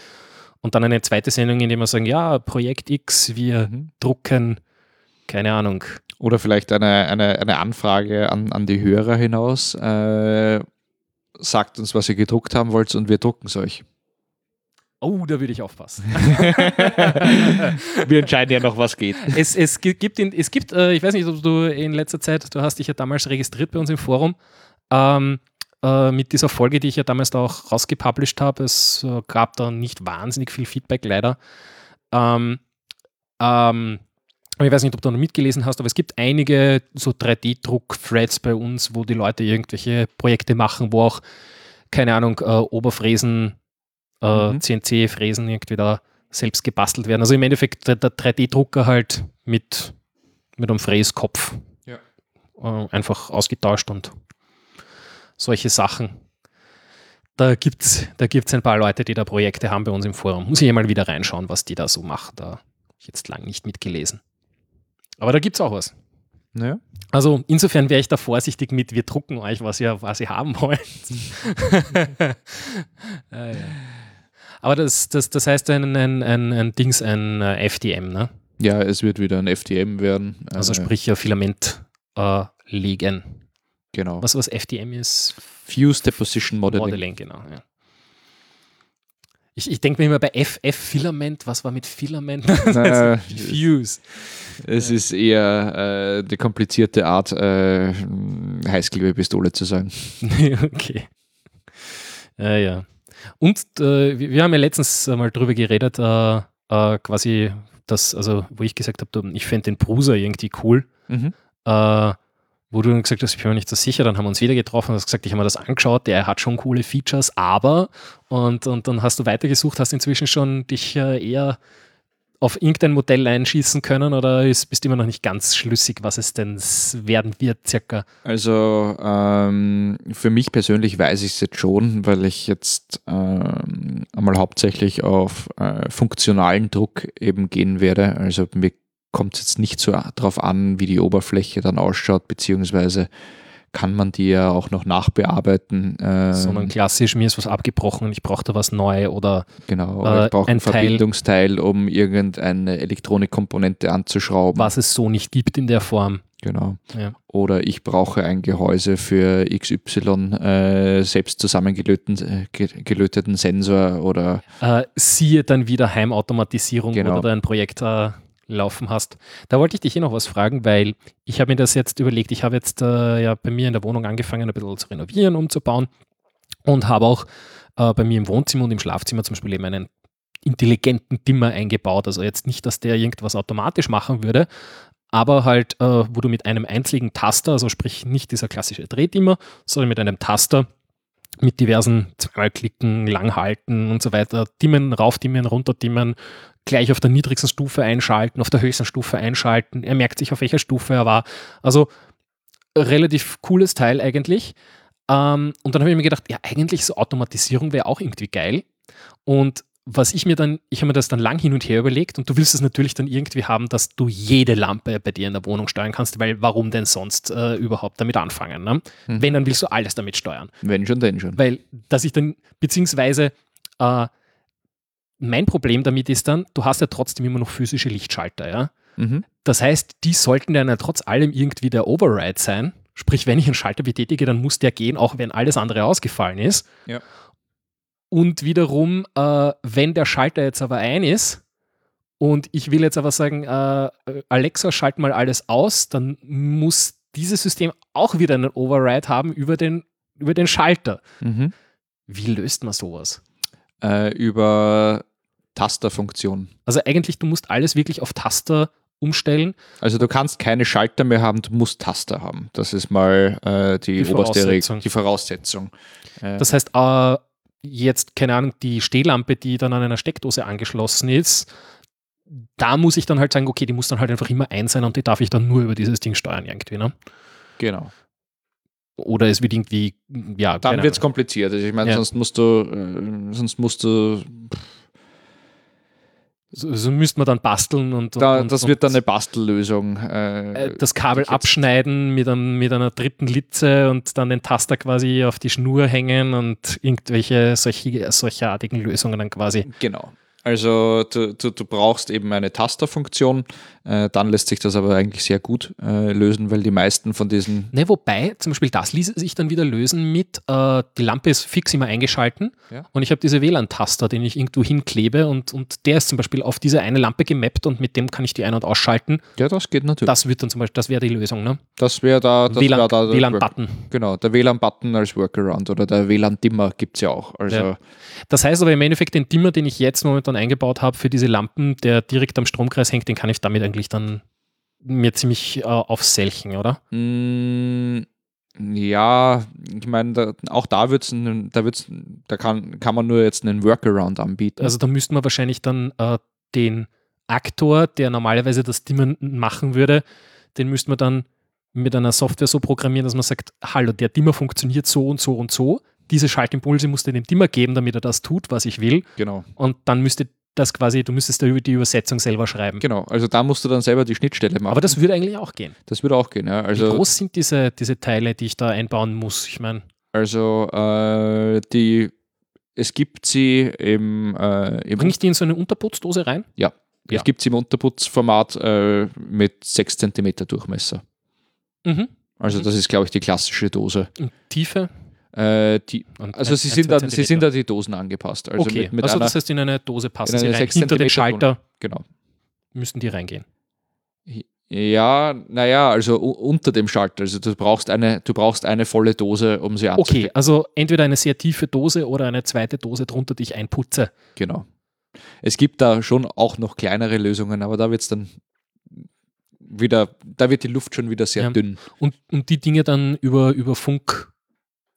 Und dann eine zweite Sendung, in der wir sagen, ja, Projekt X, wir
Mhm.
drucken, keine Ahnung,
Oder vielleicht eine, eine, eine Anfrage an, an die Hörer hinaus. Äh, sagt uns, was ihr gedruckt haben wollt und wir drucken es euch.
Oh, da würde ich aufpassen.
Wir entscheiden ja noch, was geht.
es, es gi- gibt, in, es gibt äh, ich weiß nicht, ob du in letzter Zeit, du hast dich ja damals registriert bei uns im Forum, ähm, äh, mit dieser Folge, die ich ja damals da auch rausgepublished habe. Es äh, gab da nicht wahnsinnig viel Feedback, leider. Ähm, ähm, ich weiß nicht, ob du noch mitgelesen hast, aber es gibt einige so 3D-Druck-Threads bei uns, wo die Leute irgendwelche Projekte machen, wo auch, keine Ahnung, äh, Oberfräsen, äh,
Mhm.
CNC-Fräsen irgendwie da selbst gebastelt werden. Also im Endeffekt der, der 3D-Drucker halt mit, mit einem Fräskopf
Ja.
äh, einfach ausgetauscht und solche Sachen. Da gibt es da gibt's ein paar Leute, die da Projekte haben bei uns im Forum. Muss ich ja mal wieder reinschauen, was die da so machen. Da habe ich jetzt lang nicht mitgelesen. Aber da gibt es auch was.
Ja.
Also insofern wäre ich da vorsichtig mit, wir drucken euch, was ihr, was ihr haben wollt. Ah, ja. Aber das, das, das heißt ein, ein, ein, ein Dings, ein äh, FDM, ne?
ja, es wird wieder ein FDM werden.
Also
Äh,
sprich ja Filament äh, legen.
Genau.
Was, was FDM ist?
Fuse Deposition Modeling.
Modeling, genau. Ja. Ich, ich denke mir immer bei FF Filament, was war mit Filament?
Naja,
Fuse.
es ist eher äh, die komplizierte Art, äh, Heißklebepistole zu sagen.
okay. Ja, ja. Und äh, wir wir haben ja letztens mal drüber geredet, äh, äh, quasi, das, also wo ich gesagt habe, ich fände den Bruser irgendwie cool.
Mhm.
Äh, wo du dann gesagt hast, ich bin mir nicht so sicher, dann haben wir uns wieder getroffen und hast gesagt, ich habe mir das angeschaut, der hat schon coole Features, aber und, und dann hast du weitergesucht, hast inzwischen schon dich äh, eher auf irgendein Modell einschießen können oder ist, bist immer noch nicht ganz schlüssig, was es denn werden wird, circa?
Also ähm, für mich persönlich weiß ich es jetzt schon, weil ich jetzt ähm, einmal hauptsächlich auf äh, funktionalen Druck eben gehen werde. Also mir kommt es jetzt nicht so darauf an, wie die Oberfläche dann ausschaut, beziehungsweise kann man die ja auch noch nachbearbeiten. Ähm,
Sondern klassisch, mir ist was abgebrochen und ich brauche da was neu oder
genau, oder
äh,
ich brauche
ein
ein
Teil-
Verbindungsteil, um irgendeine Elektronikkomponente anzuschrauben.
was es so nicht gibt in der Form.
Genau.
Ja.
Oder ich brauche ein Gehäuse für XY äh, selbst zusammengelöteten äh, ge- gelöteten Sensor oder
Äh, siehe dann wieder Heimautomatisierung,
Genau.
da ein Projekt äh, laufen hast. Da wollte ich dich hier noch was fragen, weil ich habe mir das jetzt überlegt, ich habe jetzt äh, ja bei mir in der Wohnung angefangen, ein bisschen zu renovieren, umzubauen und habe auch äh, bei mir im Wohnzimmer und im Schlafzimmer zum Beispiel eben einen intelligenten Dimmer eingebaut. Also jetzt nicht, dass der irgendwas automatisch machen würde, aber halt, äh, wo du mit einem einzigen Taster, also sprich nicht dieser klassische Drehdimmer, sondern mit einem Taster mit diversen zweimal klicken, langhalten und so weiter, dimmen, raufdimmen, runterdimmen, gleich auf der niedrigsten Stufe einschalten, auf der höchsten Stufe einschalten. Er merkt sich, auf welcher Stufe er war. Also relativ cooles Teil eigentlich. Ähm, und dann habe ich mir gedacht, ja, eigentlich so Automatisierung wäre auch irgendwie geil. Und was ich mir dann, ich habe mir das dann lang hin und her überlegt und du willst es natürlich dann irgendwie haben, dass du jede Lampe bei dir in der Wohnung steuern kannst, weil warum denn sonst äh, überhaupt damit anfangen? Ne?
Mhm.
Wenn, dann willst du alles damit steuern.
wenn schon, denn schon.
Weil, dass ich dann, beziehungsweise äh, mein Problem damit ist dann, du hast ja trotzdem immer noch physische Lichtschalter, ja.
Mhm.
Das heißt, die sollten dann ja trotz allem irgendwie der Override sein. Sprich, wenn ich einen Schalter betätige, dann muss der gehen, auch wenn alles andere ausgefallen ist.
Ja.
Und wiederum, äh, wenn der Schalter jetzt aber ein ist und ich will jetzt aber sagen, äh, Alexa, schalt mal alles aus, dann muss dieses System auch wieder einen Override haben über den, über den Schalter.
Mhm.
Wie löst man sowas?
Äh, über Tasterfunktion.
Also eigentlich, du musst alles wirklich auf Taster umstellen.
Also du kannst keine Schalter mehr haben, du musst Taster haben. Das ist mal äh, die,
Die
oberste
Voraussetzung.
die Voraussetzung. Äh,
Das heißt, äh, jetzt, keine Ahnung, die Stehlampe, die dann an einer Steckdose angeschlossen ist, da muss ich dann halt sagen, okay, die muss dann halt einfach immer ein sein und die darf ich dann nur über dieses Ding steuern irgendwie, ne?
genau.
Oder es wird irgendwie, ja,
Dann wird es kompliziert. Also ich meine,
Ja.
sonst musst du, äh, sonst musst du,
so, so müsste man dann basteln und, und,
da,
und
das wird dann eine Bastellösung. Äh,
äh, das Kabel abschneiden mit, einem, mit einer dritten Litze und dann den Taster quasi auf die Schnur hängen und irgendwelche solche, solcherartigen Lösungen dann quasi.
Genau. Also du, du, du brauchst eben eine Tasterfunktion, äh, dann lässt sich das aber eigentlich sehr gut äh, lösen, weil die meisten von diesen,
Ne, wobei, zum Beispiel das ließe sich dann wieder lösen mit, äh, die Lampe ist fix immer eingeschalten
Ja.
und ich habe diese WLAN-Taster, den ich irgendwo hinklebe und, und der ist zum Beispiel auf diese eine Lampe gemappt und mit dem kann ich die ein- und ausschalten.
ja das geht natürlich.
Das wird dann zum Beispiel, das wäre die Lösung, ne?
Das wäre da, das wär
WLAN
da der
WLAN-Button.
Genau, der WLAN-Button als Workaround oder der WLAN-Dimmer gibt es ja auch. Also
Ja. Das heißt aber im Endeffekt, den Dimmer, den ich jetzt momentan eingebaut habe für diese Lampen, der direkt am Stromkreis hängt, den kann ich damit eigentlich dann mir ziemlich äh, aufselchen, oder?
Mm, Ja, ich meine, da, auch da wird's da wird's, da kann, kann man nur jetzt einen Workaround anbieten.
Also da müsste man wahrscheinlich dann äh, den Aktor, der normalerweise das Dimmen machen würde, den müsste man dann mit einer Software so programmieren, dass man sagt, hallo, der Dimmer funktioniert so und so und so. Diese Schaltimpulse musst du dem Dimmer geben, damit er das tut, was ich will.
genau,
Und dann müsste das quasi, du müsstest da über die Übersetzung selber schreiben.
genau. Also da musst du dann selber die Schnittstelle machen.
Aber das würde eigentlich auch gehen.
das würde auch gehen, ja.
Wie
Also,
groß sind diese, diese Teile, die ich da einbauen muss? Ich meine,
also äh, die, es gibt sie im, äh, im
bringe ich die in so eine Unterputzdose rein?
Ja,
Ja.
es gibt sie im Unterputzformat äh, mit 6 cm Durchmesser.
Mhm.
Also das ist, glaube ich, die klassische Dose.
Und Tiefe?
Äh, die, also
ein-
sie
ein,
sind, an, sie sind an die Dosen angepasst. Also
okay,
mit, mit
also
einer,
das heißt, in eine Dose passen sie rein. Hinter dem Schalter
genau.
müssen die reingehen.
Ja, naja, also unter dem Schalter. Also du brauchst eine, du brauchst eine volle Dose, um sie anzustecken.
Okay, also entweder eine sehr tiefe Dose oder eine zweite Dose drunter, die ich einputze.
Genau. Es gibt da schon auch noch kleinere Lösungen, aber da wird es dann wieder, da wird die Luft schon wieder sehr
Ja.
dünn.
Und, und die Dinge dann über, über Funk,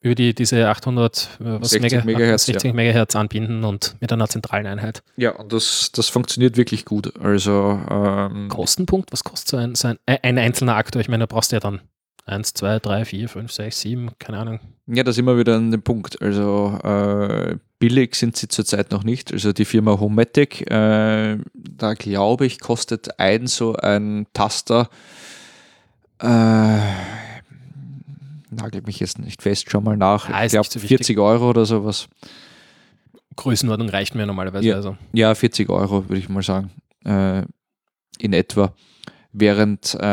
über die, diese 800 äh, was
60 Megahertz,
60 Megahertz anbinden und mit einer zentralen Einheit.
Ja, und das, das funktioniert wirklich gut. Also ähm,
Kostenpunkt, was kostet so ein, so ein, ein einzelner Aktor? Ich meine, da brauchst du ja dann 1, 2, 3, 4, 5, 6, 7, keine Ahnung.
Ja, da sind wir wieder an dem Punkt. Also äh, billig sind sie zurzeit noch nicht. Also die Firma Homematic, äh, da glaube ich, kostet ein so ein Taster, äh, nagelt mich jetzt nicht fest, schau mal nach.
Ah,
ich glaube
so wichtig.
40 Euro oder sowas.
Größenordnung reicht mir normalerweise.
Ja.
Also.
Ja, 40 Euro würde ich mal sagen. Äh, in etwa. Während äh,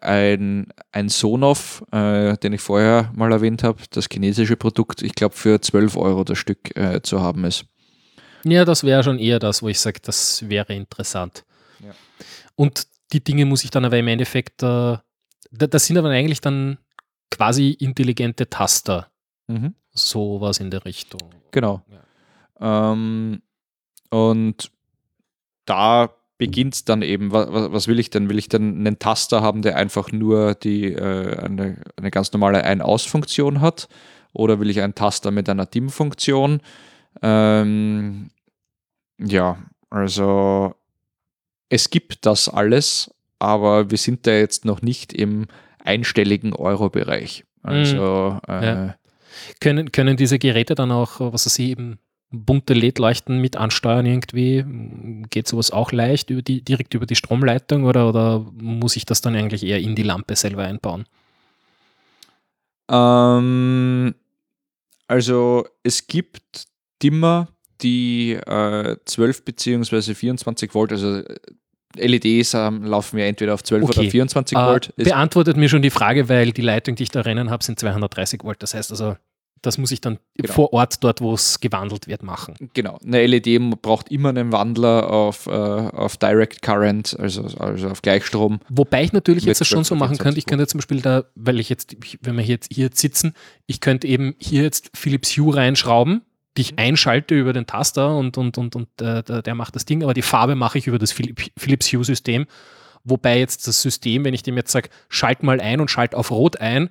ein, ein Sonoff, äh, den ich vorher mal erwähnt habe, das chinesische Produkt, ich glaube für 12 Euro das Stück äh, zu haben ist.
Ja, das wäre schon eher das, wo ich sage, das wäre interessant.
Ja.
Und die Dinge muss ich dann aber im Endeffekt, äh, da- das sind aber eigentlich dann quasi intelligente Taster,
Mhm.
sowas in der Richtung.
Genau. Ähm, und da beginnt es dann eben, was, was will ich denn? Will ich denn einen Taster haben, der einfach nur die, äh, eine, eine ganz normale Ein-Aus-Funktion hat? Oder will ich einen Taster mit einer DIM-Funktion? Ähm, ja, also es gibt das alles, aber wir sind da jetzt noch nicht im einstelligen Euro-Bereich. Also äh,
Ja. Können, können diese Geräte dann auch, äh, was weiß ich, eben bunte LED-Leuchten mit ansteuern irgendwie? Geht sowas auch leicht über die, direkt über die Stromleitung oder, oder muss ich das dann eigentlich eher in die Lampe selber einbauen?
Ähm, also es gibt Dimmer, die äh, 12 bzw. 24 Volt, also äh, LEDs ähm, laufen ja entweder auf 12
Okay.
oder 24
Äh,
Volt. Es,
beantwortet mir schon die Frage, weil die Leitung, die ich da rennen habe, sind 230 Volt. Das heißt also, das muss ich dann
Genau.
vor Ort, dort wo es gewandelt wird, machen.
genau, eine LED braucht immer einen Wandler auf, äh, auf Direct Current, also, also auf Gleichstrom.
Wobei ich natürlich jetzt das schon so
12
machen könnte. Ich
24
könnte zum Beispiel da, weil ich jetzt, wenn wir hier jetzt, hier jetzt sitzen, ich könnte eben hier jetzt Philips Hue reinschrauben, die
Mhm.
ich einschalte über den Taster und, und, und, und äh, der, macht das Ding, aber die Farbe mache ich über das Philips Hue System. Wobei jetzt das System, wenn ich dem jetzt sage, schalt mal ein und schalt auf Rot ein,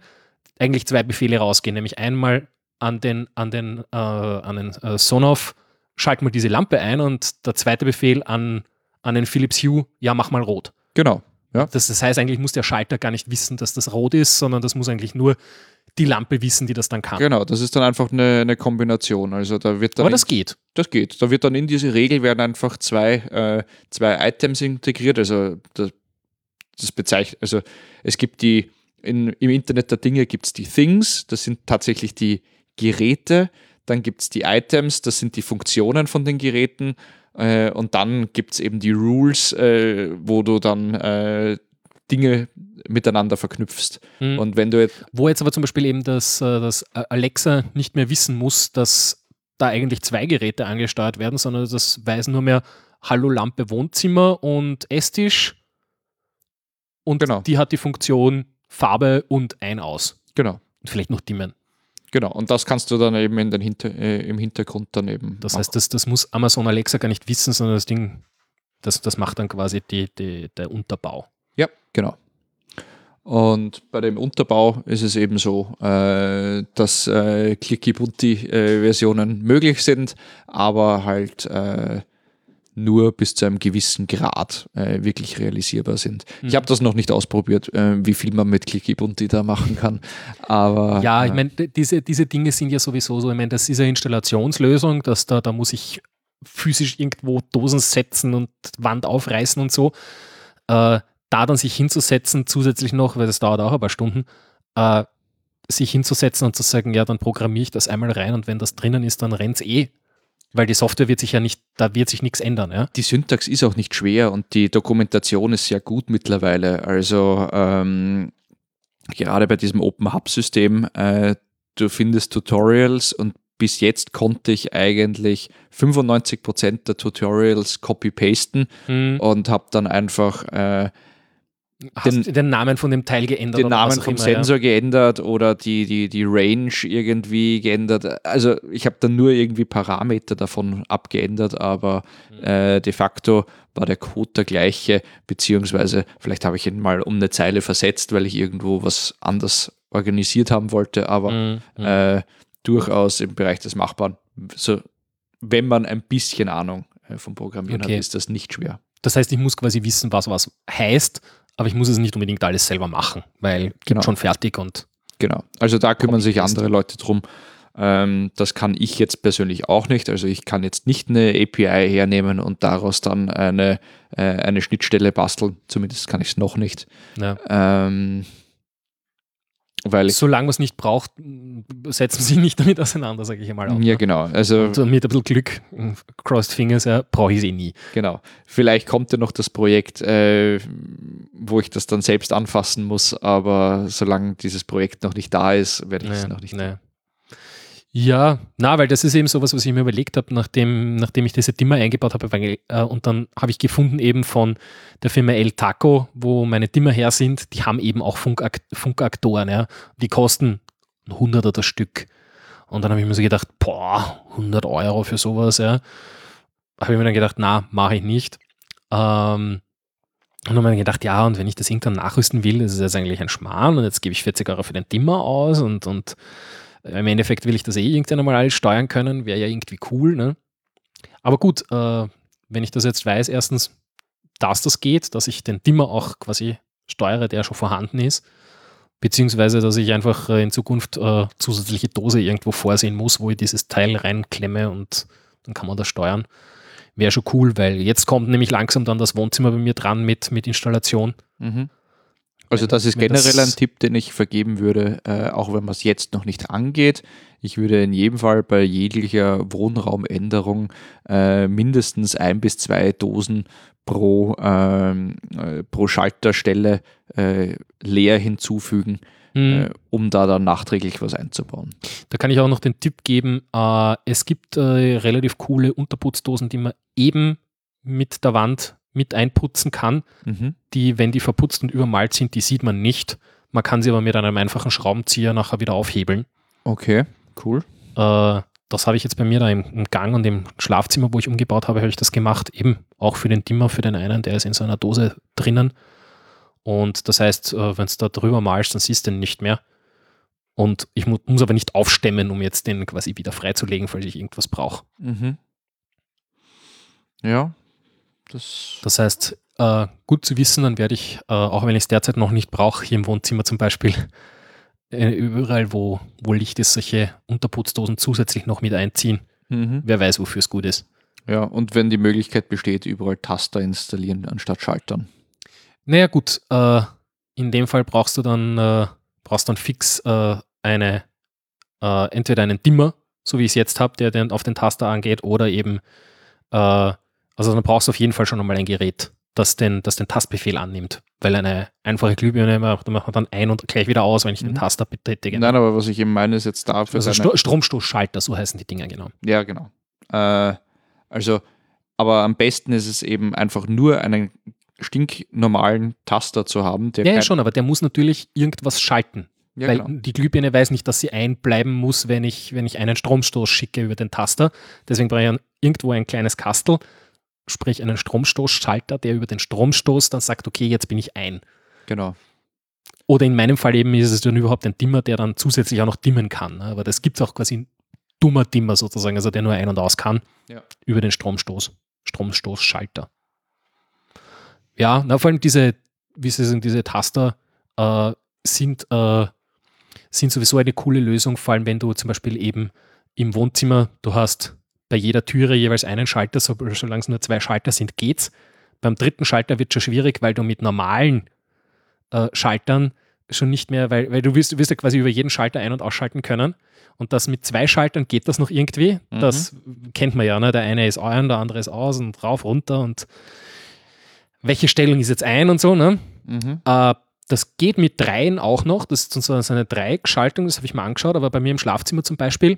eigentlich zwei Befehle rausgehen, nämlich einmal an den, an den, äh, an den äh, Sonoff, schalt mal diese Lampe ein und der zweite Befehl an, an den Philips Hue, ja, mach mal rot.
Genau. Ja.
Das, das heißt, eigentlich muss der Schalter gar nicht wissen, dass das rot ist, sondern das muss eigentlich nur die Lampe wissen, die das dann kann.
Genau, das ist dann einfach eine, eine Kombination. Also da wird dann
Aber das geht.
Das geht. Da wird dann in diese Regel werden einfach zwei, äh, zwei Items integriert. Also das, das bezeichnet, also es gibt die, in, im Internet der Dinge gibt es die Things, das sind tatsächlich die Geräte, dann gibt es die Items, das sind die Funktionen von den Geräten äh, und dann gibt es eben die Rules, äh, wo du dann äh, Dinge miteinander verknüpfst.
Mhm.
Und wenn du jetzt
Wo jetzt aber zum Beispiel eben das, äh, das Alexa nicht mehr wissen muss, dass da eigentlich zwei Geräte angesteuert werden, sondern das weiß nur mehr Hallo Lampe Wohnzimmer und Esstisch und
Genau.
die hat die Funktion Farbe und ein aus.
genau,
Und vielleicht noch dimmen.
Genau, und das kannst du dann eben in den Hinter, äh, im Hintergrund dann eben
Das heißt, das, das muss Amazon Alexa gar nicht wissen, sondern das Ding, das, das macht dann quasi die, die, der Unterbau.
Ja, genau. Und bei dem Unterbau ist es eben so, äh, dass äh, Clicky-Bunti-Versionen möglich sind, aber halt äh, nur bis zu einem gewissen Grad äh, wirklich realisierbar sind. Ich
Mhm.
habe das noch nicht ausprobiert, äh, wie viel man mit Clicky-Bunti da machen kann. Aber
Ja, ich
äh,
meine, diese, diese Dinge sind ja sowieso so. Ich meine, das ist eine Installationslösung, dass da, da muss ich physisch irgendwo Dosen setzen und Wand aufreißen und so. Äh, da dann sich hinzusetzen, zusätzlich noch, weil das dauert auch ein paar Stunden, äh, sich hinzusetzen und zu sagen, ja, dann programmiere ich das einmal rein und wenn das drinnen ist, dann rennt es eh. Weil die Software wird sich ja nicht, da wird sich nichts ändern, ja.
die Syntax ist auch nicht schwer und die Dokumentation ist sehr gut mittlerweile. Also ähm, gerade bei diesem Open Hub System, äh, du findest Tutorials und bis jetzt konnte ich eigentlich 95% der Tutorials copy-pasten
Hm.
und habe dann einfach äh,
Hast
den-
den, Namen von dem Teil geändert?
den
oder was
Namen vom
immer,
Sensor geändert oder die, die, die Range irgendwie geändert. Also ich habe dann nur irgendwie Parameter davon abgeändert, aber
Mhm.
äh, de facto war der Code der gleiche, beziehungsweise vielleicht habe ich ihn mal um eine Zeile versetzt, weil ich irgendwo was anders organisiert haben wollte, aber
Ja. Mhm.
äh, durchaus im Bereich des Machbaren. So, wenn man ein bisschen Ahnung äh, vom Programmieren
Okay.
hat, ist das nicht schwer.
Das heißt, ich muss quasi wissen, was was heißt, aber ich muss es nicht unbedingt alles selber machen, weil gibt
Genau.
schon fertig und
Genau. Also da kümmern sich andere Leute drum. Ähm, das kann ich jetzt persönlich auch nicht. Also ich kann jetzt nicht eine API hernehmen und daraus dann eine, äh, eine Schnittstelle basteln. Zumindest kann ich es noch nicht.
ja.
Ähm, weil
solange man es nicht braucht, setzen sie nicht damit auseinander, sage ich einmal auch.
ja
ne?
genau. Also
Und mit ein bisschen Glück, crossed fingers, ja, brauche ich es eh nie.
genau. Vielleicht kommt ja noch das Projekt, äh, wo ich das dann selbst anfassen muss, aber solange dieses Projekt noch nicht da ist, werde ich es
Nee,
noch nicht.
nee. Ja, na, weil das ist eben sowas, was ich mir überlegt habe, nachdem, nachdem ich diese Dimmer eingebaut habe. weil, Äh, und dann habe ich gefunden eben von der Firma El Taco, wo meine Dimmer her sind, die haben eben auch Funkakt Funkaktoren. Ja. Die kosten ein Hunderter das Stück. Und dann habe ich mir so gedacht, boah, 100 Euro für sowas, ja. Habe ich mir dann gedacht, na, mache ich nicht. Ähm, und dann habe ich mir gedacht, ja, und wenn ich das irgendwann nachrüsten will, ist jetzt eigentlich ein Schmarrn und jetzt gebe ich 40 Euro für den Dimmer aus und, und im Endeffekt will ich das eh irgendwann einmal alles steuern können, wäre ja irgendwie cool. Ne? Aber gut, äh, wenn ich das jetzt weiß, erstens, dass das geht, dass ich den Dimmer auch quasi steuere, der schon vorhanden ist, beziehungsweise dass ich einfach äh, in Zukunft äh, zusätzliche Dose irgendwo vorsehen muss, wo ich dieses Teil reinklemme und dann kann man das steuern. Wäre schon cool, weil jetzt kommt nämlich langsam dann das Wohnzimmer bei mir dran mit, mit Installation.
Mhm. Also das ist generell
das-
ein Tipp, den ich vergeben würde, äh, auch wenn man es jetzt noch nicht angeht. Ich würde in jedem Fall bei jeglicher Wohnraumänderung äh, mindestens ein bis zwei Dosen pro, ähm, äh, pro Schalterstelle äh, leer hinzufügen,
Hm.
äh, um da dann nachträglich was einzubauen.
Da kann ich auch noch den Tipp geben, äh, es gibt relativ coole Unterputzdosen, die man eben mit der Wand mit einputzen kann.
Mhm.
Die, wenn die verputzt und übermalt sind, die sieht man nicht. Man kann sie aber mit einem einfachen Schraubenzieher nachher wieder aufhebeln.
Okay, cool.
Äh, das habe ich jetzt bei mir da im, im Gang und im Schlafzimmer, wo ich umgebaut habe, habe ich das gemacht. Eben auch für den Dimmer, für den einen, der ist in so einer Dose drinnen. Und das heißt, äh, wenn du da drüber malst, dann siehst du den nicht mehr. Und ich mu muss aber nicht aufstemmen, um jetzt den quasi wieder freizulegen, falls ich irgendwas brauche.
Mhm. Ja, das.
Das heißt, äh, gut zu wissen, dann werde ich, äh, auch wenn ich es derzeit noch nicht brauche, hier im Wohnzimmer zum Beispiel, äh, überall, wo, wo Licht ist, solche Unterputzdosen zusätzlich noch mit einziehen.
Mhm.
Wer weiß, wofür es gut ist.
Ja, und wenn die Möglichkeit besteht, überall Taster installieren anstatt Schaltern.
Naja, gut, äh, in dem Fall brauchst du dann, äh, brauchst dann fix äh, eine, äh, entweder einen Dimmer, so wie ich es jetzt habe, der dann auf den Taster angeht, oder eben, äh, also dann brauchst du auf jeden Fall schon einmal ein Gerät, das den, das den Tastbefehl annimmt. Weil eine einfache Glühbirne macht macht man dann ein und gleich wieder aus, wenn ich den
Mhm.
Taster betätige.
Nein, aber was ich eben meine, ist jetzt dafür.
also Sto Stromstoßschalter, so heißen die Dinger, genau.
Ja, genau. Äh, also, aber am besten ist es eben einfach nur einen stinknormalen Taster zu haben, der
Ja, ja, schon, aber der muss natürlich irgendwas schalten.
Ja,
weil
genau.
die Glühbirne weiß nicht, dass sie einbleiben muss, wenn ich, wenn ich einen Stromstoß schicke über den Taster. Deswegen brauche ich irgendwo ein kleines Kastel, sprich einen Stromstoßschalter, der über den Stromstoß dann sagt, okay, jetzt bin ich ein.
genau.
Oder in meinem Fall eben ist es dann überhaupt ein Dimmer, der dann zusätzlich auch noch dimmen kann. ne? Aber das gibt es auch quasi ein dummer Dimmer sozusagen, also der nur ein- und aus kann
Ja.
über den Stromstoß, Stromstoßschalter. Ja, na, vor allem diese, wie Sie sagen, diese Taster äh, sind, äh, sind sowieso eine coole Lösung, vor allem wenn du zum Beispiel eben im Wohnzimmer, du hast bei jeder Türe jeweils einen Schalter, so, solange es nur zwei Schalter sind, geht's. Beim dritten Schalter wird schon schwierig, weil du mit normalen äh, Schaltern schon nicht mehr, weil, weil du wirst, du wirst ja quasi über jeden Schalter ein- und ausschalten können. Und das mit zwei Schaltern geht das noch irgendwie.
Mhm.
Das kennt man ja, ne? Der eine ist an, der andere ist aus und rauf, runter und welche Stellung ist jetzt ein und so, ne?
Mhm.
Äh, das geht mit dreien auch noch. Das ist so eine Dreieckschaltung, das habe ich mal angeschaut, aber bei mir im Schlafzimmer zum Beispiel,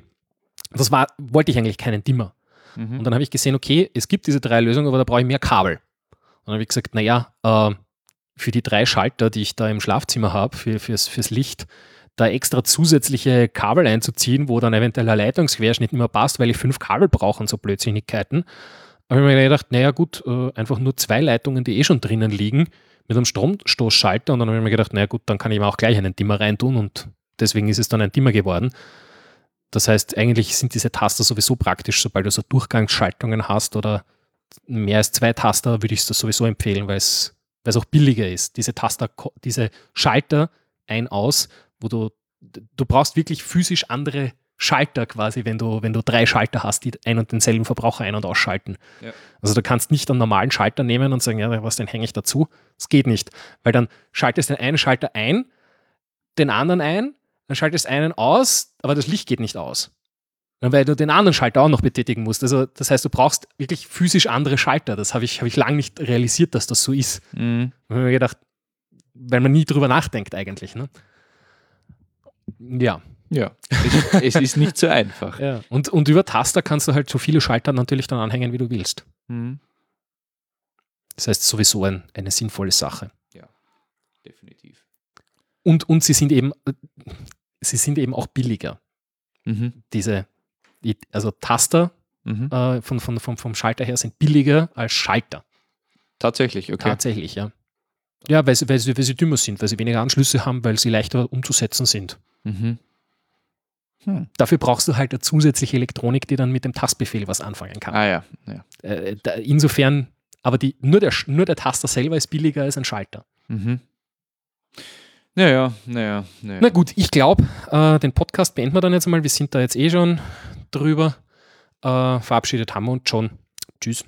das war, wollte ich eigentlich keinen Dimmer.
Mhm.
Und dann habe ich gesehen, okay, es gibt diese drei Lösungen, aber da brauche ich mehr Kabel. Und dann habe ich gesagt, naja, äh, für die drei Schalter, die ich da im Schlafzimmer habe, für, fürs, fürs Licht, da extra zusätzliche Kabel einzuziehen, wo dann eventuell der Leitungsquerschnitt nicht mehr passt, weil ich fünf Kabel brauche und so Blödsinnigkeiten. habe ich mir gedacht, naja gut, äh, einfach nur zwei Leitungen, die eh schon drinnen liegen, mit einem Stromstoßschalter. Und dann habe ich mir gedacht, naja gut, dann kann ich mir auch gleich einen Dimmer reintun und deswegen ist es dann ein Dimmer geworden. Das heißt, eigentlich sind diese Taster sowieso praktisch, sobald du so Durchgangsschaltungen hast oder mehr als zwei Taster, würde ich es das sowieso empfehlen, weil es, auch billiger ist. Diese Taster, diese Schalter ein, aus, wo du, du brauchst wirklich physisch andere Schalter quasi, wenn du, wenn du drei Schalter hast, die ein und denselben Verbraucher ein- und ausschalten.
Ja.
Also du kannst nicht einen normalen Schalter nehmen und sagen, ja, was, den hänge ich dazu. Das geht nicht, weil dann schaltest du den einen Schalter ein, den anderen ein, dann schaltest einen aus, aber das Licht geht nicht aus. Weil du den anderen Schalter auch noch betätigen musst. Also das heißt, du brauchst wirklich physisch andere Schalter. Das habe ich, hab ich lange nicht realisiert, dass das so ist.
Mhm.
Da habe ich mir gedacht, weil man nie drüber nachdenkt eigentlich. Ne? Ja.
Ja, es, es ist nicht so einfach.
ja. Und, und über Taster kannst du halt so viele Schalter natürlich dann anhängen, wie du willst.
Mhm.
Das heißt sowieso ein, eine sinnvolle Sache.
Definitiv.
Und, und sie sind eben, sie sind eben auch billiger.
Mhm.
Diese, die- also Taster
Mhm.
äh, von, von, vom, vom Schalter her sind billiger als Schalter.
Tatsächlich, okay.
Tatsächlich, ja. Ja, weil sie, weil, sie, weil sie dümmer sind, weil sie weniger Anschlüsse haben, weil sie leichter umzusetzen sind.
Mhm. Hm.
Dafür brauchst du halt eine zusätzliche Elektronik, die dann mit dem Tastbefehl was anfangen kann.
Ah ja, ja.
Äh, da, insofern, aber die, nur, der, nur der Taster selber ist billiger als ein Schalter.
Mhm. Naja, naja, naja.
Na gut, ich glaube, äh, den Podcast beenden wir dann jetzt mal. Wir sind da jetzt eh schon drüber. Äh, verabschiedet haben wir uns schon. Tschüss.